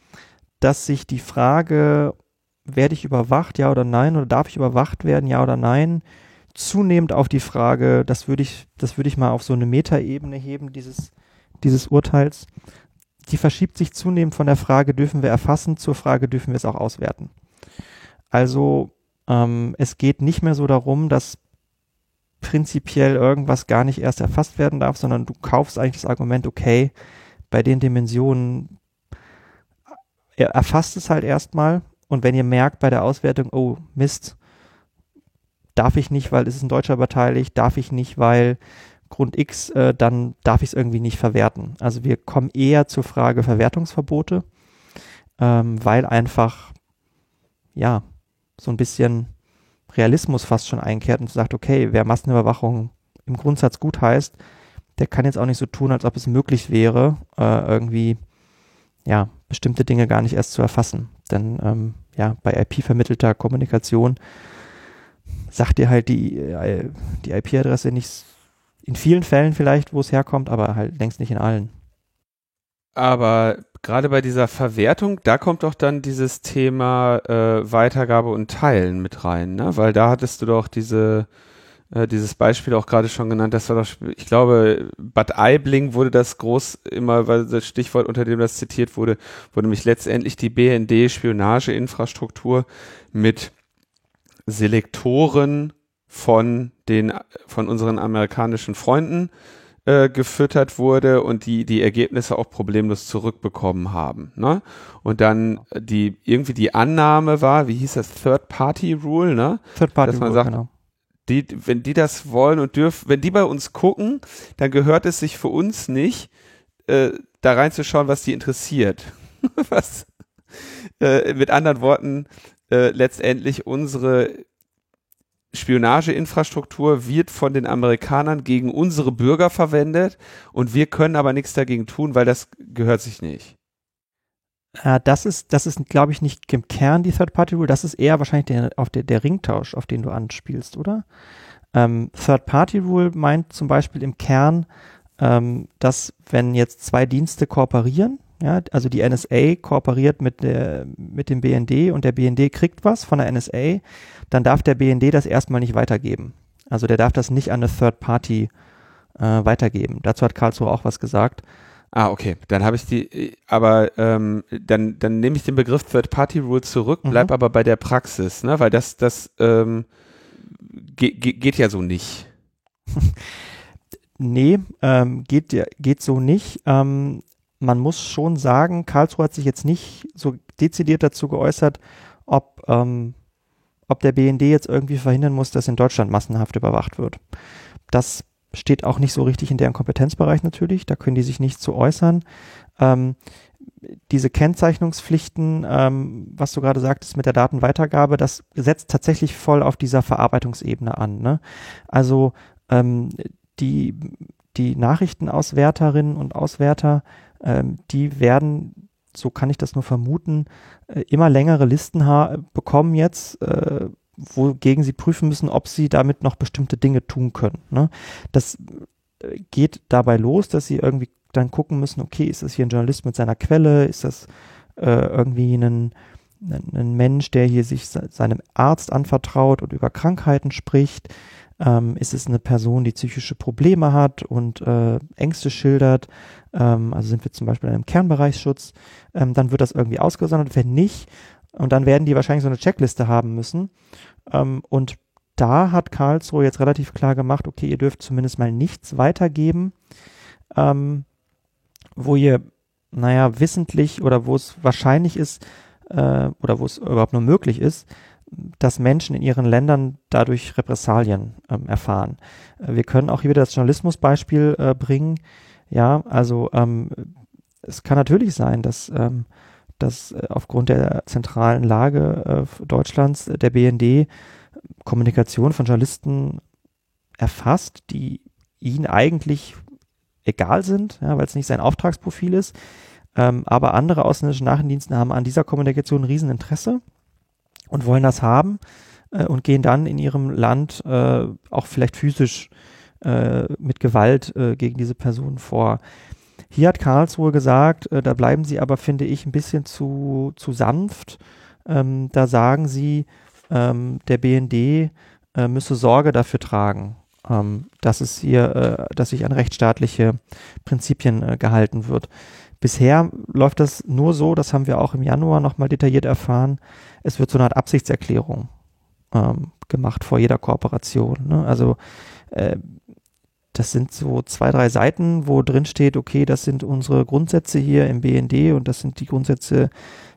dass sich die Frage, werde ich überwacht, ja oder nein, oder darf ich überwacht werden, ja oder nein, zunehmend auf die Frage, das würde ich, das würde ich mal auf so eine Metaebene heben, dieses, dieses Urteils, die verschiebt sich zunehmend von der Frage, dürfen wir erfassen, zur Frage, dürfen wir es auch auswerten. Also ähm, es geht nicht mehr so darum, dass prinzipiell irgendwas gar nicht erst erfasst werden darf, sondern du kaufst eigentlich das Argument, okay, bei den Dimensionen er erfasst es halt erstmal und wenn ihr merkt bei der Auswertung, oh Mist, darf ich nicht, weil es ist ein Deutscher beteiligt, darf ich nicht, weil Grund X, äh, dann darf ich es irgendwie nicht verwerten. Also wir kommen eher zur Frage Verwertungsverbote, ähm, weil einfach, ja, so ein bisschen Realismus fast schon einkehrt und sagt, okay, wer Massenüberwachung im Grundsatz gut heißt, der kann jetzt auch nicht so tun, als ob es möglich wäre, äh, irgendwie, ja, bestimmte Dinge gar nicht erst zu erfassen. Denn, ähm, ja, bei IP-vermittelter Kommunikation sagt dir halt die, äh, die IP-Adresse nicht in vielen Fällen vielleicht, wo es herkommt, aber halt längst nicht in allen. Aber gerade bei dieser Verwertung, da kommt doch dann dieses Thema äh, Weitergabe und Teilen mit rein, ne? Weil da hattest du doch diese äh, dieses Beispiel auch gerade schon genannt. Das war doch, ich glaube, Bad Aibling wurde das groß immer, weil das Stichwort, unter dem das zitiert wurde, wo nämlich letztendlich die BND-Spionageinfrastruktur mit Selektoren von den, von unseren amerikanischen Freunden äh, gefüttert wurde und die die Ergebnisse auch problemlos zurückbekommen haben. Ne? Und dann die irgendwie die Annahme war, wie hieß das, Third Party Rule, ne? Third Party Dass man Rule, sagt, genau. die, wenn die das wollen und dürfen, wenn die bei uns gucken, dann gehört es sich für uns nicht, äh, da reinzuschauen, was die interessiert. *laughs* was äh, mit anderen Worten äh, letztendlich unsere Spionageinfrastruktur wird von den Amerikanern gegen unsere Bürger verwendet und wir können aber nichts dagegen tun, weil das gehört sich nicht. Äh, das ist, das ist, glaube ich, nicht im Kern die Third-Party-Rule, das ist eher wahrscheinlich der, auf der, der Ringtausch, auf den du anspielst, oder? Ähm, Third-Party-Rule meint zum Beispiel im Kern, ähm, dass wenn jetzt zwei Dienste kooperieren, ja, also die NSA kooperiert mit, der, mit dem BND und der BND kriegt was von der NSA, dann darf der BND das erstmal nicht weitergeben. Also der darf das nicht an eine Third Party äh, weitergeben. Dazu hat Karlsruhe auch was gesagt. Ah, okay. Dann habe ich die, aber ähm, dann, dann nehme ich den Begriff Third Party Rule zurück, bleib Mhm. aber bei der Praxis, ne? Weil das, das ähm, ge ge geht ja so nicht. *laughs* Nee, ähm, geht, ja- geht so nicht. Ähm, man muss schon sagen, Karlsruhe hat sich jetzt nicht so dezidiert dazu geäußert, ob, ähm, ob der BND jetzt irgendwie verhindern muss, dass in Deutschland massenhaft überwacht wird. Das steht auch nicht so richtig in deren Kompetenzbereich natürlich, da können die sich nicht zu äußern. Ähm, diese Kennzeichnungspflichten, ähm, was du gerade sagtest mit der Datenweitergabe, das setzt tatsächlich voll auf dieser Verarbeitungsebene an. Ne? Also ähm, die, die Nachrichtenauswärterinnen und Auswärter, ähm, die werden, so kann ich das nur vermuten, äh, immer längere Listen bekommen jetzt, äh, wogegen sie prüfen müssen, ob sie damit noch bestimmte Dinge tun können. Ne? Das äh, geht dabei los, dass sie irgendwie dann gucken müssen, okay, ist das hier ein Journalist mit seiner Quelle, ist das äh, irgendwie ein, ein, ein Mensch, der hier sich se seinem Arzt anvertraut und über Krankheiten spricht, ähm, ist es eine Person, die psychische Probleme hat und äh, Ängste schildert, ähm, also sind wir zum Beispiel in einem Kernbereichsschutz, ähm, dann wird das irgendwie ausgesondert, wenn nicht, und dann werden die wahrscheinlich so eine Checkliste haben müssen. Ähm, und da hat Karlsruhe jetzt relativ klar gemacht, okay, ihr dürft zumindest mal nichts weitergeben, ähm, wo ihr, naja, wissentlich oder wo es wahrscheinlich ist, äh, oder wo es überhaupt nur möglich ist, dass Menschen in ihren Ländern dadurch Repressalien ähm, erfahren. Äh, wir können auch hier wieder das Journalismusbeispiel äh, bringen. Ja, also ähm, es kann natürlich sein, dass, ähm, dass äh, aufgrund der zentralen Lage äh, Deutschlands äh, der BND Kommunikation von Journalisten erfasst, die ihn eigentlich egal sind, ja, weil es nicht sein Auftragsprofil ist. Ähm, aber andere ausländische Nachrichtendienste haben an dieser Kommunikation ein Rieseninteresse und wollen das haben äh, und gehen dann in ihrem Land äh, auch vielleicht physisch äh, mit Gewalt äh, gegen diese Personen vor. Hier hat Karlsruhe gesagt, äh, da bleiben sie aber, finde ich, ein bisschen zu, zu sanft. Ähm, da sagen sie, ähm, der BND äh, müsse Sorge dafür tragen, ähm, dass es hier, dass sich an rechtsstaatliche Prinzipien gehalten wird. Bisher läuft das nur so, das haben wir auch im Januar nochmal detailliert erfahren, es wird so eine Art Absichtserklärung ähm, gemacht vor jeder Kooperation. Ne? Also äh, das sind so zwei, drei Seiten, wo drin steht, okay, das sind unsere Grundsätze hier im BND und das sind die Grundsätze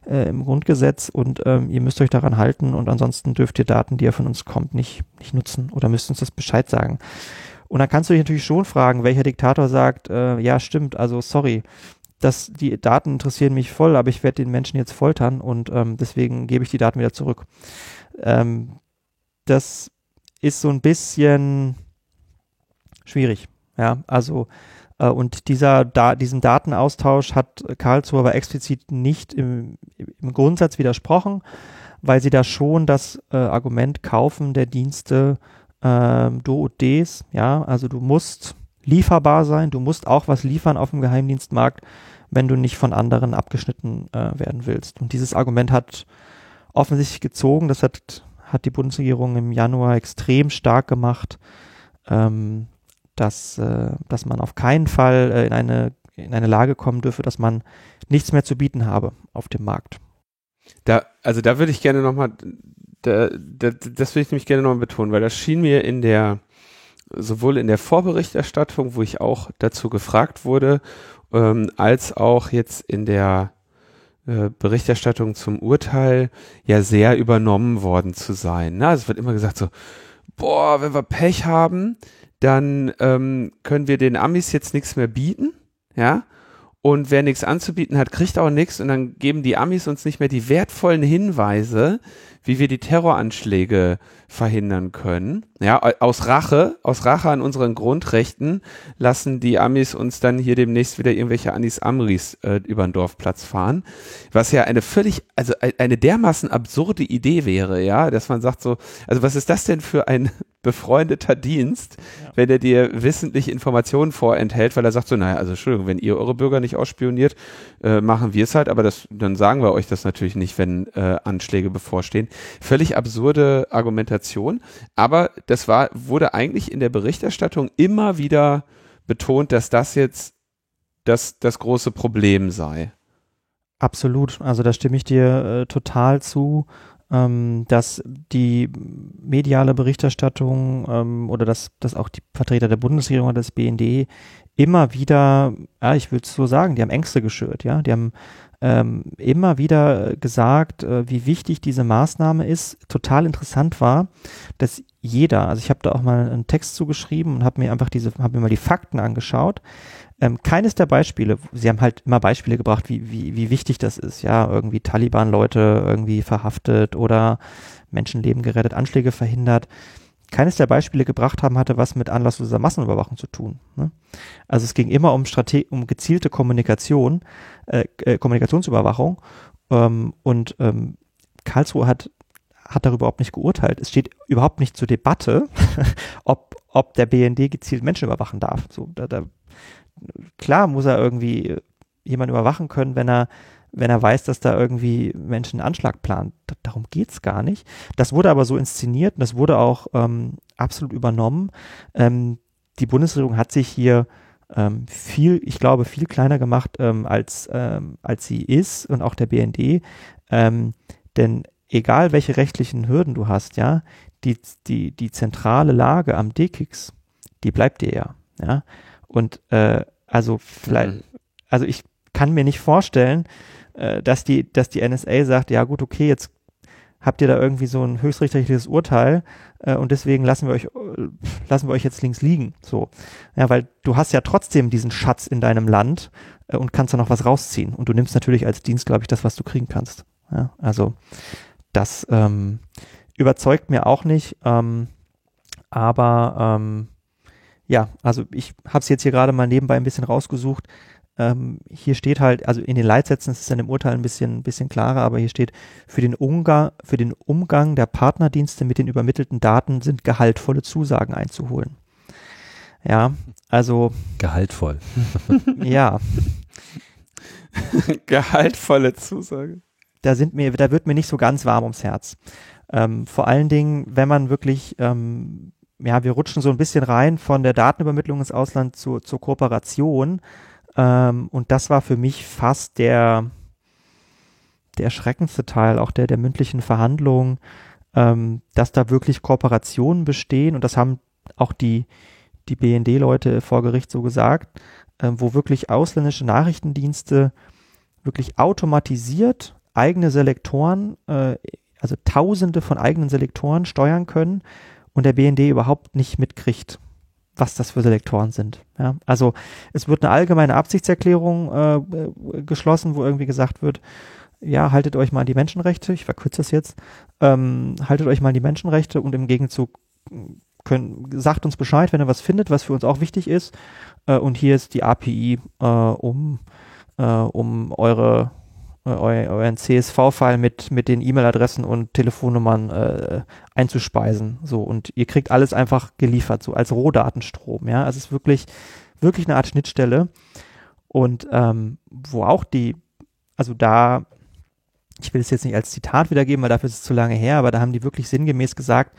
äh, im Grundgesetz und ähm, ihr müsst euch daran halten und ansonsten dürft ihr Daten, die ihr von uns kommt, nicht, nicht nutzen oder müsst uns das Bescheid sagen. Und dann kannst du dich natürlich schon fragen, welcher Diktator sagt, äh, ja, stimmt, also sorry, dass die Daten interessieren mich voll, aber ich werde den Menschen jetzt foltern und ähm, deswegen gebe ich die Daten wieder zurück. Ähm, das ist so ein bisschen schwierig. Ja, also äh, und dieser da, diesem Datenaustausch hat Karlsruhe aber explizit nicht im, im Grundsatz widersprochen, weil sie da schon das äh, Argument kaufen der Dienste äh, Do und Des. Ja, also du musst lieferbar sein, du musst auch was liefern auf dem Geheimdienstmarkt, wenn du nicht von anderen abgeschnitten äh, werden willst. Und dieses Argument hat offensichtlich gezogen. Das hat, hat die Bundesregierung im Januar extrem stark gemacht. Ähm, dass, äh, dass man auf keinen Fall äh, in, eine, in eine Lage kommen dürfe, dass man nichts mehr zu bieten habe auf dem Markt. Da, also da würde ich gerne nochmal, da, da, das würde ich nämlich gerne nochmal betonen, weil das schien mir in der sowohl in der Vorberichterstattung, wo ich auch dazu gefragt wurde, ähm, als auch jetzt in der äh, Berichterstattung zum Urteil ja sehr übernommen worden zu sein. Ne? Also es wird immer gesagt so, boah, wenn wir Pech haben, dann ähm, können wir den Amis jetzt nichts mehr bieten, ja. Und wer nichts anzubieten hat, kriegt auch nichts. Und dann geben die Amis uns nicht mehr die wertvollen Hinweise, wie wir die Terroranschläge verhindern können. Ja, aus Rache, aus Rache an unseren Grundrechten lassen die Amis uns dann hier demnächst wieder irgendwelche Anis Amris äh, über den Dorfplatz fahren, was ja eine völlig, also eine dermaßen absurde Idee wäre, ja, dass man sagt so, also was ist das denn für ein *laughs* befreundeter Dienst, ja. wenn er dir wissentlich Informationen vorenthält, weil er sagt so, naja, also Entschuldigung, wenn ihr eure Bürger nicht ausspioniert, äh, machen wir es halt, aber das, dann sagen wir euch das natürlich nicht, wenn äh, Anschläge bevorstehen. Völlig absurde Argumentation, aber das war, wurde eigentlich in der Berichterstattung immer wieder betont, dass das jetzt das, das große Problem sei. Absolut, also da stimme ich dir äh, total zu ähm, dass die mediale Berichterstattung ähm, oder dass, dass auch die Vertreter der Bundesregierung oder des BND immer wieder, ja, ich würde es so sagen, die haben Ängste geschürt, ja, die haben ähm, immer wieder gesagt, äh, wie wichtig diese Maßnahme ist. Total interessant war, dass jeder, also ich habe da auch mal einen Text zugeschrieben und habe mir einfach diese, habe mir mal die Fakten angeschaut. Ähm, keines der Beispiele, sie haben halt immer Beispiele gebracht, wie, wie, wie wichtig das ist, ja, irgendwie Taliban-Leute irgendwie verhaftet oder Menschenleben gerettet, Anschläge verhindert. Keines der Beispiele gebracht haben, hatte was mit anlassloser Massenüberwachung zu tun. Ne? Also es ging immer um Strate um gezielte Kommunikation, äh, äh, Kommunikationsüberwachung ähm, und ähm, Karlsruhe hat hat darüber überhaupt nicht geurteilt. Es steht überhaupt nicht zur Debatte, *laughs* ob, ob der BND gezielt Menschen überwachen darf. So, da, da klar muss er irgendwie jemanden überwachen können, wenn er, wenn er weiß, dass da irgendwie Menschen einen Anschlag planen. darum geht's gar nicht. Das wurde aber so inszeniert und das wurde auch ähm, absolut übernommen. Ähm, die Bundesregierung hat sich hier ähm, viel, ich glaube, viel kleiner gemacht, ähm, als, ähm, als sie ist und auch der BND. Ähm, denn egal welche rechtlichen Hürden du hast, ja, die, die, die zentrale Lage am DKIX, die bleibt dir ja. Ja. Und äh, also vielleicht, mhm. also ich kann mir nicht vorstellen, äh, dass die, dass die NSA sagt, ja gut, okay, jetzt habt ihr da irgendwie so ein höchstrichterliches Urteil äh, und deswegen lassen wir euch äh, lassen wir euch jetzt links liegen. So, ja, weil du hast ja trotzdem diesen Schatz in deinem Land äh, und kannst da noch was rausziehen und du nimmst natürlich als Dienst, glaube ich, das, was du kriegen kannst. Ja, also das ähm, überzeugt mir auch nicht, ähm, aber ähm, ja, also ich habe es jetzt hier gerade mal nebenbei ein bisschen rausgesucht. Ähm, hier steht halt, also in den Leitsätzen, ist dann im Urteil ein bisschen, bisschen klarer, aber hier steht, für den, Umgang, für den Umgang der Partnerdienste mit den übermittelten Daten sind gehaltvolle Zusagen einzuholen. Ja, also. Gehaltvoll. *laughs* ja. *laughs* Gehaltvolle Zusage. Da sind mir, da wird mir nicht so ganz warm ums Herz. Ähm, vor allen Dingen, wenn man wirklich ähm, ja, wir rutschen so ein bisschen rein von der Datenübermittlung ins Ausland zu, zur Kooperation. Ähm, und das war für mich fast der, der erschreckendste Teil auch der, der mündlichen Verhandlungen, ähm, dass da wirklich Kooperationen bestehen. Und das haben auch die, die BND-Leute vor Gericht so gesagt, äh, wo wirklich ausländische Nachrichtendienste wirklich automatisiert eigene Selektoren, äh, also Tausende von eigenen Selektoren steuern können und der BND überhaupt nicht mitkriegt, was das für Selektoren sind. Ja, also es wird eine allgemeine Absichtserklärung äh, äh, geschlossen, wo irgendwie gesagt wird, ja, haltet euch mal an die Menschenrechte, ich verkürze das jetzt, ähm, haltet euch mal an die Menschenrechte und im Gegenzug können, sagt uns Bescheid, wenn ihr was findet, was für uns auch wichtig ist. Äh, und hier ist die API, äh, um, äh, um eure eu euren CSV-File mit, mit den E-Mail-Adressen und Telefonnummern äh, einzuspeisen. So, und ihr kriegt alles einfach geliefert, so als Rohdatenstrom, ja. Also es ist wirklich, wirklich eine Art Schnittstelle. Und ähm, wo auch die, also da, ich will es jetzt nicht als Zitat wiedergeben, weil dafür ist es zu lange her, aber da haben die wirklich sinngemäß gesagt,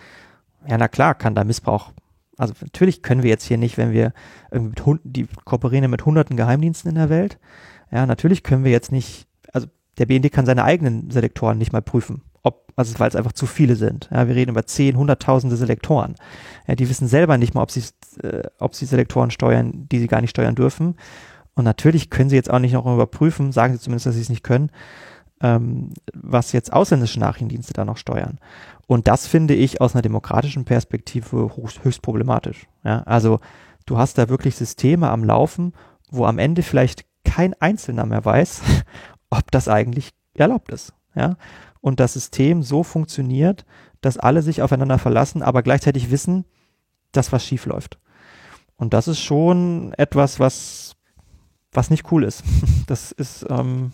ja, na klar, kann da Missbrauch also natürlich können wir jetzt hier nicht, wenn wir irgendwie mit Hunden, die kooperieren mit hunderten Geheimdiensten in der Welt, ja, natürlich können wir jetzt nicht der BND kann seine eigenen Selektoren nicht mal prüfen, ob, also weil es einfach zu viele sind. Ja, wir reden über zehn, hunderttausende Selektoren. Ja, die wissen selber nicht mal, ob sie, äh, ob sie Selektoren steuern, die sie gar nicht steuern dürfen. Und natürlich können sie jetzt auch nicht noch überprüfen, sagen sie zumindest, dass sie es nicht können, ähm, was jetzt ausländische Nachrichtendienste da noch steuern. Und das finde ich aus einer demokratischen Perspektive höchst, problematisch. Ja, also du hast da wirklich Systeme am Laufen, wo am Ende vielleicht kein Einzelner mehr weiß, ob das eigentlich erlaubt ist. Ja, und das System so funktioniert, dass alle sich aufeinander verlassen, aber gleichzeitig wissen, dass was schief läuft. Und das ist schon etwas, was was nicht cool ist. *laughs* Das ist ähm,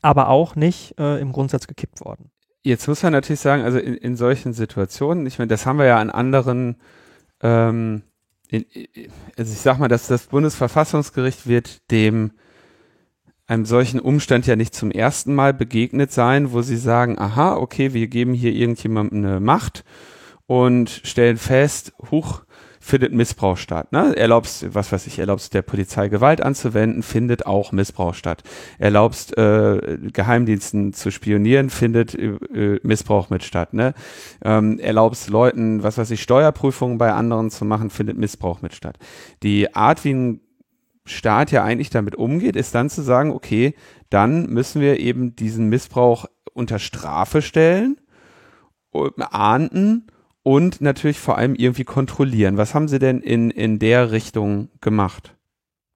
aber auch nicht äh, im Grundsatz gekippt worden. Jetzt muss man natürlich sagen, also in, in solchen Situationen, ich meine, das haben wir ja an anderen, ähm, in, also ich sag mal, dass das Bundesverfassungsgericht wird dem einem solchen Umstand ja nicht zum ersten Mal begegnet sein, wo sie sagen, aha, okay, wir geben hier irgendjemandem eine Macht und stellen fest, huch, findet Missbrauch statt. Ne? Erlaubst, was weiß ich, erlaubst der Polizei Gewalt anzuwenden, findet auch Missbrauch statt. Erlaubst äh, Geheimdiensten zu spionieren, findet äh, Missbrauch mit statt. Ne? Ähm, erlaubst Leuten, was weiß ich, Steuerprüfungen bei anderen zu machen, findet Missbrauch mit statt. Die Art, wie ein Staat ja eigentlich damit umgeht, ist dann zu sagen, okay, dann müssen wir eben diesen Missbrauch unter Strafe stellen, ahnden und natürlich vor allem irgendwie kontrollieren. Was haben Sie denn in, in der Richtung gemacht?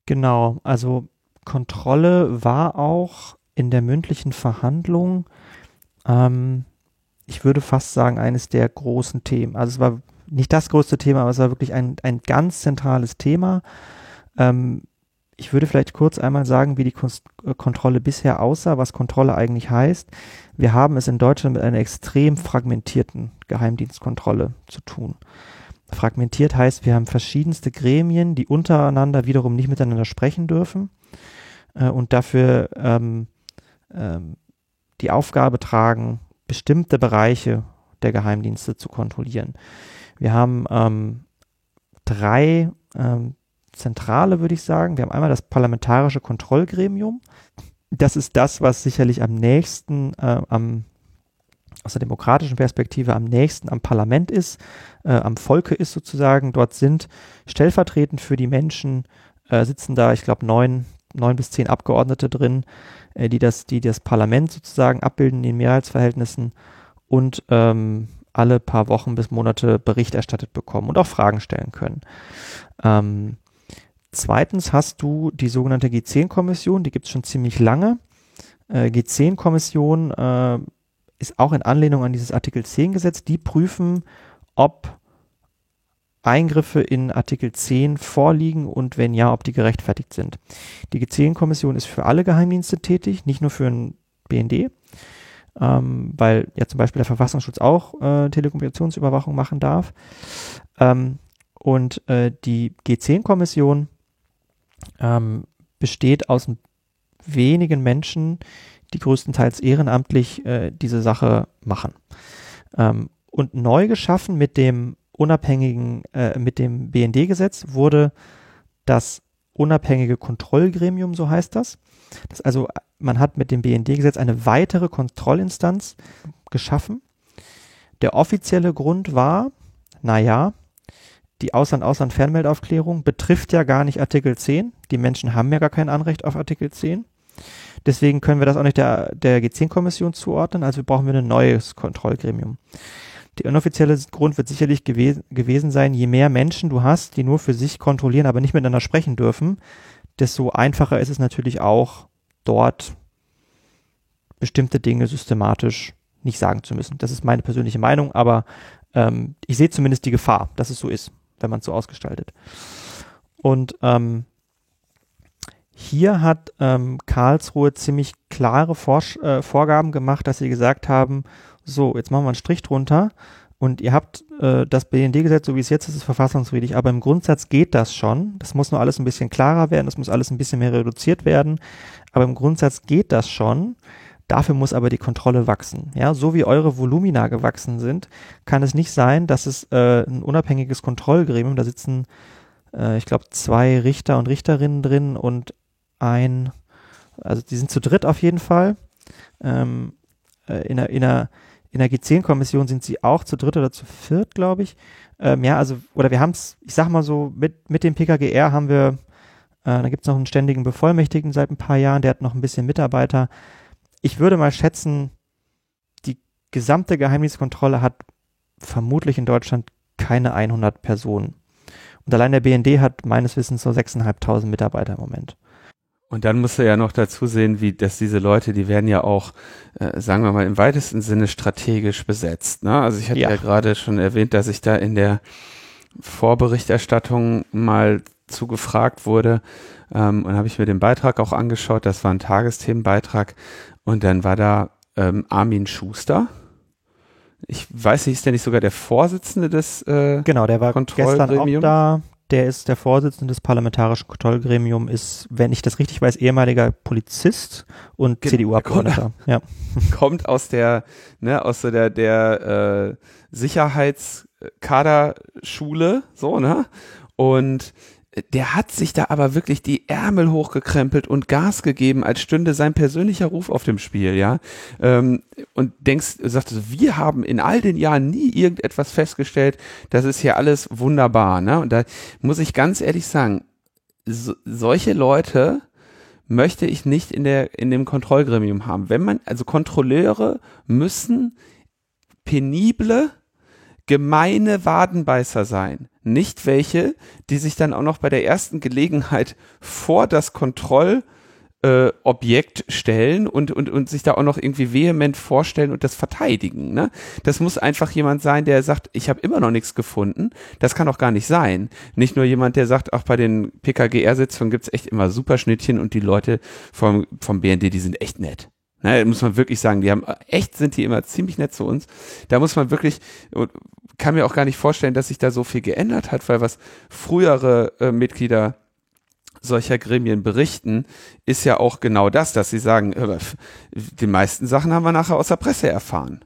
Genau, also Kontrolle war auch in der mündlichen Verhandlung, ähm, ich würde fast sagen, eines der großen Themen. Also es war nicht das größte Thema, aber es war wirklich ein, ein ganz zentrales Thema. Ähm, ich würde vielleicht kurz einmal sagen, wie die äh, Kontrolle bisher aussah, was Kontrolle eigentlich heißt. Wir haben es in Deutschland mit einer extrem fragmentierten Geheimdienstkontrolle zu tun. Fragmentiert heißt, wir haben verschiedenste Gremien, die untereinander wiederum nicht miteinander sprechen dürfen äh, und dafür ähm, ähm, die Aufgabe tragen, bestimmte Bereiche der Geheimdienste zu kontrollieren. Wir haben ähm, drei ähm, Zentrale, würde ich sagen. Wir haben einmal das Parlamentarische Kontrollgremium. Das ist das, was sicherlich am nächsten, äh, am, aus der demokratischen Perspektive am nächsten am Parlament ist, äh, am Volke ist sozusagen. Dort sind stellvertretend für die Menschen, äh, sitzen da, ich glaube, neun, neun bis zehn Abgeordnete drin, äh, die, das, die das Parlament sozusagen abbilden in den Mehrheitsverhältnissen und ähm, alle paar Wochen bis Monate Bericht erstattet bekommen und auch Fragen stellen können. Ähm, Zweitens hast du die sogenannte G10-Kommission, die gibt es schon ziemlich lange. Äh, G10-Kommission äh, ist auch in Anlehnung an dieses Artikel 10 Gesetz. Die prüfen, ob Eingriffe in Artikel 10 vorliegen und wenn ja, ob die gerechtfertigt sind. Die G10-Kommission ist für alle Geheimdienste tätig, nicht nur für den BND, ähm, weil ja zum Beispiel der Verfassungsschutz auch äh, Telekommunikationsüberwachung machen darf. Ähm, und äh, die G10-Kommission ähm, besteht aus wenigen Menschen, die größtenteils ehrenamtlich äh, diese Sache machen. Ähm, und neu geschaffen mit dem unabhängigen, äh, mit dem BND-Gesetz wurde das unabhängige Kontrollgremium, so heißt das. das also, man hat mit dem BND-Gesetz eine weitere Kontrollinstanz geschaffen. Der offizielle Grund war, naja, die Ausland-Ausland-Fernmeldaufklärung betrifft ja gar nicht Artikel 10. Die Menschen haben ja gar kein Anrecht auf Artikel 10. Deswegen können wir das auch nicht der, der G10-Kommission zuordnen, also brauchen wir ein neues Kontrollgremium. Der inoffizielle Grund wird sicherlich gewe gewesen sein, je mehr Menschen du hast, die nur für sich kontrollieren, aber nicht miteinander sprechen dürfen, desto einfacher ist es natürlich auch, dort bestimmte Dinge systematisch nicht sagen zu müssen. Das ist meine persönliche Meinung, aber ähm, ich sehe zumindest die Gefahr, dass es so ist wenn man es so ausgestaltet. Und ähm, hier hat ähm, Karlsruhe ziemlich klare Vorsch äh, Vorgaben gemacht, dass sie gesagt haben, so, jetzt machen wir einen Strich drunter und ihr habt äh, das BND-Gesetz, so wie es jetzt ist, ist verfassungswidrig, aber im Grundsatz geht das schon. Das muss nur alles ein bisschen klarer werden, das muss alles ein bisschen mehr reduziert werden, aber im Grundsatz geht das schon. Dafür muss aber die Kontrolle wachsen. Ja, so wie eure Volumina gewachsen sind, kann es nicht sein, dass es äh, ein unabhängiges Kontrollgremium, da sitzen, äh, ich glaube, zwei Richter und Richterinnen drin und ein, also die sind zu dritt auf jeden Fall, ähm, äh, in, einer, in, einer, in der G10-Kommission sind sie auch zu dritt oder zu viert, glaube ich. Ähm, ja, also, oder wir haben es, ich sag mal so, mit, mit dem PKGR haben wir, äh, da gibt es noch einen ständigen Bevollmächtigten seit ein paar Jahren, der hat noch ein bisschen Mitarbeiter. Ich würde mal schätzen, die gesamte Geheimdienstkontrolle hat vermutlich in Deutschland keine 100 Personen. Und allein der BND hat meines Wissens so 6.500 Mitarbeiter im Moment. Und dann musst du ja noch dazu sehen, wie, dass diese Leute, die werden ja auch, äh, sagen wir mal, im weitesten Sinne strategisch besetzt. Ne? Also ich hatte ja, ja gerade schon erwähnt, dass ich da in der Vorberichterstattung mal zugefragt wurde. Ähm, und habe ich mir den Beitrag auch angeschaut. Das war ein Tagesthemenbeitrag. Und dann war da ähm, Armin Schuster. Ich weiß nicht, ist der nicht sogar der Vorsitzende des äh, Genau, der war gestern auch da der ist der Vorsitzende des Parlamentarischen Kontrollgremiums, ist, wenn ich das richtig weiß, ehemaliger Polizist und CDU-Abgeordneter. *laughs* Ja. Kommt aus der, ne, aus so der, der äh, Sicherheitskaderschule, so, ne? Und der hat sich da aber wirklich die Ärmel hochgekrempelt und Gas gegeben, als stünde sein persönlicher Ruf auf dem Spiel, ja. Ähm, und denkst, sagst du, wir haben in all den Jahren nie irgendetwas festgestellt, das ist hier alles wunderbar, ne? Und da muss ich ganz ehrlich sagen, so, solche Leute möchte ich nicht in der, in dem Kontrollgremium haben. Wenn man, also Kontrolleure müssen penible, gemeine Wadenbeißer sein nicht welche, die sich dann auch noch bei der ersten Gelegenheit vor das Kontrollobjekt äh, stellen und, und, und sich da auch noch irgendwie vehement vorstellen und das verteidigen. Ne? Das muss einfach jemand sein, der sagt, ich habe immer noch nichts gefunden. Das kann auch gar nicht sein. Nicht nur jemand, der sagt, auch bei den PKGR-Sitzungen gibt's echt immer Superschnittchen und die Leute vom, vom BND, die sind echt nett. Ne, muss man wirklich sagen, die haben echt sind die immer ziemlich nett zu uns. Da muss man wirklich kann mir auch gar nicht vorstellen, dass sich da so viel geändert hat, weil was frühere äh, Mitglieder solcher Gremien berichten, ist ja auch genau das, dass sie sagen, die meisten Sachen haben wir nachher aus der Presse erfahren.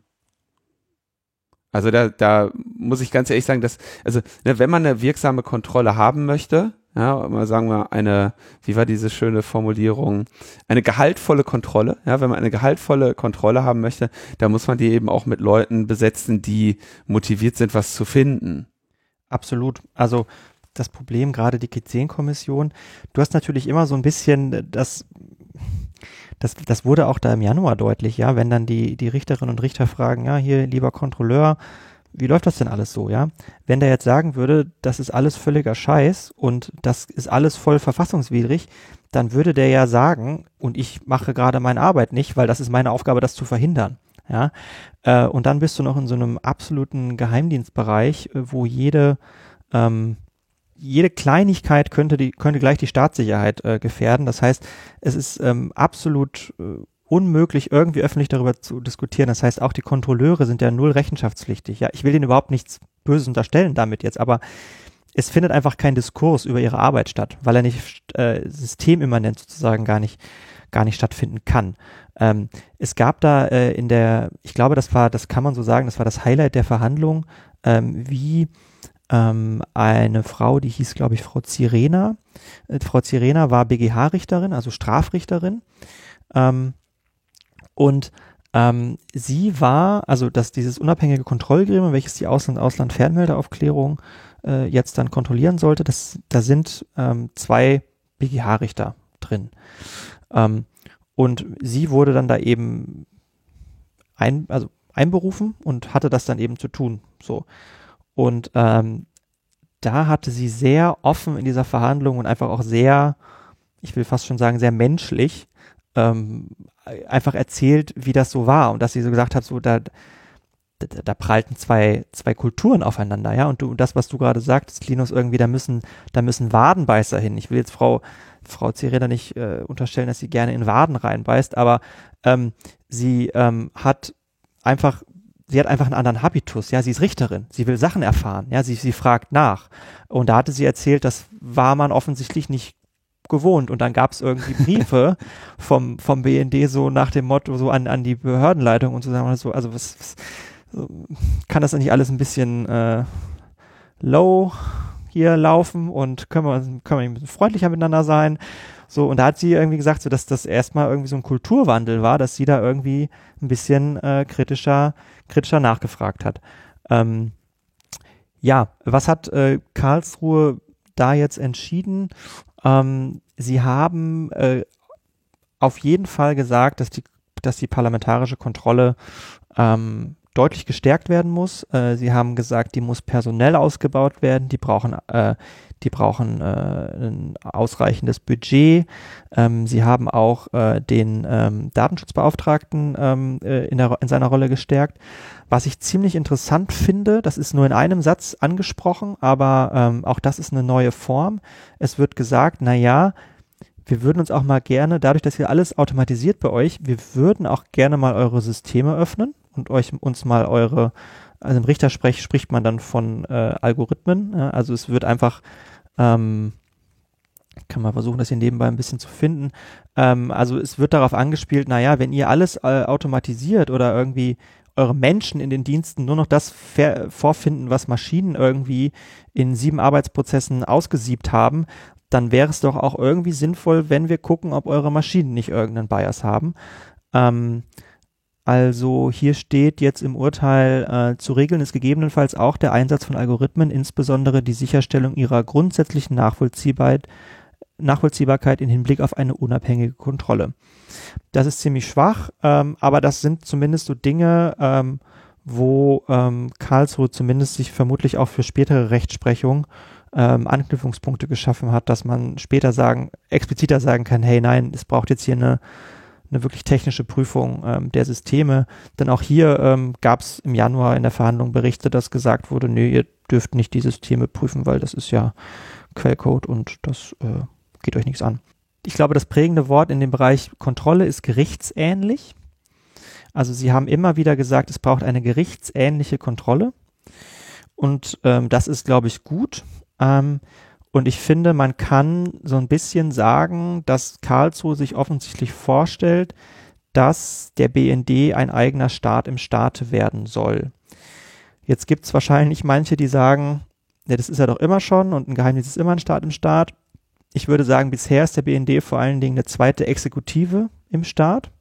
Also da, da muss ich ganz ehrlich sagen, dass, also ne, wenn man eine wirksame Kontrolle haben möchte, ja, mal sagen wir eine, wie war diese schöne Formulierung, eine gehaltvolle Kontrolle, ja, wenn man eine gehaltvolle Kontrolle haben möchte, da muss man die eben auch mit Leuten besetzen, die motiviert sind, was zu finden. Absolut. Also das Problem, gerade die G10-Kommission, du hast natürlich immer so ein bisschen das, das, das wurde auch da im Januar deutlich, ja, wenn dann die, die Richterinnen und Richter fragen, ja, hier, lieber Kontrolleur, wie läuft das denn alles so, ja? Wenn der jetzt sagen würde, das ist alles völliger Scheiß und das ist alles voll verfassungswidrig, dann würde der ja sagen, und ich mache gerade meine Arbeit nicht, weil das ist meine Aufgabe, das zu verhindern. Ja, äh, und dann bist du noch in so einem absoluten Geheimdienstbereich, äh, wo jede ähm, jede Kleinigkeit könnte die könnte gleich die Staatssicherheit äh, gefährden. Das heißt, es ist ähm, absolut äh, unmöglich, irgendwie öffentlich darüber zu diskutieren. Das heißt, auch die Kontrolleure sind ja null rechenschaftspflichtig. Ja, ich will ihnen überhaupt nichts Böses unterstellen damit jetzt, aber es findet einfach kein Diskurs über ihre Arbeit statt, weil er nicht äh, systemimmanent sozusagen gar nicht gar nicht stattfinden kann. Ähm, es gab da äh, in der, ich glaube, das war, das kann man so sagen, das war das Highlight der Verhandlung, ähm, wie ähm, eine Frau, die hieß, glaube ich, Frau Zirena. Äh, Frau Zirena war BGH-Richterin, also Strafrichterin. Ähm, und ähm, sie war, also dass dieses unabhängige Kontrollgremium, welches die Ausland-Ausland-Fernmeldeaufklärung äh, jetzt dann kontrollieren sollte, das, da sind ähm, zwei BGH-Richter drin. Ähm, und sie wurde dann da eben ein, also einberufen und hatte das dann eben zu tun. So. Und ähm, da hatte sie sehr offen in dieser Verhandlung und einfach auch sehr, ich will fast schon sagen, sehr menschlich ähm, einfach erzählt, wie das so war und dass sie so gesagt hat, so da, da, da prallten zwei, zwei Kulturen aufeinander, ja, und du, das, was du gerade sagtest, Linus, irgendwie, da müssen, da müssen Wadenbeißer hin. Ich will jetzt Frau, Frau Zereda nicht äh, unterstellen, dass sie gerne in Waden reinbeißt, aber ähm, sie ähm, hat einfach, sie hat einfach einen anderen Habitus, ja, sie ist Richterin, sie will Sachen erfahren, ja, sie, sie fragt nach. Und da hatte sie erzählt, das war man offensichtlich nicht gewohnt. Und dann gab es irgendwie Briefe *laughs* vom, vom BND so nach dem Motto, so an, an die Behördenleitung und so sagen, so, also was, was kann das nicht alles ein bisschen äh, low hier laufen und können wir, können wir ein bisschen freundlicher miteinander sein? So, und da hat sie irgendwie gesagt, so, dass das erstmal irgendwie so ein Kulturwandel war, dass sie da irgendwie ein bisschen äh, kritischer, kritischer nachgefragt hat. Ähm, ja, was hat äh, Karlsruhe da jetzt entschieden? Ähm, sie haben äh, auf jeden Fall gesagt, dass die, dass die parlamentarische Kontrolle ähm, deutlich gestärkt werden muss. Äh, sie haben gesagt, die muss personell ausgebaut werden, die brauchen, äh, die brauchen äh, ein ausreichendes Budget. Ähm, sie haben auch äh, den ähm, Datenschutzbeauftragten ähm, äh, in, der, in seiner Rolle gestärkt. Was ich ziemlich interessant finde, das ist nur in einem Satz angesprochen, aber ähm, auch das ist eine neue Form. Es wird gesagt, na ja, wir würden uns auch mal gerne, dadurch, dass ihr alles automatisiert bei euch, wir würden auch gerne mal eure Systeme öffnen und euch uns mal eure, also im Richtersprech spricht man dann von äh, Algorithmen. Ja, also es wird einfach, ähm, kann man versuchen, das hier nebenbei ein bisschen zu finden. Ähm, also es wird darauf angespielt, naja, wenn ihr alles äh, automatisiert oder irgendwie eure Menschen in den Diensten nur noch das vorfinden, was Maschinen irgendwie in sieben Arbeitsprozessen ausgesiebt haben, dann wäre es doch auch irgendwie sinnvoll, wenn wir gucken, ob eure Maschinen nicht irgendeinen Bias haben. Ähm, also hier steht jetzt im Urteil, äh, zu regeln ist gegebenenfalls auch der Einsatz von Algorithmen, insbesondere die Sicherstellung ihrer grundsätzlichen Nachvollziehbarkeit, Nachvollziehbarkeit im Hinblick auf eine unabhängige Kontrolle. Das ist ziemlich schwach, ähm, aber das sind zumindest so Dinge, ähm, wo ähm, Karlsruhe zumindest sich vermutlich auch für spätere Rechtsprechung ähm, Anknüpfungspunkte geschaffen hat, dass man später sagen, expliziter sagen kann, hey nein, es braucht jetzt hier eine eine wirklich technische Prüfung ähm, der Systeme. Denn auch hier ähm, gab es im Januar in der Verhandlung Berichte, dass gesagt wurde, nö, ihr dürft nicht die Systeme prüfen, weil das ist ja Quellcode und das äh, geht euch nichts an. Ich glaube, das prägende Wort in dem Bereich Kontrolle ist gerichtsähnlich. Also sie haben immer wieder gesagt, es braucht eine gerichtsähnliche Kontrolle. Und ähm, das ist, glaube ich, gut. Ähm, und ich finde, man kann so ein bisschen sagen, dass Karlsruhe sich offensichtlich vorstellt, dass der BND ein eigener Staat im Staate werden soll. Jetzt gibt es wahrscheinlich manche, die sagen, ja, das ist ja doch immer schon und ein Geheimdienst ist immer ein Staat im Staat. Ich würde sagen, bisher ist der BND vor allen Dingen eine zweite Exekutive im Staat.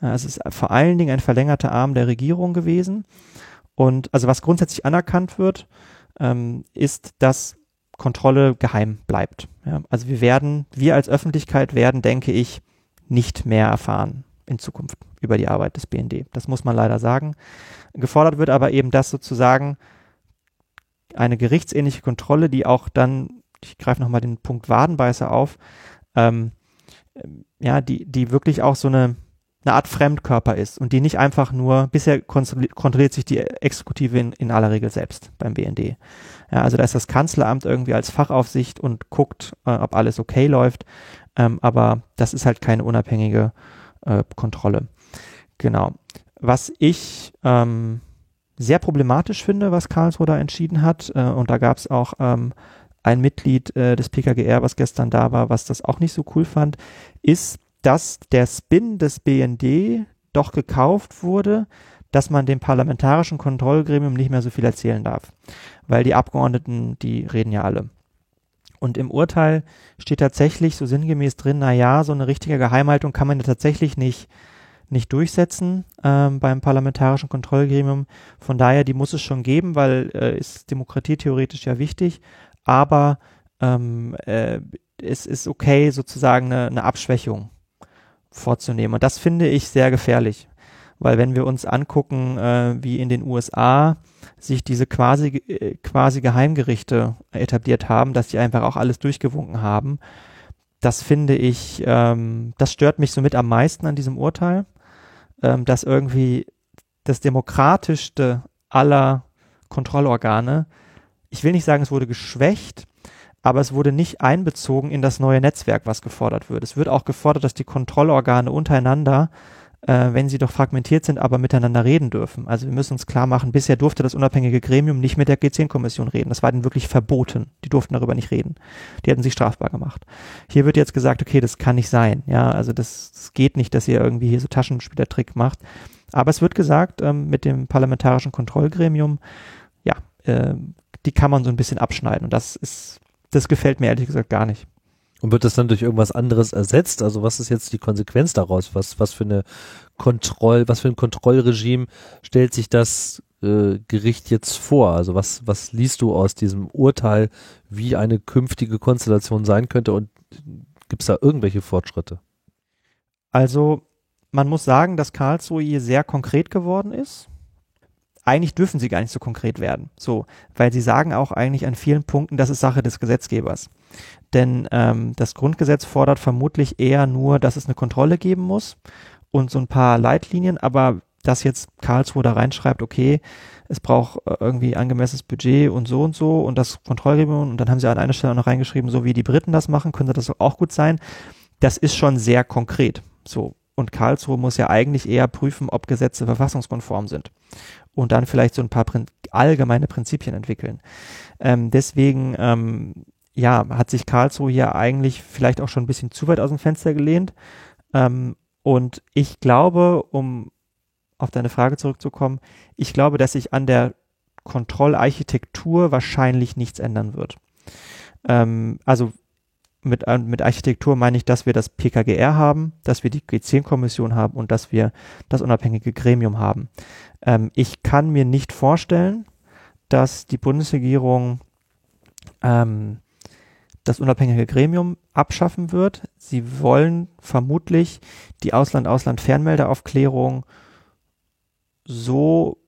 Es ist vor allen Dingen ein verlängerter Arm der Regierung gewesen. Und also was grundsätzlich anerkannt wird, ähm, ist, dass Kontrolle geheim bleibt. Ja, also wir werden, wir als Öffentlichkeit werden, denke ich, nicht mehr erfahren in Zukunft über die Arbeit des BND. Das muss man leider sagen. Gefordert wird aber eben das sozusagen eine gerichtsähnliche Kontrolle, die auch dann, ich greife nochmal den Punkt Wadenbeißer auf, ähm, ja, die, die wirklich auch so eine, eine Art Fremdkörper ist und die nicht einfach nur, bisher kontrolliert sich die Exekutive in, in aller Regel selbst beim BND. Ja, also da ist das Kanzleramt irgendwie als Fachaufsicht und guckt, äh, ob alles okay läuft. Ähm, aber das ist halt keine unabhängige äh, Kontrolle. Genau. Was ich ähm, sehr problematisch finde, was Karlsruhe da entschieden hat, äh, und da gab es auch ähm, ein Mitglied äh, des PKGR, was gestern da war, was das auch nicht so cool fand, ist, dass der Spin des BND doch gekauft wurde, dass man dem parlamentarischen Kontrollgremium nicht mehr so viel erzählen darf weil die Abgeordneten, die reden ja alle. Und im Urteil steht tatsächlich so sinngemäß drin, na ja, so eine richtige Geheimhaltung kann man ja tatsächlich nicht, nicht durchsetzen ähm, beim parlamentarischen Kontrollgremium. Von daher, die muss es schon geben, weil äh, ist Demokratie theoretisch ja wichtig, aber ähm, äh, es ist okay, sozusagen eine, eine Abschwächung vorzunehmen. Und das finde ich sehr gefährlich, weil wenn wir uns angucken, äh, wie in den USA sich diese quasi, äh, quasi Geheimgerichte etabliert haben, dass die einfach auch alles durchgewunken haben. Das finde ich, ähm, das stört mich somit am meisten an diesem Urteil, ähm, dass irgendwie das demokratischste aller Kontrollorgane, ich will nicht sagen, es wurde geschwächt, aber es wurde nicht einbezogen in das neue Netzwerk, was gefordert wird. Es wird auch gefordert, dass die Kontrollorgane untereinander äh, wenn sie doch fragmentiert sind, aber miteinander reden dürfen. Also wir müssen uns klar machen, bisher durfte das unabhängige Gremium nicht mit der G10-Kommission reden. Das war ihnen wirklich verboten. Die durften darüber nicht reden. Die hätten sich strafbar gemacht. Hier wird jetzt gesagt, okay, das kann nicht sein. Ja, also das, das geht nicht, dass ihr irgendwie hier so Taschenspielertrick macht. Aber es wird gesagt, ähm, mit dem parlamentarischen Kontrollgremium, ja, äh, die kann man so ein bisschen abschneiden. Und das ist, das gefällt mir ehrlich gesagt gar nicht. Und wird das dann durch irgendwas anderes ersetzt? Also was ist jetzt die Konsequenz daraus? Was, was für eine Kontroll, was für ein Kontrollregime stellt sich das äh, Gericht jetzt vor? Also was, was liest du aus diesem Urteil, wie eine künftige Konstellation sein könnte und gibt es da irgendwelche Fortschritte? Also man muss sagen, dass Karlsruhe hier sehr konkret geworden ist. Eigentlich dürfen sie gar nicht so konkret werden, so, weil sie sagen auch eigentlich an vielen Punkten, das ist Sache des Gesetzgebers. Denn ähm, das Grundgesetz fordert vermutlich eher nur, dass es eine Kontrolle geben muss und so ein paar Leitlinien, aber dass jetzt Karlsruhe da reinschreibt, okay, es braucht äh, irgendwie angemessenes Budget und so und so und das Kontrollgremium und dann haben sie an einer Stelle noch reingeschrieben, so wie die Briten das machen, könnte das auch gut sein. Das ist schon sehr konkret. So. Und Karlsruhe muss ja eigentlich eher prüfen, ob Gesetze verfassungskonform sind. Und dann vielleicht so ein paar Prin allgemeine Prinzipien entwickeln. Ähm, deswegen ähm, ja, hat sich Karlsruhe hier eigentlich vielleicht auch schon ein bisschen zu weit aus dem Fenster gelehnt. Ähm, und ich glaube, um auf deine Frage zurückzukommen, ich glaube, dass sich an der Kontrollarchitektur wahrscheinlich nichts ändern wird. Ähm, also mit, äh, mit Architektur meine ich, dass wir das PKGR haben, dass wir die G10-Kommission haben und dass wir das unabhängige Gremium haben. Ähm, ich kann mir nicht vorstellen, dass die Bundesregierung ähm, das unabhängige Gremium abschaffen wird. Sie wollen vermutlich die Ausland-Ausland-Fernmeldeaufklärung so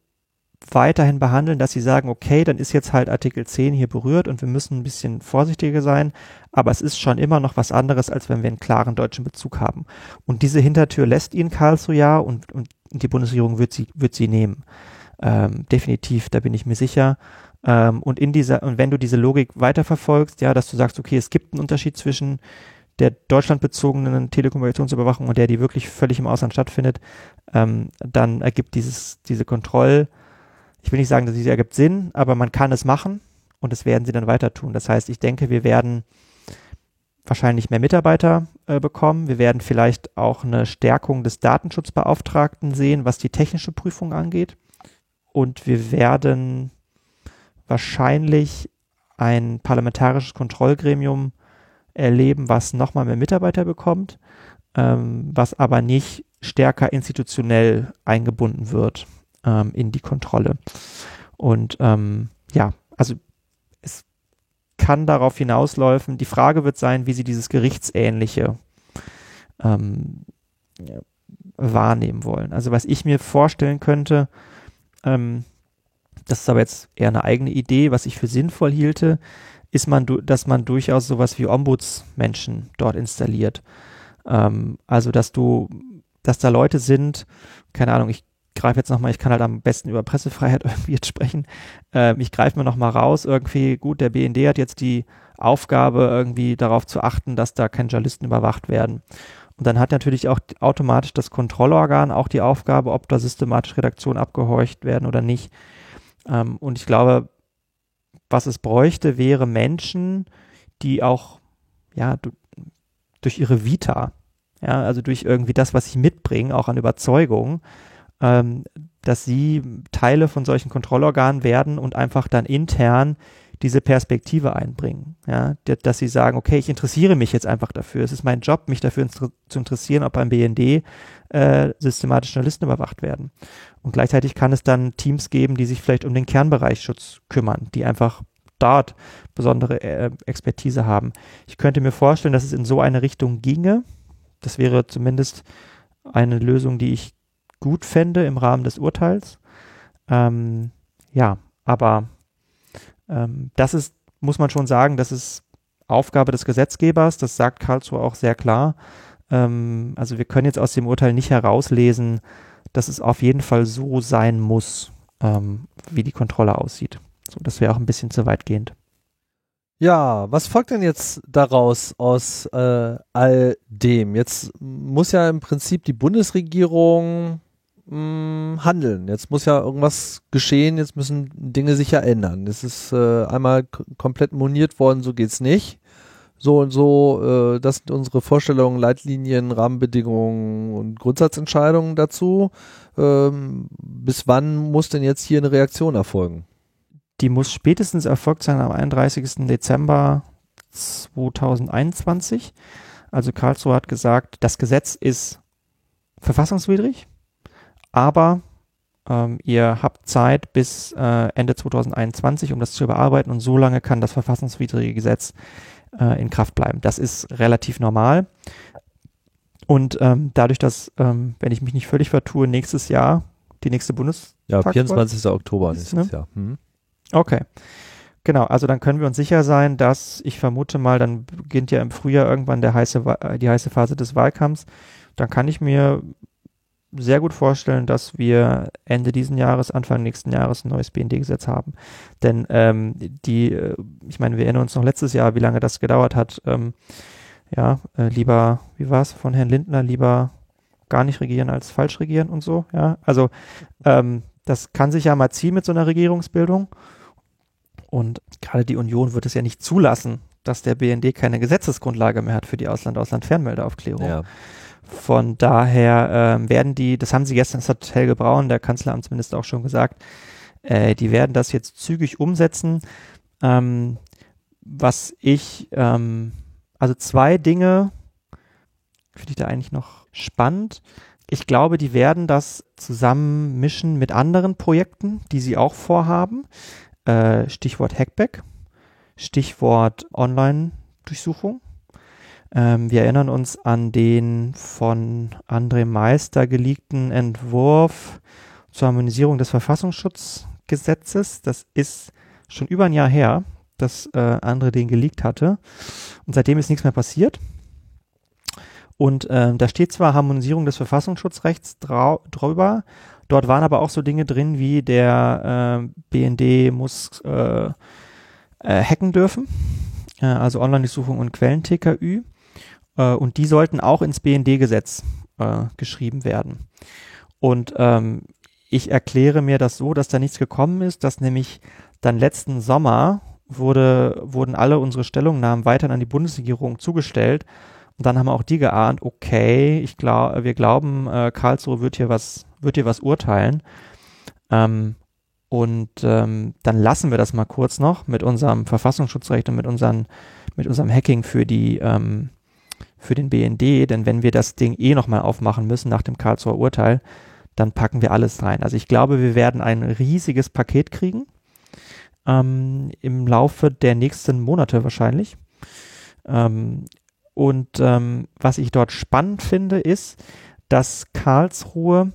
weiterhin behandeln, dass sie sagen, okay, dann ist jetzt halt Artikel 10 hier berührt und wir müssen ein bisschen vorsichtiger sein, aber es ist schon immer noch was anderes, als wenn wir einen klaren deutschen Bezug haben. Und diese Hintertür lässt ihnen Karlsruhe ja und, und die Bundesregierung wird sie, wird sie nehmen. Ähm, definitiv, da bin ich mir sicher. Ähm, und in dieser, und wenn du diese Logik weiterverfolgst, ja, dass du sagst, okay, es gibt einen Unterschied zwischen der deutschlandbezogenen Telekommunikationsüberwachung und der, die wirklich völlig im Ausland stattfindet, ähm, dann ergibt dieses, diese Kontroll, ich will nicht sagen, dass diese ergibt Sinn, aber man kann es machen und das werden sie dann weiter tun. Das heißt, ich denke, wir werden wahrscheinlich mehr Mitarbeiter äh, bekommen. Wir werden vielleicht auch eine Stärkung des Datenschutzbeauftragten sehen, was die technische Prüfung angeht. Und wir werden wahrscheinlich ein parlamentarisches Kontrollgremium erleben, was nochmal mehr Mitarbeiter bekommt, ähm, was aber nicht stärker institutionell eingebunden wird ähm, in die Kontrolle. Und ähm, ja, also es kann darauf hinausläufen. Die Frage wird sein, wie sie dieses Gerichtsähnliche ähm, wahrnehmen wollen. Also was ich mir vorstellen könnte, ähm, das ist aber jetzt eher eine eigene Idee, was ich für sinnvoll hielte, ist man, dass man durchaus sowas wie Ombudsmenschen dort installiert. Ähm, also, dass du, dass da Leute sind, keine Ahnung, ich greife jetzt nochmal, ich kann halt am besten über Pressefreiheit *laughs* irgendwie jetzt sprechen. Ähm, ich greife mir nochmal raus, irgendwie, gut, der BND hat jetzt die Aufgabe, irgendwie darauf zu achten, dass da keine Journalisten überwacht werden. Und dann hat natürlich auch automatisch das Kontrollorgan auch die Aufgabe, ob da systematisch Redaktionen abgehorcht werden oder nicht. Ähm, und ich glaube, was es bräuchte, wäre Menschen, die auch, ja, durch ihre Vita, ja, also durch irgendwie das, was sie mitbringen, auch an Überzeugung, ähm, dass sie Teile von solchen Kontrollorganen werden und einfach dann intern diese Perspektive einbringen. Ja, dass sie sagen, okay, ich interessiere mich jetzt einfach dafür. Es ist mein Job, mich dafür zu interessieren, ob beim BND äh, systematisch Journalisten überwacht werden. Und gleichzeitig kann es dann Teams geben, die sich vielleicht um den Kernbereichsschutz kümmern, die einfach dort besondere äh, Expertise haben. Ich könnte mir vorstellen, dass es in so eine Richtung ginge. Das wäre zumindest eine Lösung, die ich gut fände im Rahmen des Urteils. Ähm, ja, aber ähm, das ist, muss man schon sagen, das ist Aufgabe des Gesetzgebers, das sagt Karlsruhe auch sehr klar. Ähm, also wir können jetzt aus dem Urteil nicht herauslesen, dass es auf jeden Fall so sein muss, ähm, wie die Kontrolle aussieht. So, das wäre auch ein bisschen zu weitgehend. Ja, was folgt denn jetzt daraus aus äh, all dem? Jetzt muss ja im Prinzip die Bundesregierung mh, mm, handeln. Jetzt muss ja irgendwas geschehen, jetzt müssen Dinge sich ja ändern. Es ist äh, einmal komplett moniert worden, so geht's nicht. So und so, äh, das sind unsere Vorstellungen, Leitlinien, Rahmenbedingungen und Grundsatzentscheidungen dazu. Ähm, bis wann muss denn jetzt hier eine Reaktion erfolgen? Die muss spätestens erfolgt sein am 31. Dezember 2021. Also Karlsruhe hat gesagt, das Gesetz ist verfassungswidrig, aber ähm, ihr habt Zeit bis äh, Ende 2021, um das zu überarbeiten und so lange kann das verfassungswidrige Gesetz äh, in Kraft bleiben. Das ist relativ normal. Und ähm, dadurch, dass, ähm, wenn ich mich nicht völlig vertue, nächstes Jahr die nächste Bundes Ja, 24. Oktober Ist, nächstes ne? Jahr. Hm. Okay. Genau, also dann können wir uns sicher sein, dass ich vermute mal, dann beginnt ja im Frühjahr irgendwann der heiße, äh, die heiße Phase des Wahlkampfs. Dann kann ich mir sehr gut vorstellen, dass wir Ende diesen Jahres, Anfang nächsten Jahres ein neues BND-Gesetz haben. Denn ähm, die, äh, ich meine, wir erinnern uns noch letztes Jahr, wie lange das gedauert hat. Ähm, ja, äh, lieber, wie war es von Herrn Lindner, lieber gar nicht regieren als falsch regieren und so. Ja, also ähm, das kann sich ja mal ziehen mit so einer Regierungsbildung. Und gerade die Union wird es ja nicht zulassen, dass der BND keine Gesetzesgrundlage mehr hat für die Ausland-Ausland-Fernmeldeaufklärung. Ja. Von daher ähm, werden die, das haben sie gestern, das hat Helge Braun, der Kanzleramtsminister, auch schon gesagt, äh, die werden das jetzt zügig umsetzen. Ähm, was ich, ähm, also zwei Dinge finde ich da eigentlich noch spannend. Ich glaube, die werden das zusammenmischen mit anderen Projekten, die sie auch vorhaben. Äh, Stichwort Hackback, Stichwort Online-Durchsuchung. Ähm, wir erinnern uns an den von André Meister geleakten Entwurf zur Harmonisierung des Verfassungsschutzgesetzes. Das ist schon über ein Jahr her, dass äh, André den geleakt hatte. Und seitdem ist nichts mehr passiert. Und ähm, da steht zwar Harmonisierung des Verfassungsschutzrechts drüber, dort waren aber auch so Dinge drin wie der äh, BND muss äh, äh, hacken dürfen, äh, also Online-Durchsuchung und Quellen-TKÜ. Äh, und die sollten auch ins BND-Gesetz äh, geschrieben werden. Und ähm, ich erkläre mir das so, dass da nichts gekommen ist, dass nämlich dann letzten Sommer wurde, wurden alle unsere Stellungnahmen weiterhin an die Bundesregierung zugestellt. Und dann haben auch die geahnt, okay, ich glaub, wir glauben, äh, Karlsruhe wird hier was, wird hier was urteilen. Ähm, und ähm, dann lassen wir das mal kurz noch mit unserem Verfassungsschutzrecht und mit, unseren, mit unserem Hacking für die ähm, für den BND, denn wenn wir das Ding eh nochmal aufmachen müssen nach dem Karlsruher Urteil, dann packen wir alles rein. Also ich glaube, wir werden ein riesiges Paket kriegen ähm, im Laufe der nächsten Monate wahrscheinlich. Ähm, und ähm, was ich dort spannend finde, ist, dass Karlsruhe,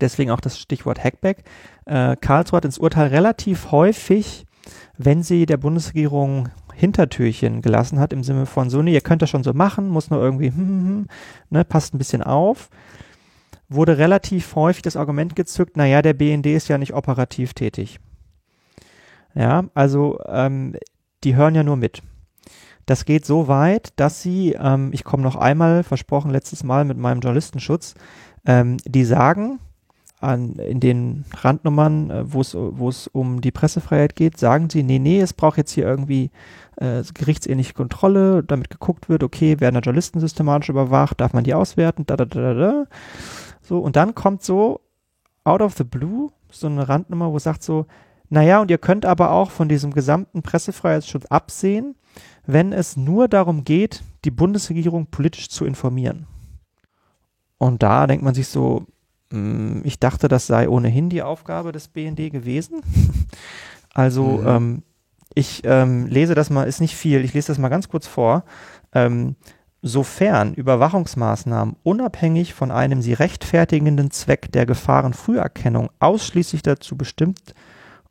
deswegen auch das Stichwort Hackback, äh, Karlsruhe hat ins Urteil relativ häufig, wenn sie der Bundesregierung Hintertürchen gelassen hat, im Sinne von so, nee, ihr könnt das schon so machen, muss nur irgendwie, *laughs* hm, hm, hm, ne, passt ein bisschen auf, wurde relativ häufig das Argument gezückt, naja, der BND ist ja nicht operativ tätig. Ja, also ähm, die hören ja nur mit. Das geht so weit, dass sie, ähm, ich komme noch einmal, versprochen letztes Mal mit meinem Journalistenschutz, ähm, die sagen, an, in den Randnummern, äh, wo es wo es um die Pressefreiheit geht, sagen sie, nee, nee, es braucht jetzt hier irgendwie äh, gerichtsähnliche Kontrolle, damit geguckt wird, okay, werden da Journalisten systematisch überwacht, darf man die auswerten, da, da, da, da. So, und dann kommt so out of the blue so eine Randnummer, wo sagt so, naja, und ihr könnt aber auch von diesem gesamten Pressefreiheitsschutz absehen, wenn es nur darum geht, die Bundesregierung politisch zu informieren. Und da denkt man sich so, mh, ich dachte, das sei ohnehin die Aufgabe des BND gewesen. *laughs* also Mhm. ähm, ich ähm, lese das mal, ist nicht viel, ich lese das mal ganz kurz vor. Ähm, sofern Überwachungsmaßnahmen unabhängig von einem sie rechtfertigenden Zweck der Gefahrenfrüherkennung ausschließlich dazu bestimmt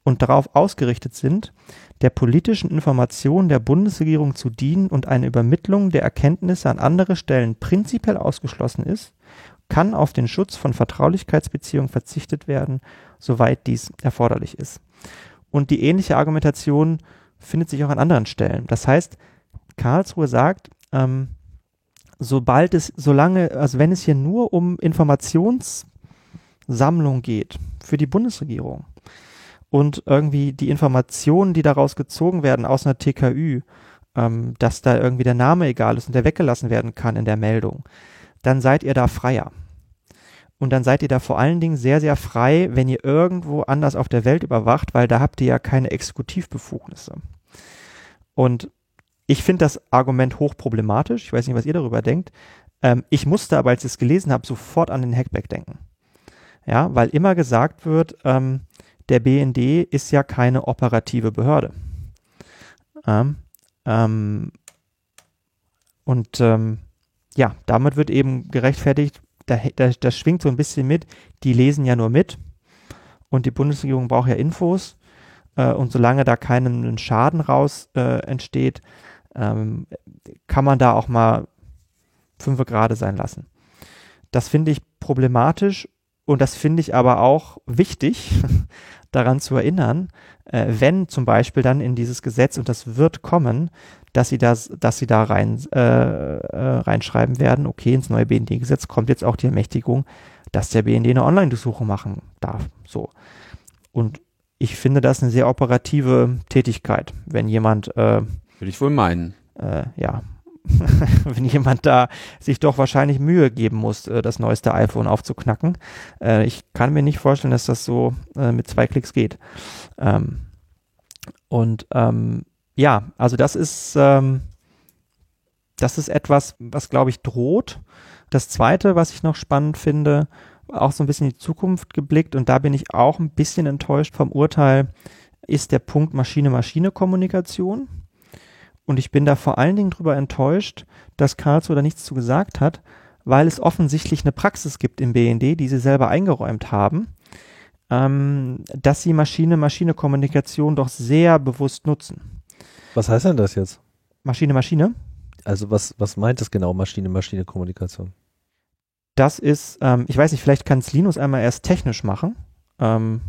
und darauf ausgerichtet sind, der politischen Information der Bundesregierung zu dienen und eine Übermittlung der Erkenntnisse an andere Stellen prinzipiell ausgeschlossen ist, kann auf den Schutz von Vertraulichkeitsbeziehungen verzichtet werden, soweit dies erforderlich ist. Und die ähnliche Argumentation findet sich auch an anderen Stellen. Das heißt, Karlsruhe sagt, ähm, sobald es, solange, also wenn es hier nur um Informationssammlung geht für die Bundesregierung und irgendwie die Informationen, die daraus gezogen werden aus einer TKÜ, ähm, dass da irgendwie der Name egal ist und der weggelassen werden kann in der Meldung, dann seid ihr da freier. Und dann seid ihr da vor allen Dingen sehr, sehr frei, wenn ihr irgendwo anders auf der Welt überwacht, weil da habt ihr ja keine Exekutivbefugnisse. Und ich finde das Argument hochproblematisch. Ich weiß nicht, was ihr darüber denkt. Ähm, ich musste aber, als ich es gelesen habe, sofort an den Hackback denken. Ja, weil immer gesagt wird, ähm, der BND ist ja keine operative Behörde. Ähm, ähm, und ähm, ja, damit wird eben gerechtfertigt, da, da, das schwingt so ein bisschen mit, die lesen ja nur mit und die Bundesregierung braucht ja Infos äh, und solange da keinen Schaden raus äh, entsteht, ähm, kann man da auch mal fünf gerade sein lassen. Das finde ich problematisch und das finde ich aber auch wichtig, *laughs* daran zu erinnern, äh, wenn zum Beispiel dann in dieses Gesetz, und das wird kommen, dass sie das, dass sie da rein, äh, äh, reinschreiben werden, okay, ins neue BND-Gesetz kommt jetzt auch die Ermächtigung, dass der BND eine Online-Durchsuchung machen darf. So. Und ich finde das eine sehr operative Tätigkeit, wenn jemand äh, Will ich wohl meinen. Äh, ja, *laughs* wenn jemand da sich doch wahrscheinlich Mühe geben muss, äh, das neueste iPhone aufzuknacken. Äh, ich kann mir nicht vorstellen, dass das so äh, mit zwei Klicks geht. Ähm, und ähm, ja, also das ist, ähm, das ist etwas, was glaube ich droht. Das zweite, was ich noch spannend finde, auch so ein bisschen in die Zukunft geblickt und da bin ich auch ein bisschen enttäuscht vom Urteil, ist der Punkt Maschine-Maschine-Kommunikation. Und ich bin da vor allen Dingen darüber enttäuscht, dass Karlsruhe da nichts zu gesagt hat, weil es offensichtlich eine Praxis gibt im BND, die sie selber eingeräumt haben, ähm, dass sie Maschine-Maschine-Kommunikation doch sehr bewusst nutzen. Was heißt denn das jetzt? Maschine-Maschine? Also was, was meint das genau, Maschine-Maschine-Kommunikation? Das ist, ähm, ich weiß nicht, vielleicht kann es Linus einmal erst technisch machen. Ähm,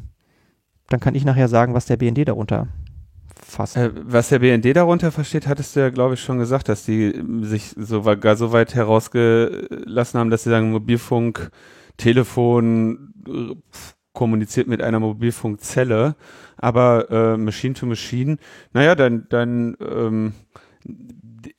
dann kann ich nachher sagen, was der BND darunter fasst. Äh, was der BND darunter versteht, hattest du ja, glaube ich, schon gesagt, dass die sich so, gar so weit herausgelassen haben, dass sie sagen, Mobilfunk, Telefon äh, kommuniziert mit einer Mobilfunkzelle, aber äh, Machine to Machine, naja, dann, dann ähm,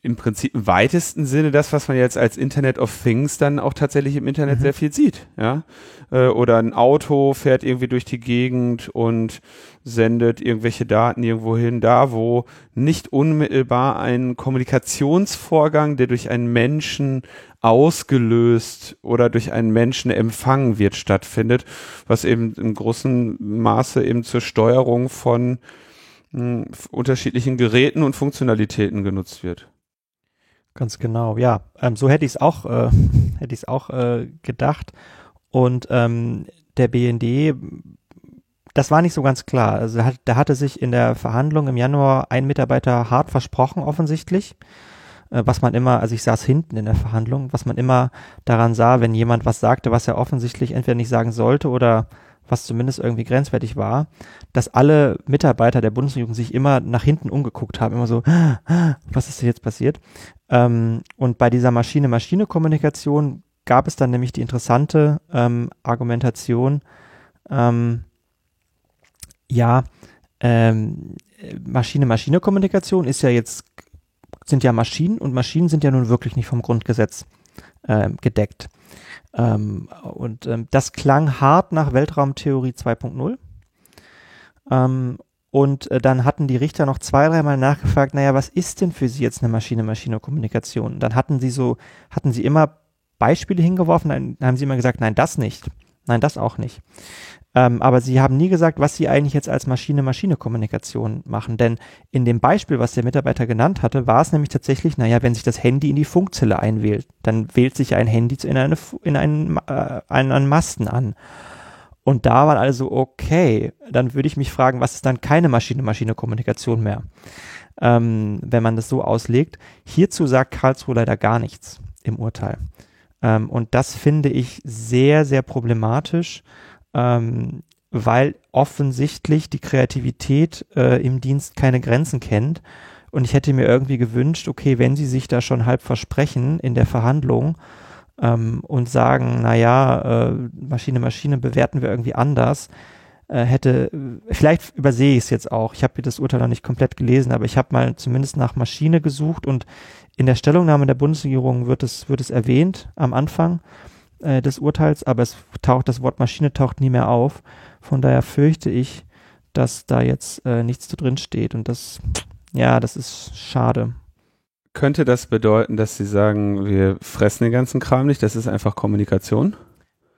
im Prinzip im weitesten Sinne das, was man jetzt als Internet of Things dann auch tatsächlich im Internet mhm. sehr viel sieht, ja. Äh, oder ein Auto fährt irgendwie durch die Gegend und sendet irgendwelche Daten irgendwo hin, da wo nicht unmittelbar ein Kommunikationsvorgang, der durch einen Menschen ausgelöst oder durch einen Menschen empfangen wird, stattfindet, was eben im großen Maße eben zur Steuerung von mh, unterschiedlichen Geräten und Funktionalitäten genutzt wird. Ganz genau, ja. Ähm, so hätte ich es auch, äh, *laughs* hätte ich es auch äh, gedacht. Und ähm, der BND, das war nicht so ganz klar. Also da, da hatte sich in der Verhandlung im Januar ein Mitarbeiter hart versprochen, offensichtlich. Äh, was man immer, also ich saß hinten in der Verhandlung, was man immer daran sah, wenn jemand was sagte, was er offensichtlich entweder nicht sagen sollte oder was zumindest irgendwie grenzwertig war, dass alle Mitarbeiter der Bundesregierung sich immer nach hinten umgeguckt haben, immer so, *gasps* was ist denn jetzt passiert? Ähm, und bei dieser Maschine-Maschine-Kommunikation gab es dann nämlich die interessante ähm, Argumentation, ähm, ja, ähm, Maschine-Maschine-Kommunikation ist ja jetzt, sind ja Maschinen und Maschinen sind ja nun wirklich nicht vom Grundgesetz äh, gedeckt. Ähm, und ähm, das klang hart nach Weltraumtheorie 2.0. Ähm, und äh, dann hatten die Richter noch zwei, dreimal nachgefragt, naja, was ist denn für sie jetzt eine Maschine-Maschine-Kommunikation? Dann hatten sie so, hatten sie immer Beispiele hingeworfen, dann haben sie immer gesagt, nein, das nicht. Nein, das auch nicht. Ähm, aber sie haben nie gesagt, was sie eigentlich jetzt als Maschine-Maschine-Kommunikation machen. Denn in dem Beispiel, was der Mitarbeiter genannt hatte, war es nämlich tatsächlich, naja, wenn sich das Handy in die Funkzelle einwählt, dann wählt sich ein Handy in, eine, in einen, äh, einen, einen Masten an. Und da war also, okay, dann würde ich mich fragen, was ist dann keine Maschine-Maschine-Kommunikation mehr, ähm, wenn man das so auslegt. Hierzu sagt Karlsruhe leider gar nichts im Urteil. Ähm, und das finde ich sehr, sehr problematisch ähm, weil offensichtlich die Kreativität äh, im Dienst keine Grenzen kennt. Und ich hätte mir irgendwie gewünscht, okay, wenn sie sich da schon halb versprechen in der Verhandlung ähm, und sagen, naja, äh, Maschine, Maschine bewerten wir irgendwie anders, äh, hätte, vielleicht übersehe ich es jetzt auch, ich habe das Urteil noch nicht komplett gelesen, aber ich habe mal zumindest nach Maschine gesucht und in der Stellungnahme der Bundesregierung wird es, wird es erwähnt am Anfang äh, des Urteils, aber es taucht, das Wort Maschine taucht nie mehr auf. Von daher fürchte ich, dass da jetzt äh, nichts zu drin steht und das, ja, das ist schade. könnte das bedeuten, dass sie sagen, wir fressen den ganzen Kram nicht, das ist einfach Kommunikation?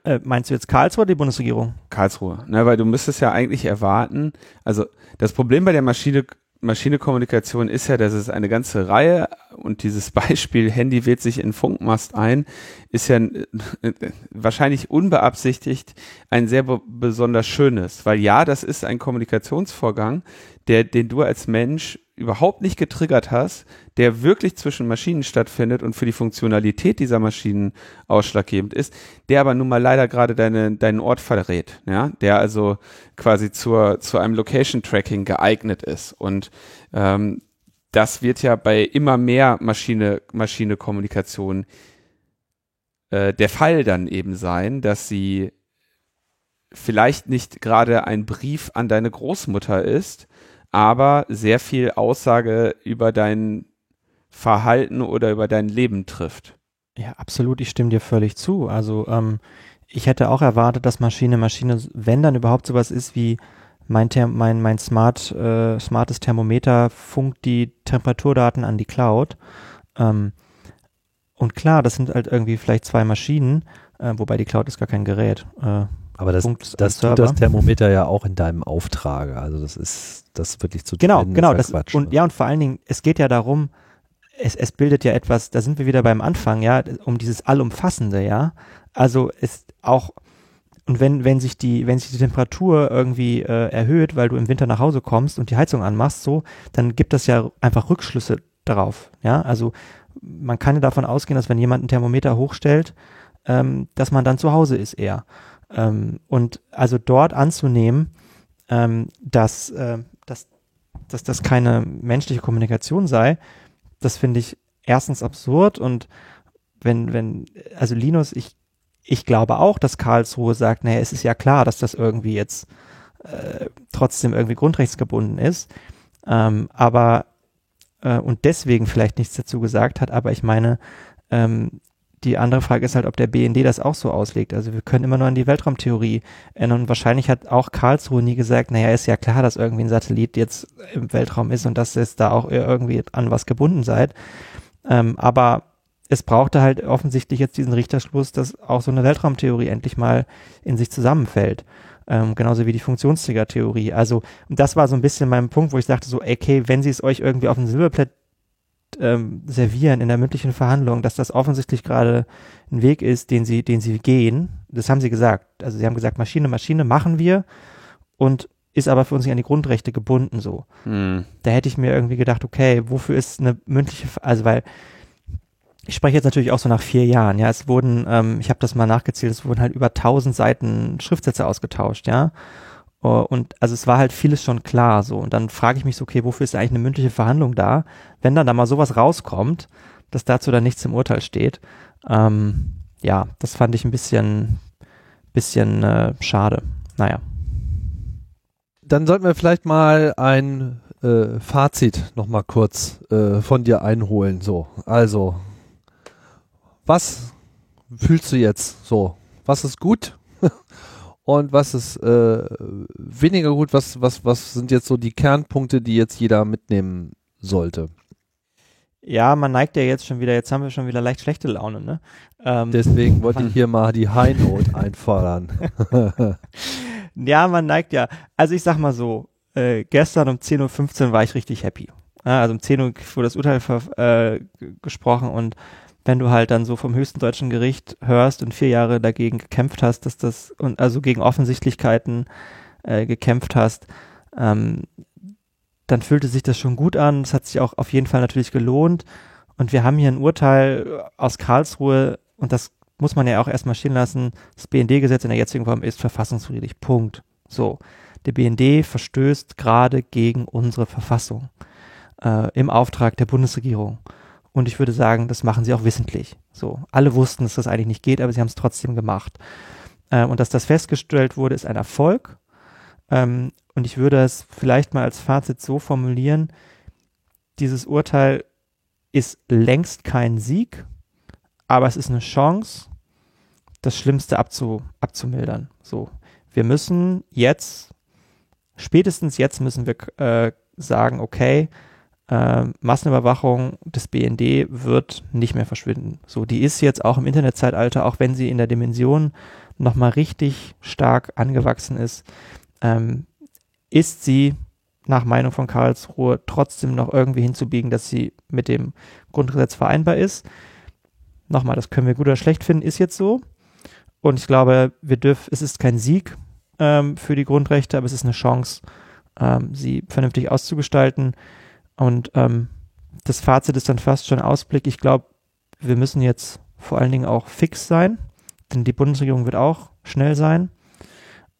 Äh, meinst du jetzt Karlsruhe oder die Bundesregierung? Karlsruhe, ne, weil du müsstest ja eigentlich erwarten, also das Problem bei der Maschine Maschine-Kommunikation ist ja, dass es eine ganze Reihe und dieses *laughs* Beispiel Handy wählt sich in Funkmast ein, ist ja äh, wahrscheinlich unbeabsichtigt ein sehr besonders schönes, weil ja, das ist ein Kommunikationsvorgang, der, den du als Mensch überhaupt nicht getriggert hast, der wirklich zwischen Maschinen stattfindet und für die Funktionalität dieser Maschinen ausschlaggebend ist, der aber nun mal leider gerade deine, deinen Ort verrät, ja, der also quasi zur, zu einem Location-Tracking geeignet ist. Und ähm, das wird ja bei immer mehr Maschine-Maschine-Kommunikation äh, der Fall dann eben sein, dass sie vielleicht nicht gerade ein Brief an deine Großmutter ist, aber sehr viel Aussage über dein Verhalten oder über dein Leben trifft. Ja, absolut, ich stimme dir völlig zu. Also ähm, ich hätte auch erwartet, dass Maschine Maschine, wenn dann überhaupt sowas ist wie mein, Therm mein, mein smart, äh, smartes Thermometer funkt die Temperaturdaten an die Cloud. Ähm, und klar, das sind halt irgendwie vielleicht zwei Maschinen, äh, wobei die Cloud ist gar kein Gerät. Äh, aber das, das tut das Thermometer ja auch in deinem Auftrag. Also das ist das wirklich zu Genau, trennen, genau. Das, Quatsch, und ne? ja, und vor allen Dingen, es geht ja darum, es, es bildet ja etwas, da sind wir wieder beim Anfang, ja, um dieses Allumfassende, ja. Also ist auch, und wenn, wenn sich die, wenn sich die Temperatur irgendwie äh, erhöht, weil du im Winter nach Hause kommst und die Heizung anmachst, so, dann gibt das ja einfach Rückschlüsse darauf, ja. Also man kann ja davon ausgehen, dass wenn jemand ein Thermometer hochstellt, ähm, dass man dann zu Hause ist eher. Ähm, und also dort anzunehmen, ähm, dass, äh, dass, das keine menschliche Kommunikation sei, das finde ich erstens absurd und wenn, wenn, also Linus, ich, ich glaube auch, dass Karlsruhe sagt, naja, es ist ja klar, dass das irgendwie jetzt äh, trotzdem irgendwie grundrechtsgebunden ist, ähm, aber äh, und deswegen vielleicht nichts dazu gesagt hat, aber ich meine, ähm, die andere Frage ist halt, ob der BND das auch so auslegt. Also wir können immer nur an die Weltraumtheorie erinnern. Und wahrscheinlich hat auch Karlsruhe nie gesagt, naja, ist ja klar, dass irgendwie ein Satellit jetzt im Weltraum ist und dass es da auch irgendwie an was gebunden seid. Ähm, aber es brauchte halt offensichtlich jetzt diesen Richterschluss, dass auch so eine Weltraumtheorie endlich mal in sich zusammenfällt. Ähm, genauso wie die Funktionsträgertheorie. Also, das war so ein bisschen mein Punkt, wo ich dachte so, okay, wenn sie es euch irgendwie auf ein Silberplatt ähm, servieren in der mündlichen Verhandlung, dass das offensichtlich gerade ein Weg ist, den sie, den sie gehen. Das haben sie gesagt. Also sie haben gesagt, Maschine, Maschine machen wir und ist aber für uns nicht an die Grundrechte gebunden so. Hm. Da hätte ich mir irgendwie gedacht, okay, wofür ist eine mündliche, also weil ich spreche jetzt natürlich auch so nach vier Jahren, ja, es wurden, ähm, ich habe das mal nachgezählt, es wurden halt über tausend Seiten Schriftsätze ausgetauscht, ja. Uh, und also es war halt vieles schon klar so. Und dann frage ich mich so, okay, wofür ist eigentlich eine mündliche Verhandlung da, wenn dann da mal sowas rauskommt, dass dazu dann nichts im Urteil steht. Ähm, ja, das fand ich ein bisschen, bisschen äh, schade. Naja. Dann sollten wir vielleicht mal ein äh, Fazit nochmal kurz äh, von dir einholen. So, also, was fühlst du jetzt so? Was ist gut? Und was ist äh, weniger gut? Was, was, was sind jetzt so die Kernpunkte, die jetzt jeder mitnehmen sollte? Ja, man neigt ja jetzt schon wieder, jetzt haben wir schon wieder leicht schlechte Laune, ne? Ähm, Deswegen wollte ich hier mal die High Note einfordern. ja, man neigt ja. Also ich sag mal so, äh, gestern um 10.15 Uhr war ich richtig happy. Ja, also um 10 Uhr wurde das Urteil äh, gesprochen und wenn du halt dann so vom höchsten deutschen Gericht hörst und vier Jahre dagegen gekämpft hast, dass das, und also gegen Offensichtlichkeiten äh, gekämpft hast, ähm, dann fühlte sich das schon gut an. Es hat sich auch auf jeden Fall natürlich gelohnt. Und wir haben hier ein Urteil aus Karlsruhe und das muss man ja auch erstmal stehen lassen. Das BND-Gesetz in der jetzigen Form ist verfassungswidrig. Punkt. So. Der BND verstößt gerade gegen unsere Verfassung äh, im Auftrag der Bundesregierung. Und ich würde sagen, das machen sie auch wissentlich. So, alle wussten, dass das eigentlich nicht geht, aber sie haben es trotzdem gemacht. Ähm, und dass das festgestellt wurde, ist ein Erfolg. Ähm, und ich würde es vielleicht mal als Fazit so formulieren, dieses Urteil ist längst kein Sieg, aber es ist eine Chance, das Schlimmste abzu, abzumildern. So, wir müssen jetzt, spätestens jetzt müssen wir äh, sagen, okay, äh, Massenüberwachung des BND wird nicht mehr verschwinden. So, die ist jetzt auch im Internetzeitalter, auch wenn sie in der Dimension nochmal richtig stark angewachsen ist, ähm, ist sie nach Meinung von Karlsruhe trotzdem noch irgendwie hinzubiegen, dass sie mit dem Grundgesetz vereinbar ist. Nochmal, das können wir gut oder schlecht finden, ist jetzt so. Und ich glaube, wir dürfen, es ist kein Sieg ähm, für die Grundrechte, aber es ist eine Chance, ähm, sie vernünftig auszugestalten. Und ähm, das Fazit ist dann fast schon Ausblick. Ich glaube, wir müssen jetzt vor allen Dingen auch fix sein, denn die Bundesregierung wird auch schnell sein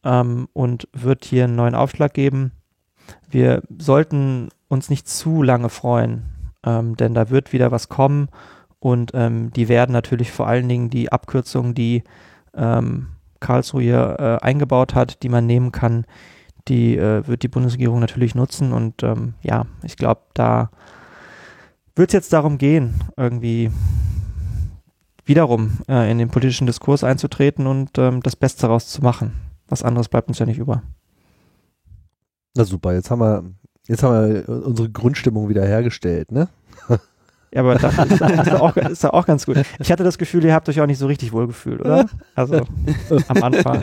ähm, und wird hier einen neuen Aufschlag geben. Wir sollten uns nicht zu lange freuen, ähm, denn da wird wieder was kommen und ähm, die werden natürlich vor allen Dingen die Abkürzungen, die ähm, Karlsruhe äh, eingebaut hat, die man nehmen kann, die äh, wird die Bundesregierung natürlich nutzen. Und ähm, ja, ich glaube, da wird es jetzt darum gehen, irgendwie wiederum äh, in den politischen Diskurs einzutreten und ähm, das Beste daraus zu machen. Was anderes bleibt uns ja nicht über. Na super, jetzt haben wir, jetzt haben wir unsere Grundstimmung wieder hergestellt, ne? Ja, aber das ist, ist, auch, ist auch ganz gut. Ich hatte das Gefühl, ihr habt euch auch nicht so richtig wohlgefühlt, oder? Also am Anfang.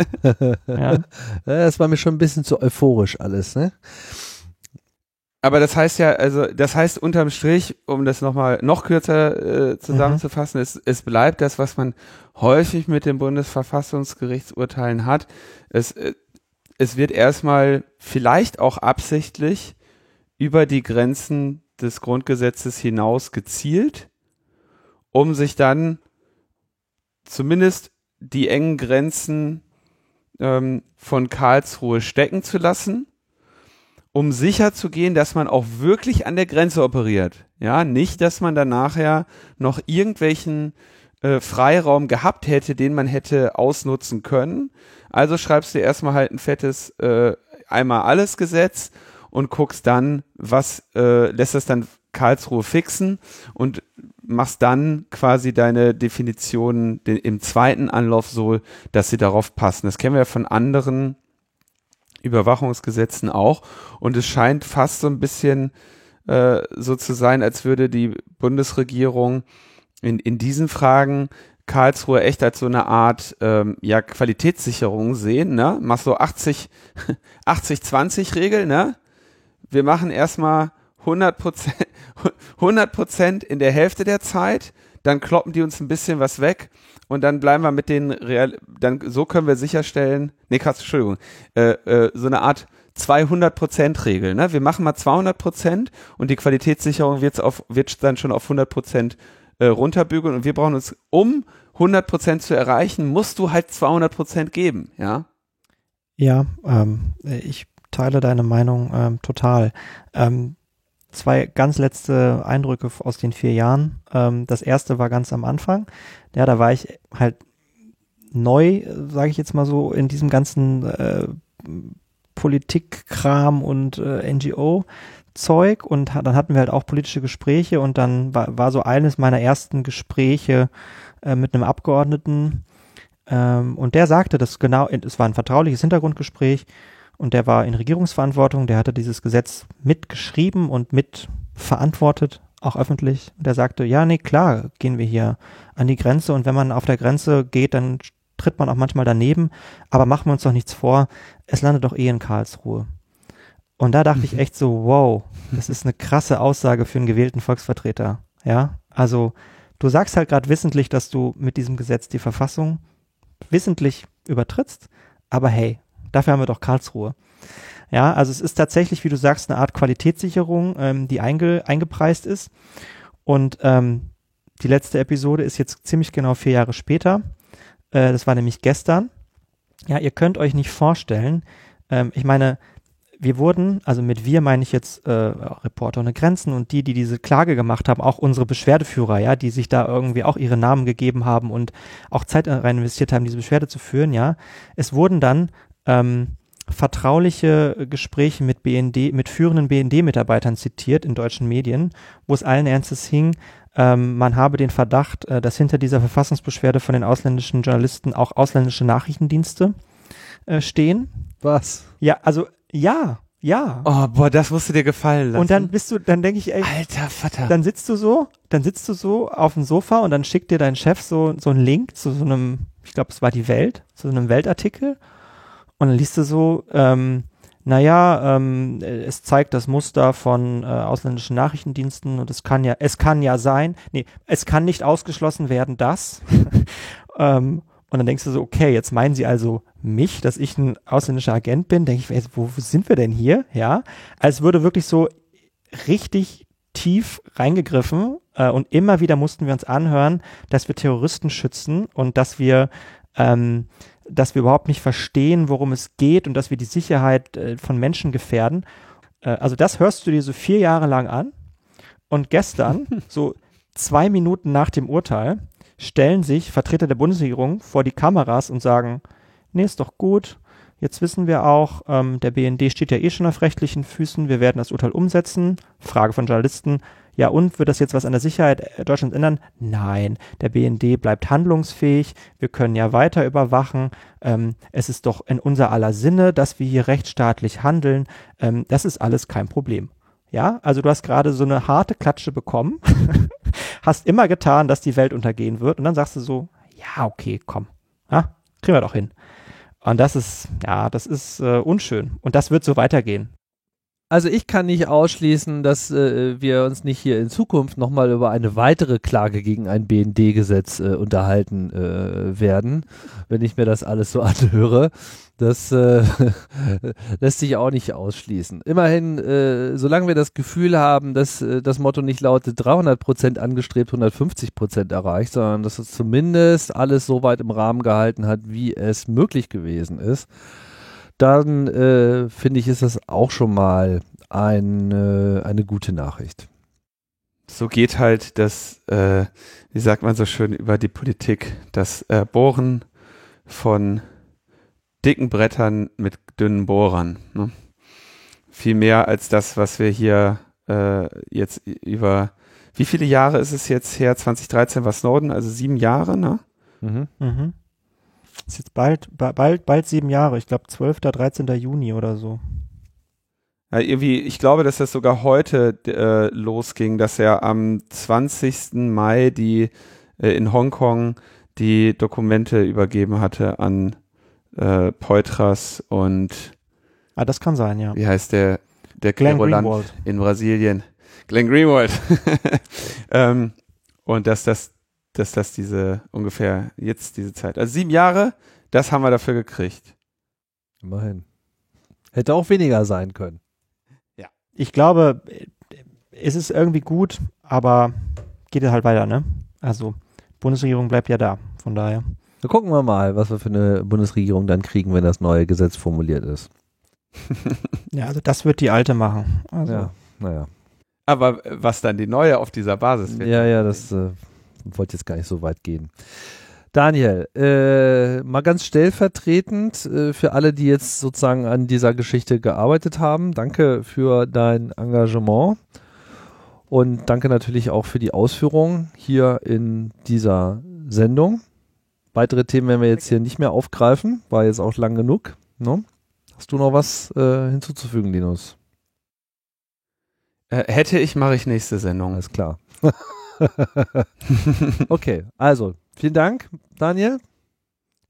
Ja. Das war mir schon ein bisschen zu euphorisch alles, ne? Aber das heißt ja, also das heißt unterm Strich, um das nochmal noch kürzer äh, zusammenzufassen, mhm. es, es bleibt das, was man häufig mit den Bundesverfassungsgerichtsurteilen hat. Es, äh, es wird erstmal vielleicht auch absichtlich über die Grenzen des Grundgesetzes hinaus gezielt, um sich dann zumindest die engen Grenzen ähm, von Karlsruhe stecken zu lassen, um sicher zu gehen, dass man auch wirklich an der Grenze operiert. Ja, nicht, dass man dann nachher noch irgendwelchen äh, Freiraum gehabt hätte, den man hätte ausnutzen können. Also schreibst du erstmal halt ein fettes äh, einmal alles Gesetz und guckst dann, was äh, lässt das dann Karlsruhe fixen und machst dann quasi deine Definitionen im zweiten Anlauf so, dass sie darauf passen. Das kennen wir ja von anderen Überwachungsgesetzen auch und es scheint fast so ein bisschen äh, so zu sein, als würde die Bundesregierung in, in diesen Fragen Karlsruhe echt als so eine Art ähm, ja, Qualitätssicherung sehen, ne? Mach so 80, 80-20 Regel, ne? Wir machen erstmal 100 Prozent, 100 Prozent in der Hälfte der Zeit, dann kloppen die uns ein bisschen was weg und dann bleiben wir mit den Real, dann so können wir sicherstellen, nee, krass, Entschuldigung, äh, äh, so eine Art 200 Prozent Regel, ne? Wir machen mal 200 Prozent und die Qualitätssicherung wird auf, wird dann schon auf 100 Prozent äh, runterbügeln und wir brauchen uns, um 100 Prozent zu erreichen, musst du halt 200 Prozent geben, ja? Ja, ähm, ich teile deine Meinung ähm, total. Ähm, zwei ganz letzte Eindrücke aus den vier Jahren. Ähm, das erste war ganz am Anfang. Ja, da war ich halt neu, sage ich jetzt mal so, in diesem ganzen äh, Politikkram und äh, NGO-Zeug und dann hatten wir halt auch politische Gespräche und dann war, war so eines meiner ersten Gespräche äh, mit einem Abgeordneten ähm, und der sagte, dass genau, es war ein vertrauliches Hintergrundgespräch und der war in Regierungsverantwortung, der hatte dieses Gesetz mitgeschrieben und mitverantwortet, auch öffentlich. Und der sagte, ja, nee, klar, gehen wir hier an die Grenze und wenn man auf der Grenze geht, dann tritt man auch manchmal daneben, aber machen wir uns doch nichts vor, es landet doch eh in Karlsruhe. Und da dachte mhm. ich echt so, wow, das ist eine krasse Aussage für einen gewählten Volksvertreter. Ja, also du sagst halt gerade wissentlich, dass du mit diesem Gesetz die Verfassung wissentlich übertrittst, aber hey, Dafür haben wir doch Karlsruhe. Ja, also es ist tatsächlich, wie du sagst, eine Art Qualitätssicherung, ähm, die einge eingepreist ist. Und ähm, die letzte Episode ist jetzt ziemlich genau vier Jahre später. Äh, das war nämlich gestern. Ja, ihr könnt euch nicht vorstellen, ähm, ich meine, wir wurden, also mit wir meine ich jetzt äh, Reporter ohne Grenzen und die, die diese Klage gemacht haben, auch unsere Beschwerdeführer, ja, die sich da irgendwie auch ihre Namen gegeben haben und auch Zeit rein investiert haben, diese Beschwerde zu führen, ja. Es wurden dann ähm, vertrauliche Gespräche mit BND, mit führenden BND-Mitarbeitern zitiert in deutschen Medien, wo es allen Ernstes hing, ähm, man habe den Verdacht, äh, dass hinter dieser Verfassungsbeschwerde von den ausländischen Journalisten auch ausländische Nachrichtendienste äh, stehen. Was? Ja, also ja, Ja. Oh, boah, das musst du dir gefallen lassen. Und dann bist du, dann denke ich, ey, Alter Vater. dann sitzt du so, dann sitzt du so auf dem Sofa und dann schickt dir dein Chef so, so einen Link zu so einem, ich glaube, es war die Welt, zu so einem Weltartikel. Und dann liest du so, ähm, naja, ähm, es zeigt das Muster von äh, ausländischen Nachrichtendiensten und es kann ja, es kann ja sein, nee, es kann nicht ausgeschlossen werden, dass. *laughs* ähm, und dann denkst du so, okay, jetzt meinen sie also mich, dass ich ein ausländischer Agent bin. Denke ich, ey, wo, wo sind wir denn hier? Ja, als würde wirklich so richtig tief reingegriffen äh, und immer wieder mussten wir uns anhören, dass wir Terroristen schützen und dass wir ähm, dass wir überhaupt nicht verstehen, worum es geht und dass wir die Sicherheit äh, von Menschen gefährden. Äh, also das hörst du dir so vier Jahre lang an und gestern, *laughs* so zwei Minuten nach dem Urteil, stellen sich Vertreter der Bundesregierung vor die Kameras und sagen, nee, ist doch gut, jetzt wissen wir auch, ähm, der BND steht ja eh schon auf rechtlichen Füßen, wir werden das Urteil umsetzen. Frage von Journalisten, ja und, wird das jetzt was an der Sicherheit äh, Deutschlands ändern? Nein, der BND bleibt handlungsfähig, wir können ja weiter überwachen, ähm, es ist doch in unser aller Sinne, dass wir hier rechtsstaatlich handeln, ähm, das ist alles kein Problem. Ja, also du hast gerade so eine harte Klatsche bekommen, *laughs* hast immer getan, dass die Welt untergehen wird und dann sagst du so, ja, okay, komm, ja, kriegen wir doch hin. Und das ist, ja, das ist äh, unschön. Und das wird so weitergehen. Also ich kann nicht ausschließen, dass äh, wir uns nicht hier in Zukunft nochmal über eine weitere Klage gegen ein BND-Gesetz äh, unterhalten äh, werden, wenn ich mir das alles so *laughs* anhöre. Das äh, *laughs* lässt sich auch nicht ausschließen. Immerhin, äh, solange wir das Gefühl haben, dass äh, das Motto nicht lautet 300 Prozent angestrebt, 150 Prozent erreicht, sondern dass es zumindest alles so weit im Rahmen gehalten hat, wie es möglich gewesen ist, dann äh, finde ich, ist das auch schon mal ein, äh, eine gute Nachricht. So geht halt das, äh, wie sagt man so schön über die Politik, das äh, Bohren von dicken Brettern mit dünnen Bohrern. Ne? Viel mehr als das, was wir hier äh, jetzt über, wie viele Jahre ist es jetzt her? 2013 war Snowden, also sieben Jahre, ne? Mhm. Mhm. Ist jetzt bald, bald, bald sieben Jahre. Ich glaube 12. 13. Juni oder so. Ja, irgendwie, ich glaube, dass das sogar heute äh, losging, dass er am 20. Mai die äh, in Hongkong die Dokumente übergeben hatte an äh, Poitras und Ah, das kann sein, ja. Wie heißt der? Der Glenn Greenwald in Brasilien. Glenn Greenwald. *laughs* ähm, und dass das dass das diese ungefähr jetzt diese Zeit, also sieben Jahre, das haben wir dafür gekriegt. Immerhin. Hätte auch weniger sein können. Ja. Ich glaube, es ist irgendwie gut, aber geht es halt weiter, ne? Also, Bundesregierung bleibt ja da, von daher. Da gucken wir mal, was wir für eine Bundesregierung dann kriegen, wenn das neue Gesetz formuliert ist. *laughs* ja, also das wird die alte machen. Also. Ja, naja. Aber was dann die neue auf dieser Basis wird. Ja, ja, das äh, wollte jetzt gar nicht so weit gehen. Daniel, äh, mal ganz stellvertretend äh, für alle, die jetzt sozusagen an dieser Geschichte gearbeitet haben. Danke für dein Engagement und danke natürlich auch für die Ausführungen hier in dieser Sendung. Weitere Themen werden wir jetzt hier nicht mehr aufgreifen, war jetzt auch lang genug. Ne? Hast du noch was äh, hinzuzufügen, Linus? Äh, hätte ich, mache ich nächste Sendung. Alles klar. *laughs* *laughs* okay, also vielen Dank, Daniel.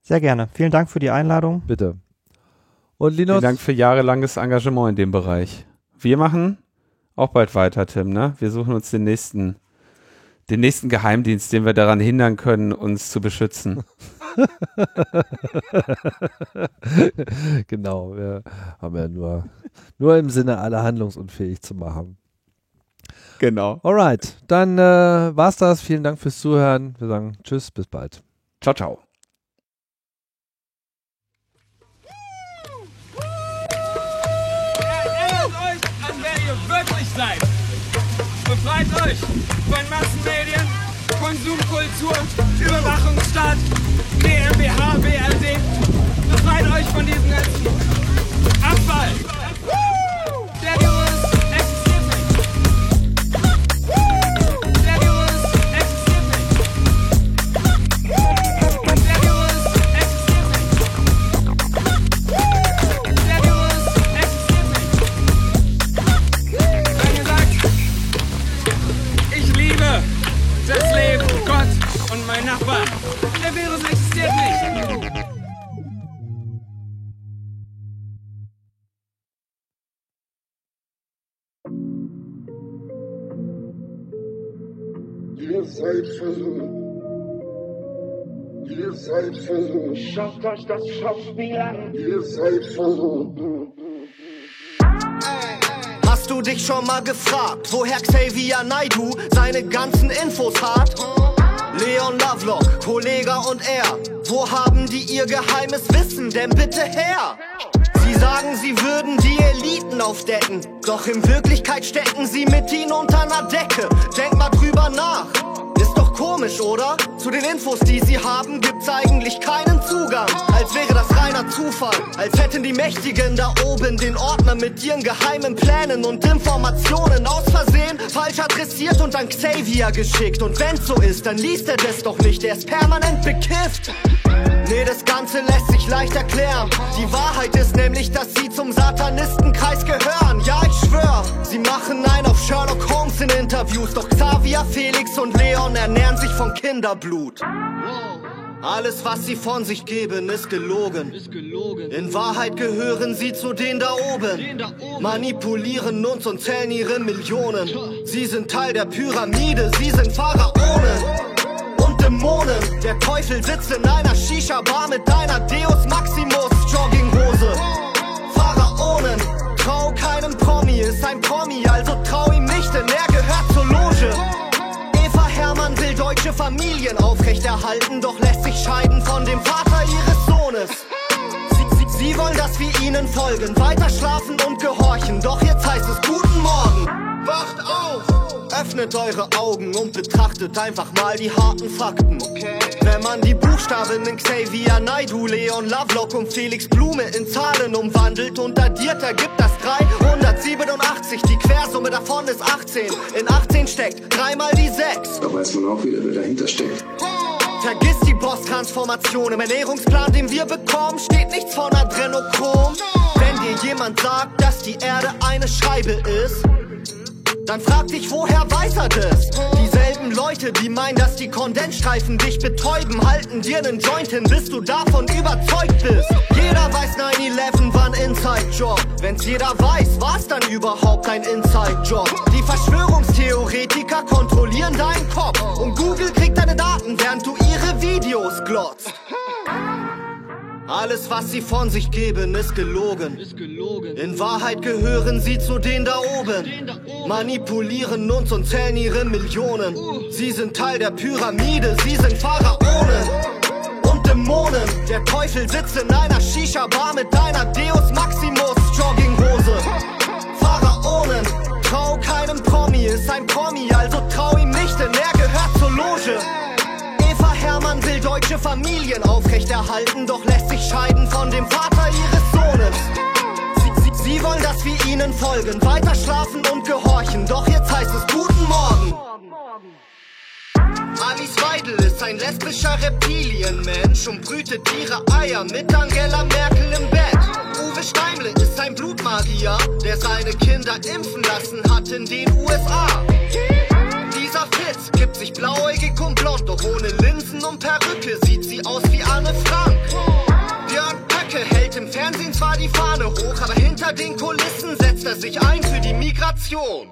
Sehr gerne. Vielen Dank für die Einladung. Bitte. Und Linus? Vielen Dank für jahrelanges Engagement in dem Bereich. Wir machen auch bald weiter, Tim, ne? Wir suchen uns den nächsten, den nächsten Geheimdienst, den wir daran hindern können, uns zu beschützen. *laughs* *laughs* genau, wir haben ja nur, nur im Sinne, alle handlungsunfähig zu machen. Genau. Alright, dann äh, war's das. Vielen Dank fürs Zuhören. Wir sagen Tschüss, bis bald. Ciao, ciao. Erinnert euch an wer ihr wirklich seid. Befreit euch von Massenmedien, Konsumkultur, Überwachungsstaat, GmbH, BRD. Befreit euch von diesem ganzen Abfall. Der Nachbarn! Der Virus existiert nicht! Ihr seid verloren. Ihr seid verloren. Schaut euch das Schauspiel an. Ihr seid verloren. Hast du dich schon mal gefragt, woher Xavier Naidu seine ganzen Infos hat? Leon Lovelock, Kollege und er, wo haben die ihr geheimes Wissen denn bitte her? Sie sagen, sie würden die Eliten aufdecken, doch in Wirklichkeit stecken sie mit ihnen unter einer Decke. Denk mal drüber nach. Ist doch komisch, oder? Zu den Infos, die sie haben, gibt's eigentlich keinen Zugang. Als wäre das reiner Zufall. Als hätten die Mächtigen da oben den Ordner mit ihren geheimen Plänen und Informationen aus Versehen falsch adressiert und an Xavier geschickt. Und wenn's so ist, dann liest er das doch nicht. Er ist permanent bekifft. Nee, das Ganze lässt sich leicht erklären. Die Wahrheit ist nämlich, dass sie zum Satanistenkreis gehören. Ja, ich schwör, sie machen ein auf Sherlock Holmes in Interviews. Doch Xavier, Felix und Leon ernähren sich von Kinderblut. Alles, was sie von sich geben, ist gelogen. In Wahrheit gehören sie zu denen da oben. Manipulieren uns und zählen ihre Millionen. Sie sind Teil der Pyramide, sie sind Pharaonen Dämonen. Der Teufel sitzt in einer Shisha-Bar mit deiner Deus Maximus Jogginghose. Pharaonen, trau keinem Promi, ist ein Promi, also trau ihm nicht, denn er gehört zur Loge. Eva Hermann will deutsche Familien aufrechterhalten, doch lässt sich scheiden von dem Vater ihres Sohnes. Sie, wollen, dass wir ihnen folgen, weiter schlafen und gehorchen, doch jetzt heißt es guten Morgen. Wacht auf! Öffnet eure Augen und betrachtet einfach mal die harten Fakten. Wenn man die Buchstaben in Xavier Naidu, Leon Lovelock und Felix Blume in Zahlen umwandelt und addiert, ergibt das 387. Die Quersumme davon ist 18. In 18 steckt dreimal die 6. Da weiß man auch wieder, wer dahinter steckt. Vergiss die Boss-Transformation. Im Ernährungsplan, den wir bekommen, steht nichts von Adrenochrom. Wenn dir jemand sagt, dass die Erde eine Scheibe ist, dann frag dich, woher weiß er das? Dieselben Leute, die meinen, dass die Kondensstreifen dich betäuben, halten dir nen Joint hin, bis du davon überzeugt bist. Jeder weiß 9-11 war ein Inside-Job. Wenn's jeder weiß, war's dann überhaupt ein Inside-Job. Die Verschwörungstheoretiker kontrollieren deinen Kopf und Google kriegt deine Daten, während du ihre Videos glotzt. Alles, was sie von sich geben, ist gelogen. In Wahrheit gehören sie zu denen da oben. Manipulieren uns und zählen ihre Millionen. Sie sind Teil der Pyramide, sie sind Pharaonen und Dämonen. Der Teufel sitzt in einer Shisha-Bar mit deiner Deus Maximus Jogginghose. Pharaonen, trau keinem Promi, ist ein Promi, also trau ihm nicht, denn er gehört zur Loge. Hermann will deutsche Familien aufrechterhalten, doch lässt sich scheiden von dem Vater ihres Sohnes. Sie, sie, sie wollen, dass wir ihnen folgen, weiter schlafen und gehorchen, doch jetzt heißt es guten Morgen. Alice Weidel ist ein lesbischer Reptilienmensch und brütet ihre Eier mit Angela Merkel im Bett. Uwe Steimle ist ein Blutmagier, der seine Kinder impfen lassen hat in den USA. Gibt sich blauäugig und blond, doch ohne Linsen und Perücke sieht sie aus wie Anne Frank. Björn Höcke hält im Fernsehen zwar die Fahne hoch, aber hinter den Kulissen setzt er sich ein für die Migration.